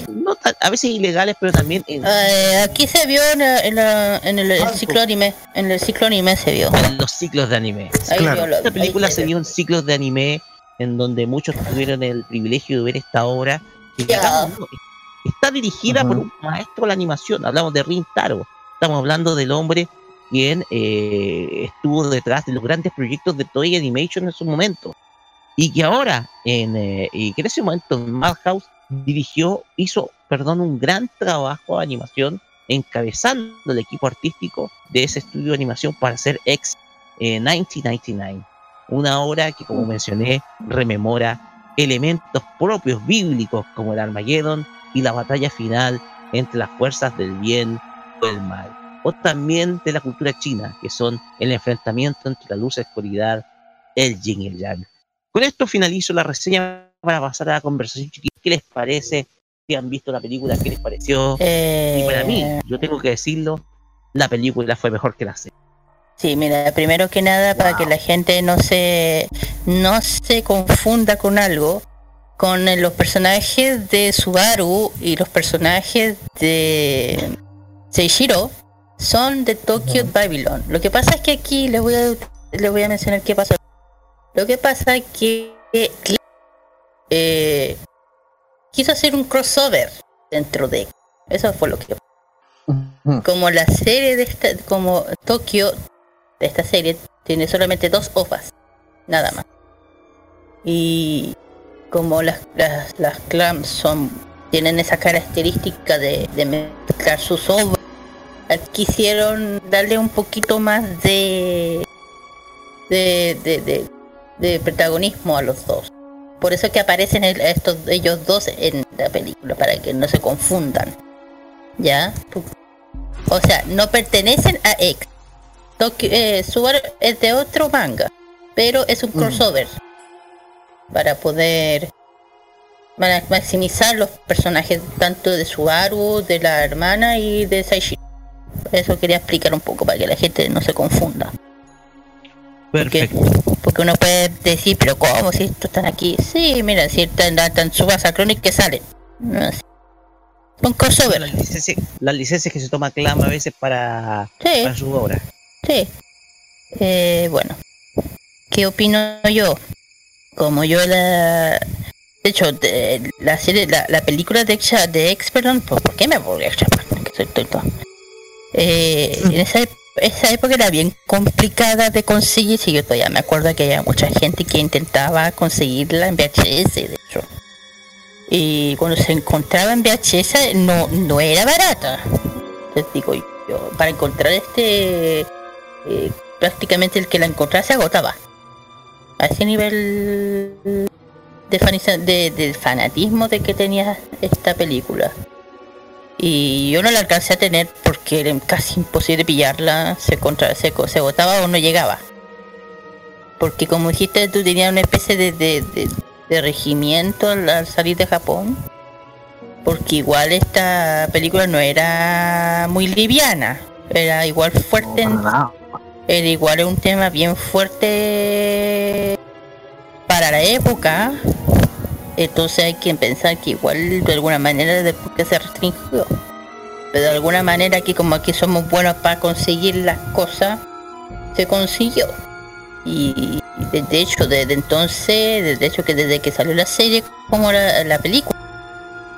no tan- a veces ilegales, pero también en, Eh, aquí se vio en, la- en, la- en el, el ciclo anime. En el ciclo anime se vio. en los ciclos de anime. Ahí Claro. vio lo- Esta película se vio. vio en ciclos de anime en donde muchos tuvieron el privilegio de ver esta obra. que Ya. digamos, no, está dirigida por un maestro de la animación. Hablamos de Rin Taro. Estamos hablando del hombre quien eh, estuvo detrás de los grandes proyectos de Toei Animation en su momento. Y que ahora, en, eh, y que en ese momento en Madhouse dirigió, hizo, perdón, un gran trabajo de animación encabezando el equipo artístico de ese estudio de animación para hacer X eh, 1999. Una obra que, como mencioné, rememora elementos propios bíblicos como el Armageddon y la batalla final entre las fuerzas del bien o el mal. O también de la cultura china, que son el enfrentamiento entre la luz y la oscuridad, el yin y el yang. Con esto finalizo la reseña para pasar a la conversación chiquita. ¿Qué les parece? Si han visto la película, ¿qué les pareció? Eh, Y para mí, yo tengo que decirlo, la película fue mejor que la serie. Sí, mira, primero que nada, para que la gente no se no se confunda con algo, con eh, los personajes de Subaru y los personajes de Seishiro son de Tokyo Babylon. Lo que pasa es que aquí les voy a les voy a mencionar qué pasó. Lo que pasa es que eh, quiso hacer un crossover dentro de eso fue lo que como la serie de esta, como Tokio esta serie tiene solamente dos ovas, nada más. Y como las, las, las clams son, tienen esa característica de, mezclar sus ovas, quisieron darle un poquito más de, de, de, de, protagonismo a los dos. Por eso que aparecen el- estos ellos dos en la película, para que no se confundan. ¿Ya? O sea, no pertenecen a X. Tokyo, eh, Subaru es de otro manga, pero es un crossover. para poder para maximizar los personajes tanto de Subaru, de la hermana y de Saishi. Eso quería explicar un poco para que la gente no se confunda. Porque, Perfecto. porque uno puede decir, pero ¿cómo? Si estos están aquí. Sí, mira, si están tan Subasa Chronic que salen. No sé. Un crossover. Las licencias, las licencias que se toma Clam a veces para, Sí. para su obra. Sí. Eh, bueno. ¿Qué opino yo? Como yo la... De hecho, de- la serie, la, la película de Ex, de Ex, perdón, ¿por, por qué me volví Japan? Que soy tonto. Eh, en esa, esa época era bien complicada de conseguir, si yo todavía me acuerdo que había mucha gente que intentaba conseguirla en VHS, de hecho. Y cuando se encontraba en VHS no, no era barata. Les digo yo, para encontrar este eh, prácticamente el que la encontrara se agotaba. A ese nivel de, de, de fanatismo de que tenía esta película. Y yo no la alcancé a tener porque era casi imposible pillarla, se, contra, se, se agotaba o no llegaba. Porque como dijiste, tú tenías una especie de, de, de- de regimiento al, al salir de Japón. Porque igual esta película no era muy liviana, era igual fuerte en, era igual un tema bien fuerte para la época. Entonces hay que pensar que igual de alguna manera después que se restringió. Pero de alguna manera aquí como aquí somos buenos para conseguir las cosas, se consiguió. Y de, de hecho desde entonces, de hecho que desde que salió la serie como la, la película,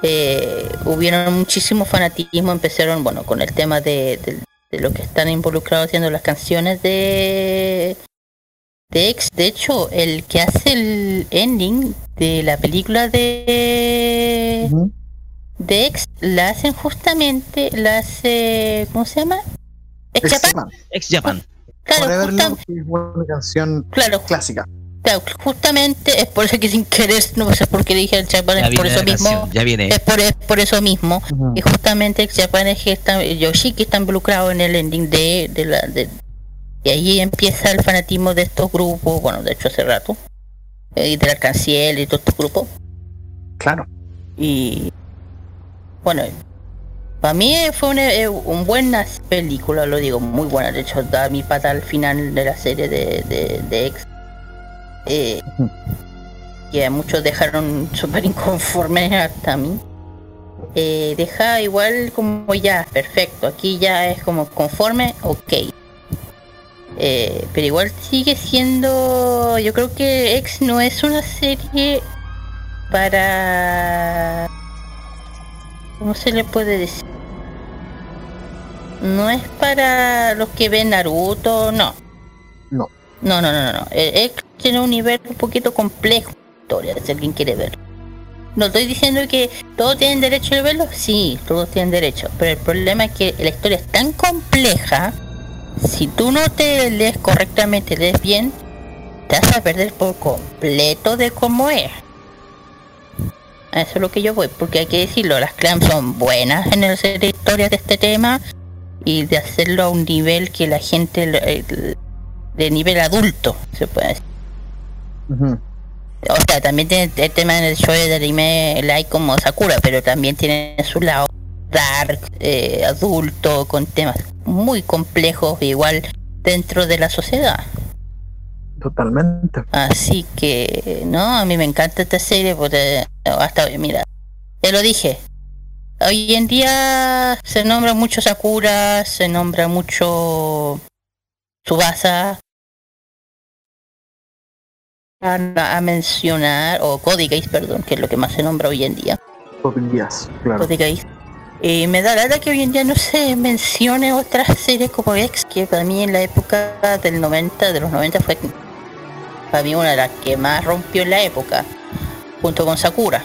eh, hubieron muchísimo fanatismo, empezaron bueno con el tema de- de lo que están involucrados haciendo las canciones de de X. De hecho, el que hace el ending de la película de de X la hacen justamente, la hace ¿cómo se llama? Ex Japan. Japan. Ex Japan. Claro, justa- es una canción claro, clásica. Justamente es por eso que sin querer, no sé por qué le dije el Japan, es por eso mismo. ya viene. Es por, es por eso mismo. Ujú. Y justamente Ex Japan es que está, Yoshiki está involucrado en el ending de, de la de, y ahí empieza el fanatismo de estos grupos, bueno de hecho hace rato, eh, y de la Canciel y todos estos grupos. Claro. Y bueno, para mí fue una eh, un buena película, lo digo, muy buena. De hecho, da mi pata al final de la serie de, de, de X. Eh, que a muchos dejaron súper inconformes hasta a mí. Eh, deja igual como ya, perfecto. Aquí ya es como conforme, ok. Eh, pero igual sigue siendo. Yo creo que X no es una serie para. ¿Cómo se le puede decir? No es para los que ven Naruto, no. No. No, no, no, no. Eh, X tiene un nivel un poquito complejo de historia, si alguien quiere ver. No estoy diciendo que todos tienen derecho de verlo, sí, todos tienen derecho. Pero el problema es que la historia es tan compleja, si tú no te lees correctamente, lees bien, te vas a perder por completo de cómo es. Eso es lo que yo voy, porque hay que decirlo, las clams son buenas en el hacer historias de este tema y de hacerlo a un nivel que la gente, de nivel adulto, se puede decir. O sea, también tiene el tema del show de anime like como Sakura, pero también tiene su lado dark, eh, adulto, con temas muy complejos, igual dentro de la sociedad. Totalmente. Así que, no, a mí me encanta esta serie, porque hasta hoy, mira, ya lo dije. Hoy en día se nombra mucho Sakura, se nombra mucho Tsubasa. A, a mencionar, o Cody Geass, perdón, que es lo que más se nombra hoy en día. Topillas, claro. Geass. Y me da lata que hoy en día no se mencione otras series como X, que para mí en la época del 90, de los 90 fue para mí una de las que más rompió en la época, junto con Sakura.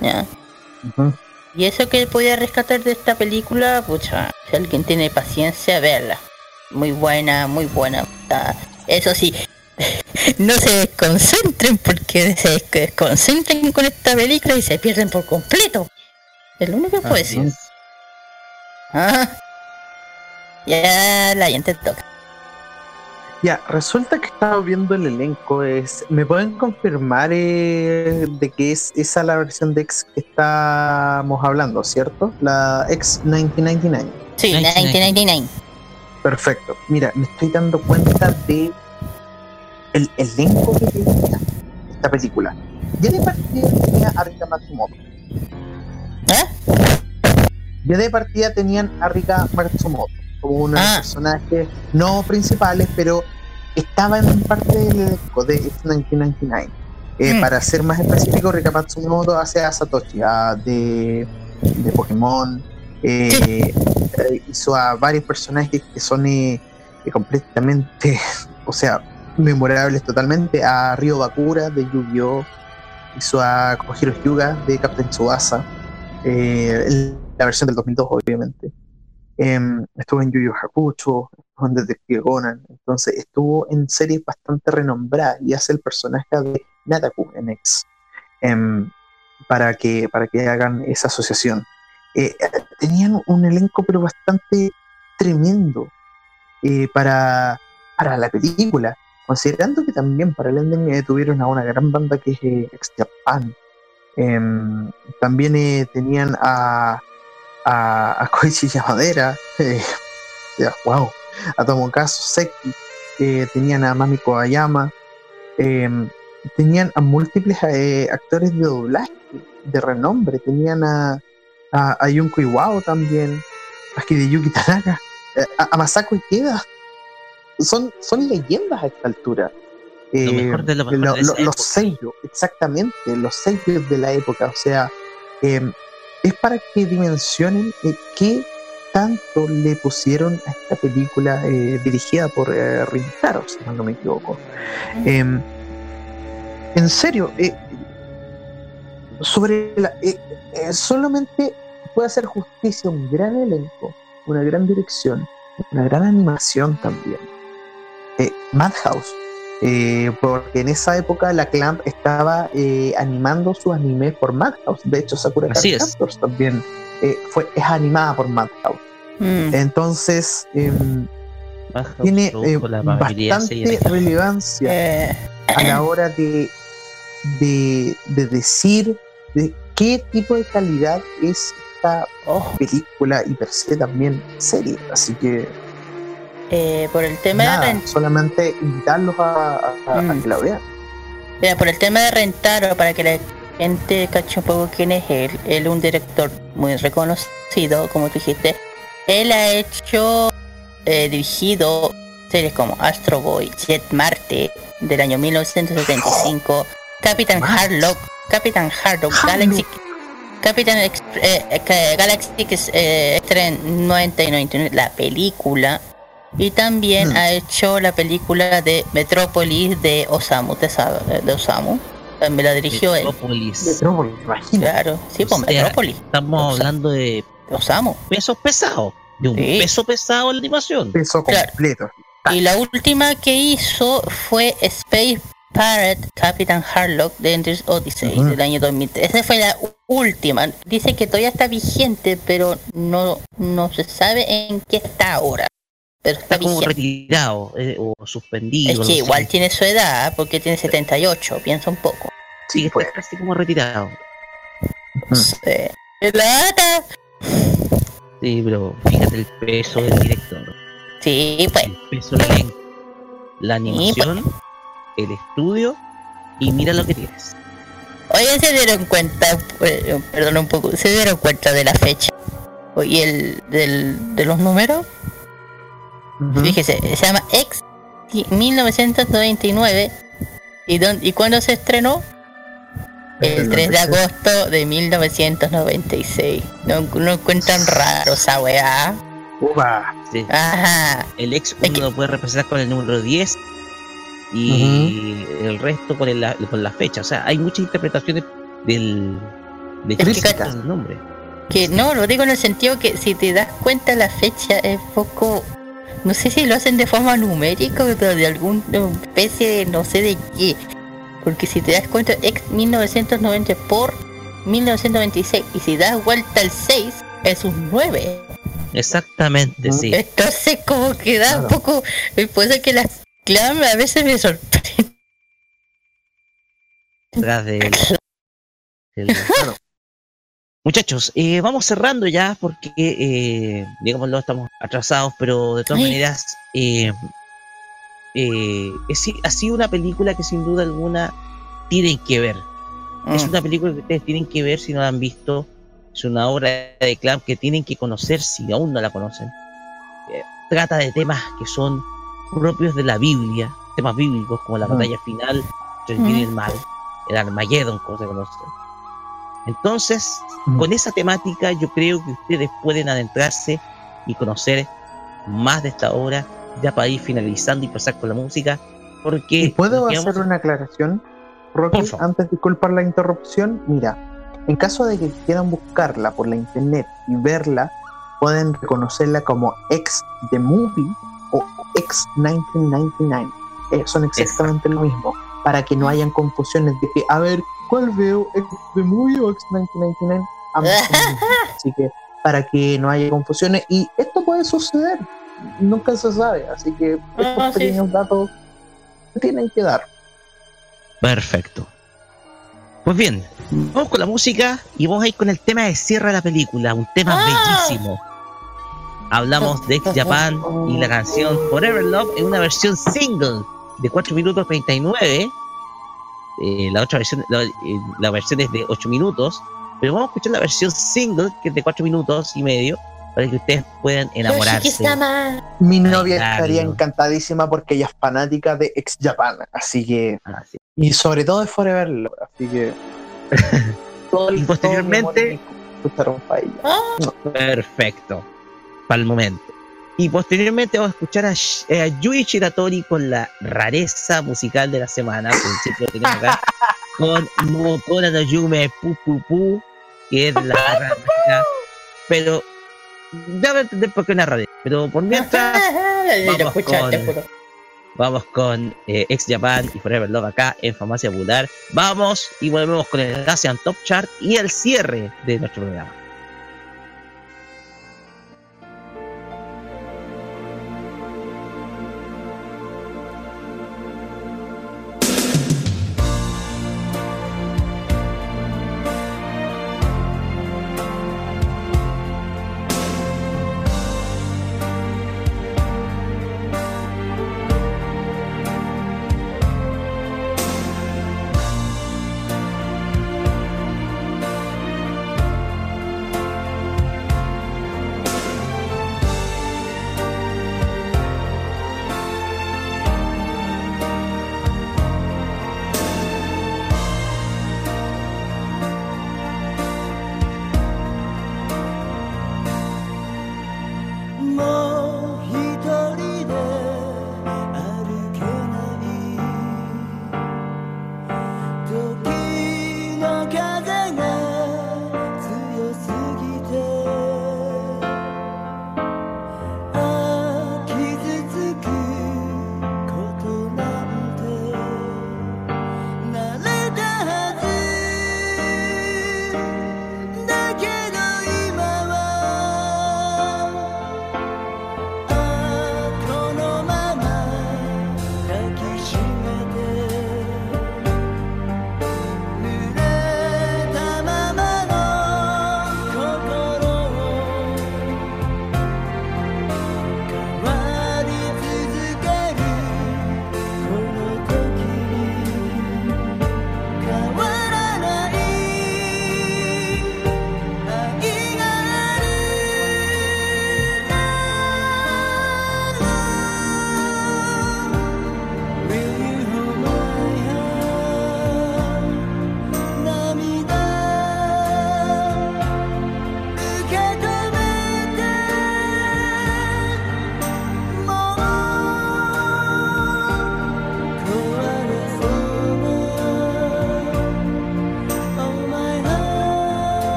¿ya? Ujú. Y eso que podía rescatar de esta película, pucha, si alguien tiene paciencia, verla. Muy buena, muy buena. Ah, Eso sí, no se desconcentren porque se desconcentren con esta película y se pierden por completo. Es lo único que puedo decir. Ah. Ya la gente toca. Ya, resulta que estaba viendo el elenco. Es, ¿Me pueden confirmar eh, de que es esa la versión de X que estamos hablando, cierto? La X 1999. Sí, 1999. Perfecto. Mira, me estoy dando cuenta de el elenco que tenía esta película. Ya de partida tenía a Rika Matsumoto. ¿Eh? Ya de partida tenían a Rika Matsumoto como uno de los Ah. personajes no principales, pero estaba en parte del elenco de X 1999. Eh, Mm. Para ser más específico, Rika Matsumoto hace a Satoshi, a de, de Pokémon. eh, eh, hizo a varios personajes que son eh, eh, completamente, o sea, memorables totalmente. A Ryo Bakura de Yu-Gi-Oh! Hizo a Kojiro Hyuga de Captain Tsubasa. eh, la versión del 2002, obviamente. Em, estuvo en Yu Yu Hakucho, estuvo en Detective Conan, entonces estuvo en series bastante renombradas y hace el personaje de Nataku en X. Em, para, que, para que hagan esa asociación. Eh, tenían un elenco pero bastante tremendo eh, para, para la película, considerando que también para el ending eh, tuvieron a una gran banda que es eh, X Japan. Em, también eh, tenían a, a, a Koichi Yamadera, eh, ya, wow, a Tomokazu Seki, eh, tenían a Mami Kobayama, em, tenían a múltiples eh, actores de doblaje de renombre, tenían a, a, a Iwao también, a Hideyuki Tanaka, eh, a, a Masako Ikeda. Son, son leyendas a esta altura. Lo mejor de lo mejor de los época. sellos, exactamente, los sellos de la época. O sea, em, es para que dimensionen eh, qué tanto le pusieron a esta película eh, dirigida por eh, Rintaro, si no me equivoco. Em, en serio, eh, sobre la, eh, eh, solamente puede hacer justicia un gran elenco, una gran dirección, una gran animación también. Eh, Madhouse, eh, porque en esa época la Clamp estaba eh, animando su anime por Madhouse. De hecho, Sakura Así Card es. Captors también eh, fue, es animada por Madhouse. Mm. Entonces, em, tiene eh, bastante relevancia Eh, a la hora de, de, de decir de qué tipo de calidad es esta oh, película y per se también serie. Así que eh, por el tema de nada, rent- solamente invitarlos a, a- a- a Mm. que la vean. Mira, por el tema de rentar o para que la gente cache un poco quién es él, él es un director muy reconocido, como tú dijiste. Él ha hecho, eh, dirigido series como Astro Boy, Jet Marte del año 1975, Captain What? Harlock, Captain Harlock. Galaxy, Ex- eh, eh, Galaxy eh, Extra en 90 y 99, la película. Y también Hmm. ha hecho la película de Metrópolis de Osamu, de, Sa- de Osamu. También la dirigió él. Metrópolis. Metrópolis, imagina. Claro, sí, pues Metrópolis. Estamos hablando de Osamu. pesos pesados. De un Sí. peso pesado en la animación. Peso Claro. completo. Y la última que hizo fue Space Pirate Captain Harlock de Endless Odyssey Ujú. del año 2003. Esa fue la última. Dice que todavía está vigente, pero no, no se sabe en qué está ahora. Pero está Está como retirado eh, o suspendido. Es que igual tiene su edad, porque tiene 78, piensa un poco. Sí, está pues. casi como retirado. Mm. Eh, ¡Plata! Sí, pero fíjate el peso del director. Sí, pues. El peso del elenco. La animación, el estudio y mira lo que tienes. Oye, se dieron cuenta, eh, perdón un poco, se dieron cuenta de la fecha y el del, de los números. Fíjese, se llama X 1999 y don, y cuándo se estrenó el 3 de agosto de 1996. No, no encuentran raro esa weá. Upa. Sí. Ajá. El ex Es uno lo puede representar con el número 10 y el resto con, el- con la fecha. O sea, hay muchas interpretaciones del, de Es que qué cacha- es el nombre. Que no, lo digo en el sentido que si te das cuenta la fecha es poco... No sé si lo hacen de forma numérica o de, de alguna especie de no sé de qué. Porque si te das cuenta, ex 1990 por 1996. Y si das vuelta al 6, es un 9. Exactamente, sí. Entonces como que da un poco... Puede ser que las Clam a veces me sorprende. Detrás del- del- Claro. Muchachos, eh, vamos cerrando ya porque, eh, digámoslo, estamos atrasados, pero de todas Ay. maneras, eh, eh, es, ha sido una película que sin duda alguna tienen que ver. Es Mm. una película que ustedes tienen que ver si no la han visto. Es una obra de Clamp que tienen que conocer si aún no la conocen. Eh, trata de temas que son propios de la Biblia, temas bíblicos como la Mm. batalla final el bien y el mal, el Armageddon, como se conoce. Entonces, con esa temática yo creo que ustedes pueden adentrarse y conocer más de esta obra ya para ir finalizando y pasar con la música. Porque ¿Y puedo hacer una aclaración, Rocky? Antes de disculpar la interrupción, mira, en caso de que quieran buscarla por la internet y verla, pueden reconocerla como ex The Movie o ex 1999. Eh, son exactamente lo mismo, para que no hayan confusiones de que, a ver, ¿cuál veo? ¿Ex The Movie o ex 1999? Ambos son lo mismo. Así que, para que no haya confusiones, y esto puede suceder, nunca se sabe, así que estos Ah, sí. pequeños datos se tienen que dar. Perfecto. Pues bien, vamos con la música y vamos a ir con el tema de cierre de la película, un tema Ah. bellísimo. Hablamos de Ex Japan y la canción Forever Love en una versión single de 4 minutos 39. Eh, la otra versión, la, eh, la versión es de 8 minutos, pero vamos a escuchar la versión single que es de 4 minutos y medio para que ustedes puedan enamorarse. Mi novia estaría encantadísima porque ella es fanática de Ex Japan, así que Ah, sí. y sobre todo de Forever Love, así que todo el- Y posteriormente- todo. Ah, Perfecto. Para el momento. Y posteriormente vamos a escuchar a, eh, a Yui Shiratori con la rareza musical de la semana, que siempre lo tenemos acá, con Mokona no Yume Pu Pu Pu, que es la mágica. Pero ya voy a entender por qué una rareza. Pero por mientras, con- vamos con eh, Ex Japan y Forever Love acá en Farmacia Popular. Vamos y volvemos con el Asian Top Chart y el cierre de nuestro programa.「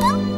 噔。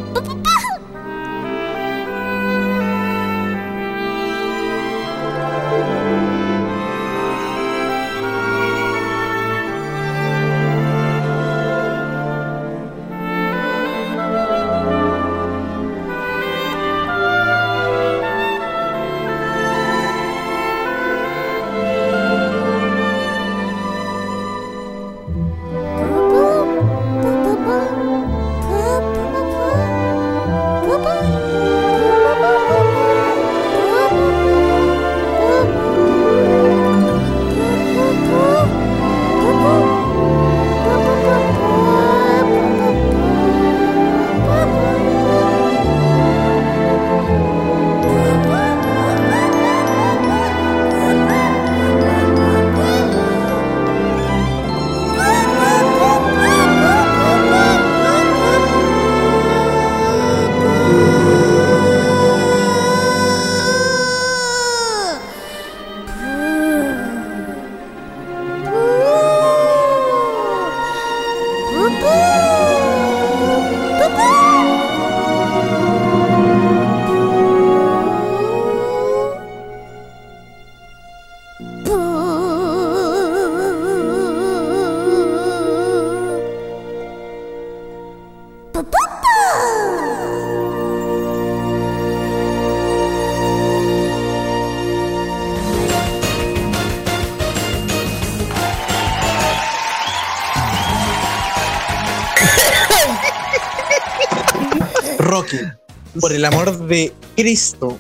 El amor de Cristo,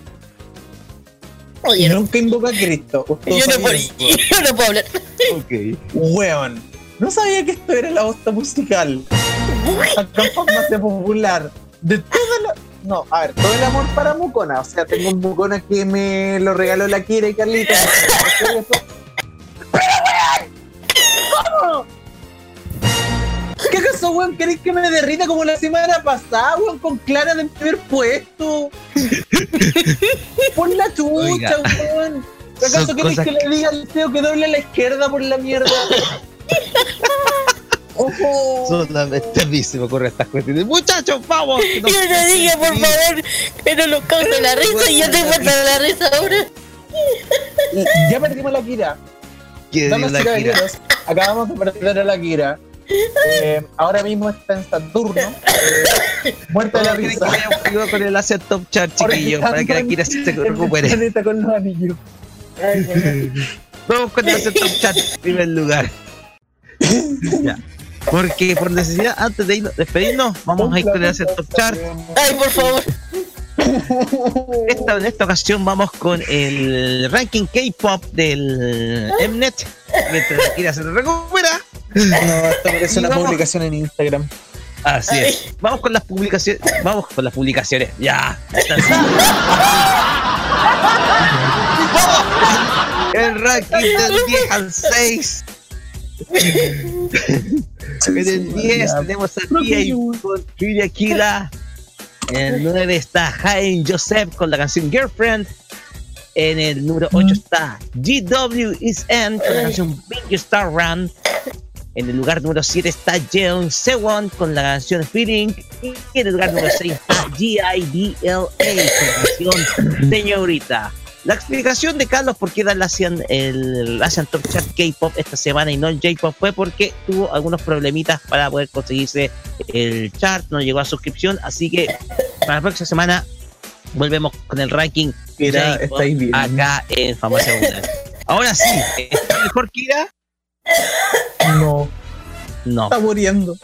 Oye, no, nunca invoca a Cristo. Yo, no puedo, sabían, yo no puedo hablar. Ok. Weón, no sabía que esto era la bosta musical. Acá en farmacia popular. De toda la. No, a ver, todo el amor para Mucona. O sea, tengo un Mucona que me lo regaló la Kira y Carlita. ¡Pero weón! ¿Cómo? ¿Qué acaso, weón? ¿Queréis que me derrita como la semana pasada, weón? Con Clara del primer puesto. Por la chucha, Oiga. weón. ¿Acaso cosas que le diga al feo que doble a la izquierda por la mierda? ¡Ojo! Solamente a mí se me ocurren estas cuestiones. Muchachos, vamos. que nos- Yo te dije, por favor, que no nos cause la risa y yo te falta la risa ahora. Ya perdimos la Kira. Acabamos de perder a la Kira. Eh, ahora mismo está en Saturno. eh, muerta de la ¿Quieren que risa. conmigo con el Asset Top Chart, chiquillos, para que la Kira se recupere. con los anillos. Vamos con el Asset Top Chart en primer lugar. Ya. Porque por necesidad, antes de irnos, despedirnos, vamos a ir con el Asset Top Chart. Ay, por favor. Esta, en esta ocasión vamos con el ranking K-pop del Mnet. Mientras la Kira se recupera. No, esto merece una vamos- publicación en Instagram. Así es. Vamos con las publicaciones. Vamos con las publicaciones. Ya. El ranking del 10 al 6. En el 10 tenemos a Tia con Julia Kila. En el 9 está Jaime Joseph con la canción Girlfriend. En el número 8 está GW Is End con la canción Big Star Run. En el lugar número 7 está Jeon Sewon con la canción Feeling. Y en el lugar número 6 está G.I.D.L.A. con la canción Señorita. La explicación de Carlos por qué Asian, el Asian Top Chart K-Pop esta semana y no el J-Pop fue porque tuvo algunos problemitas para poder conseguirse el chart, no llegó a suscripción, así que para la próxima semana volvemos con el ranking Kira, J-Pop estáis bien. acá en Famosa. Ahora sí, ¿está mejor Kira? No, No, está muriendo.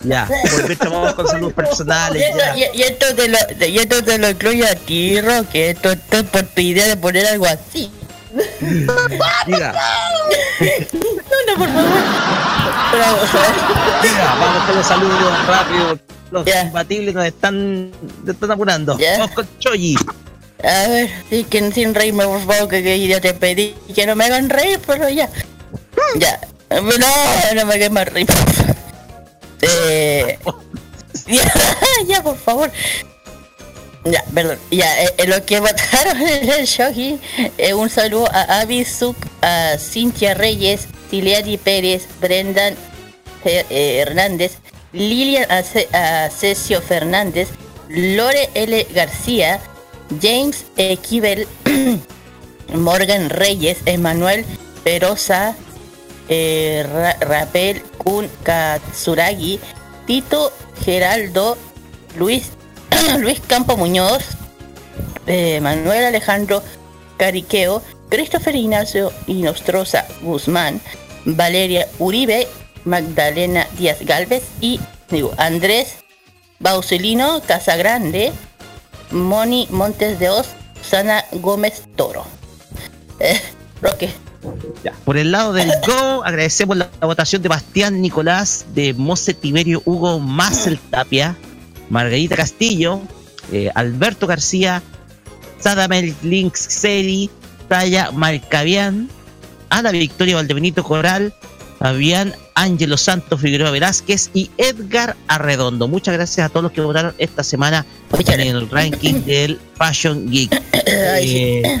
ya, porque vamos con salud personales, Y, ya. y- y esto te lo, y esto te lo incluye a ti, Roque. Esto, esto es por tu idea de poner algo así. Mira, No, no, por favor. Mira, vamos con los saludos rápido. Los Ya. compatibles nos están, nos están apurando. Ya. Vamos con Choyi. a ver, sí, que sin reírme, por favor, que, que ya te pedí que no me hagan reír, pero ya. Ya. No, no me más reír. Eh, ya, ya, por favor. Ya, perdón. Ya, eh, eh, lo que votaron en el shogi, eh, un saludo a Suk, a Cintia Reyes, Tiliadi Pérez, Brendan Hernández, Lilian Ace- Acesio Fernández, Lore L. García, James E. Kibel, Morgan Reyes, Emanuel Perosa, eh, Ra- Rapel Kun Katsuragi, Tito Geraldo, Luis, Luis Campo Muñoz, eh, Manuel Alejandro Cariqueo, Christopher Ignacio Inostroza Guzmán, Valeria Uribe, Magdalena Díaz Galvez y Andrés Baucelino Casagrande, Moni Montes de Oz, Sana Gómez Toro. Eh, Roque. Ya. Por el lado del Go, agradecemos la, la votación de Bastián Nicolás, de Mose Tiberio Hugo Mazel Tapia, Margarita Castillo, eh, Alberto García, Sadamel Links Seri, Taya Marcavian, Ana Victoria Valdebenito Coral, Fabián Ángelo Santos Figueroa Velázquez y Edgar Arredondo. Muchas gracias a todos los que votaron esta semana en el ranking del Fashion Geek. Eh,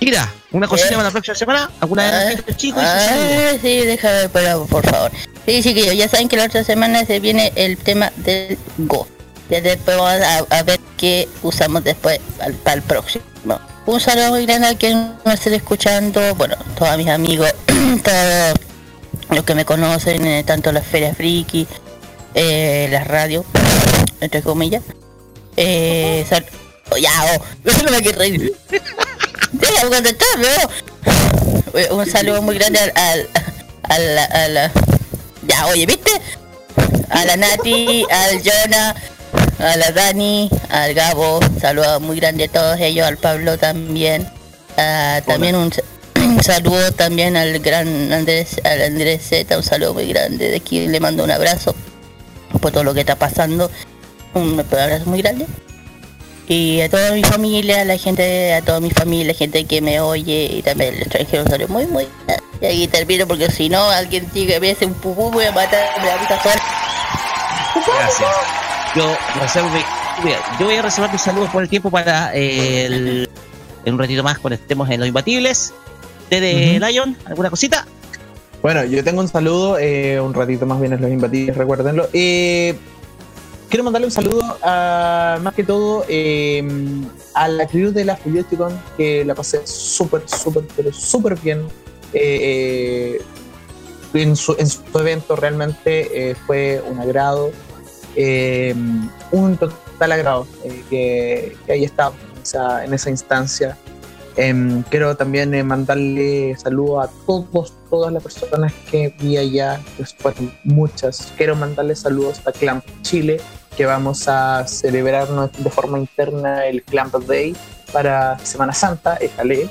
Mira, una cosita Eh. para la próxima semana. ¿Alguna de los chicos? sus saludos? ah, sí, déjame, por favor. Sí, sí, que ya saben que la otra semana se viene el tema del Go. Ya después vamos a, a ver qué usamos después para, para el próximo. Un saludo muy grande a quien nos esté escuchando, bueno, todos mis amigos, todos los que me conocen, eh, tanto las ferias friki, eh, las radios, entre comillas. Eh, sal- oh, ya, oh, no me reír. Eh, Un saludo muy grande al, al, a la, a la- Ya, oye, ¿viste? A la Nati, al Jonah, a la Dani, al Gabo, saludo muy grande a todos ellos, al Pablo también. Ah, también un, un saludo también al gran Andrés, al Andrés Z, un saludo muy grande. De aquí le mando un abrazo por todo lo que está pasando. Un abrazo muy grande. Y a toda mi familia, a la gente, a toda mi familia, gente que me oye y también el extranjero un saludo muy muy. Y ahí termino porque si no alguien sigue me hace un pupú voy a matar me la puta sola. Gracias. Yo, reservo yo voy a reservar mis saludos por el tiempo para eh, el- en un ratito más cuando estemos en los imbatibles. Desde Lion, ¿alguna cosita? Bueno, yo tengo un saludo, eh, un ratito más vienen los imbatibles, recuérdenlo. Eh, quiero mandarle un saludo a, más que todo, eh, a la crew de la Fuyoticon, que la pasé súper, súper, pero súper bien. Eh, eh, en, su, en evento realmente eh, fue un agrado, eh, un total agrado eh, que, haya estado en esa, instancia. Em, quiero también mandarle saludos a todos, todas las personas que vi allá, que fueron muchas. Quiero mandarle saludos a Clamp Chile, que vamos a celebrarnos de forma interna el Clamp Day para Semana Santa, éjale.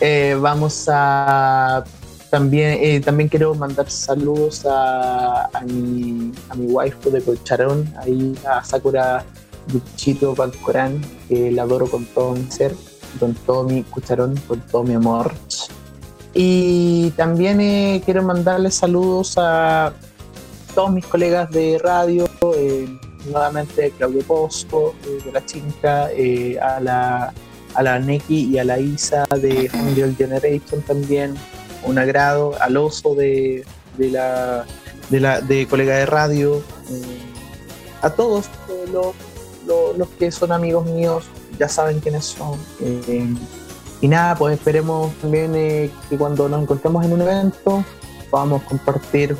Eh, vamos a también, eh, también quiero mandar saludos a, a mi, a mi waifu de Colcharón, ahí a Sakura Yuchito Balcorán, que la adoro con todo mi ser con todo mi cucharón, con todo mi amor. Y también eh, quiero mandarle saludos a todos mis colegas de radio, nuevamente Claudio Pozo, eh, de la Chinca, eh, a la a la Neki y a la Isa de Unreal Generation también, un agrado, al oso de, de la de colega de radio, eh, a todos los, los, que son amigos míos, ya saben quiénes son. y nada, pues esperemos también que cuando nos encontremos en un evento podamos compartir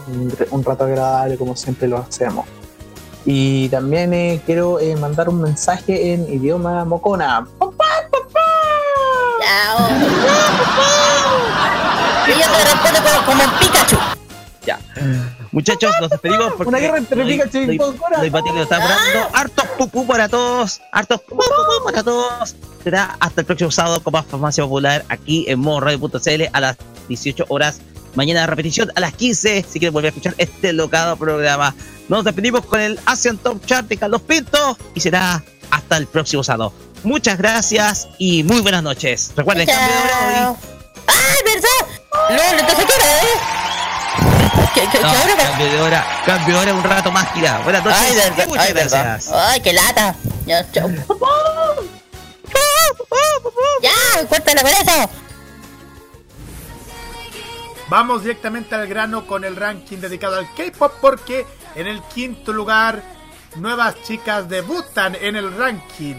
un rato agradable como siempre lo hacemos. Y también eh, quiero eh, mandar un mensaje en idioma mocona. Chao. Y yo te respondo como, como un Pikachu. Ya. Muchachos, nos despedimos porque Una guerra entre Pikachu y. Lo imbatible lo está apurando. Hartos pupú para todos. Hartos pupú para todos. Será hasta el próximo sábado con más farmacia popular aquí en modoradio.cl a las 18 horas. Mañana repetición a las 15 si quieren volver a escuchar este locado programa. Nos despedimos con el Asian Top Chart de Carlos Pinto y será hasta el próximo sábado. Muchas gracias y muy buenas noches. Recuerden, cambio de hora hoy. ¡Ah, verdad! No, entonces qué hora es? ¿Qué, qué, qué No, hora? cambio de hora, cambio de hora un rato más, Kira. Buenas noches. Ay, verdad, muchas ay, verdad. gracias. Ay, qué lata. Ya, chao. Ya, con eso. Vamos directamente al grano con el ranking dedicado al K-pop porque en el quinto lugar nuevas chicas debutan en el ranking.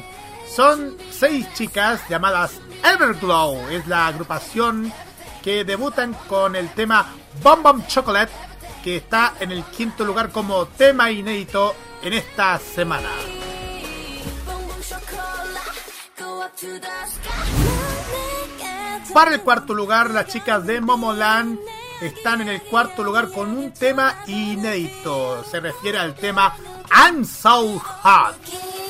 Son seis chicas llamadas Everglow. Es la agrupación que debutan con el tema Bomb Bomb Chocolate que está en el quinto lugar como tema inédito en esta semana. Para el cuarto lugar, las chicas de Momoland están en el cuarto lugar con un tema inédito. Se refiere al tema I'm So Hot.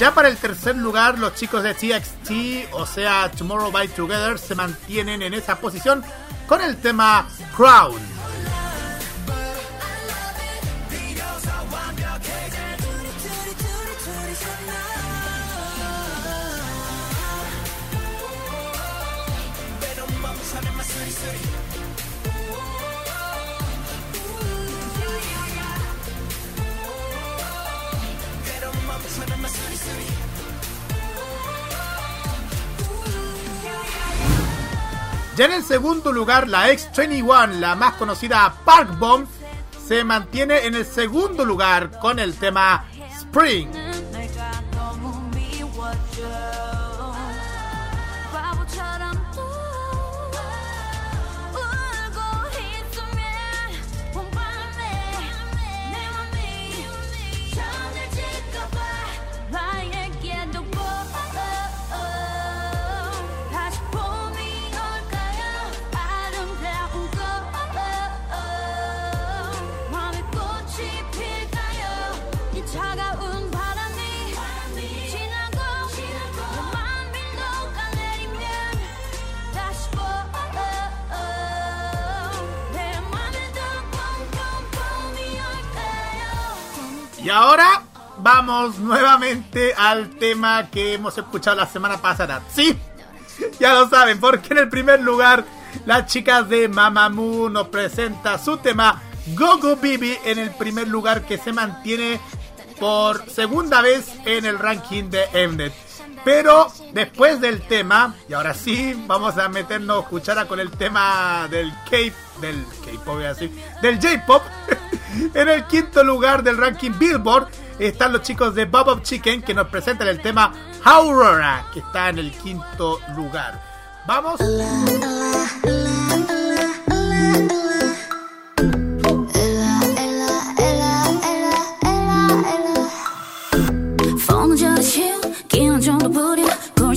Ya para el tercer lugar, los chicos de TXT, o sea, Tomorrow by Together, se mantienen en esa posición con el tema Crown. Ya en el segundo lugar, la X21, la más conocida Park Bomb, se mantiene en el segundo lugar con el tema Spring. Ahora vamos nuevamente al tema que hemos escuchado la semana pasada. Sí, ya lo saben, porque en el primer lugar las chicas de Mamamoo nos presenta su tema Gogo Bibi en el primer lugar que se mantiene por segunda vez en el ranking de Mnet. Pero después del tema, y ahora sí, vamos a meternos cuchara con el tema del K del K-pop, voy a decir, del J-pop. en el quinto lugar del ranking Billboard están los chicos de Bob of Chicken que nos presentan el tema Aurora, que está en el quinto lugar. Vamos.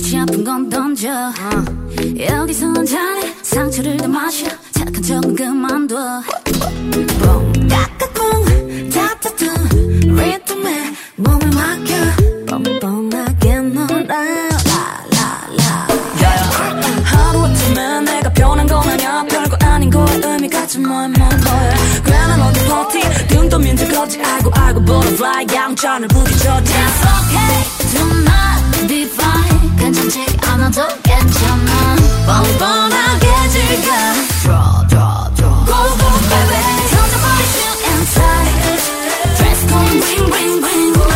골치 아픈 건 던져. 여기서는 잘해. 상처를 더 마셔. 착한 척은 그만둬. 뽕 까까꿍 타타투 리듬에 몸을 맡겨 뻔뻔하게 놀아. 라라라. 하루 아침에 내가 변한 건 아냐 별거 아닌 거에 의미 같지 뭐야 뭐 뭐야 괜한 어디 버티. 등 떠민 적 없지. 알고 알고 butterfly. 양천을 부딪혀 That's okay. Do not be fine 괜찮지 않아도 괜찮아 뻔뻔하게 즐겨 Draw draw draw Go go baby 던져버릴 수 inside Dress code ring ring ring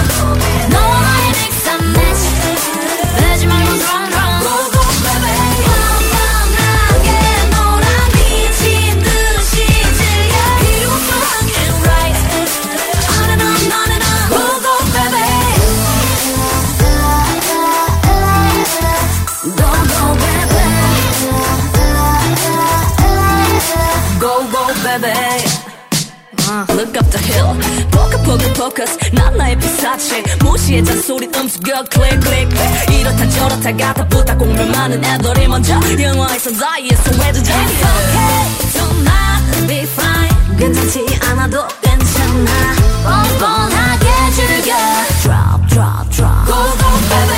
Look up the hill 포커 포커 포커스. 난 나의 피사체. 무시해 잔소리 음수겨 클릭 클릭. 이렇다 저렇다 가다 부다 공면 많은 애들이 먼저 영화에선 나의 소외주자 It's okay not be fine. 괜찮지 않아도 괜찮아. 뻔뻔하게 즐겨. Drop drop drop. Go go baby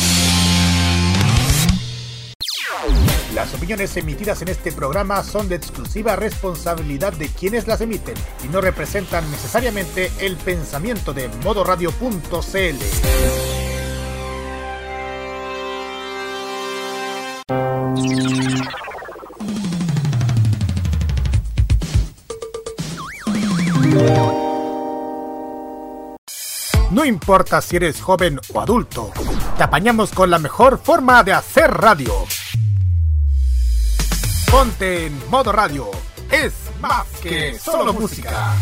Las opiniones emitidas en este programa son de exclusiva responsabilidad de quienes las emiten y no representan necesariamente el pensamiento de modoradio.cl. No importa si eres joven o adulto, te apañamos con la mejor forma de hacer radio. Ponte en modo radio. Es más que solo música.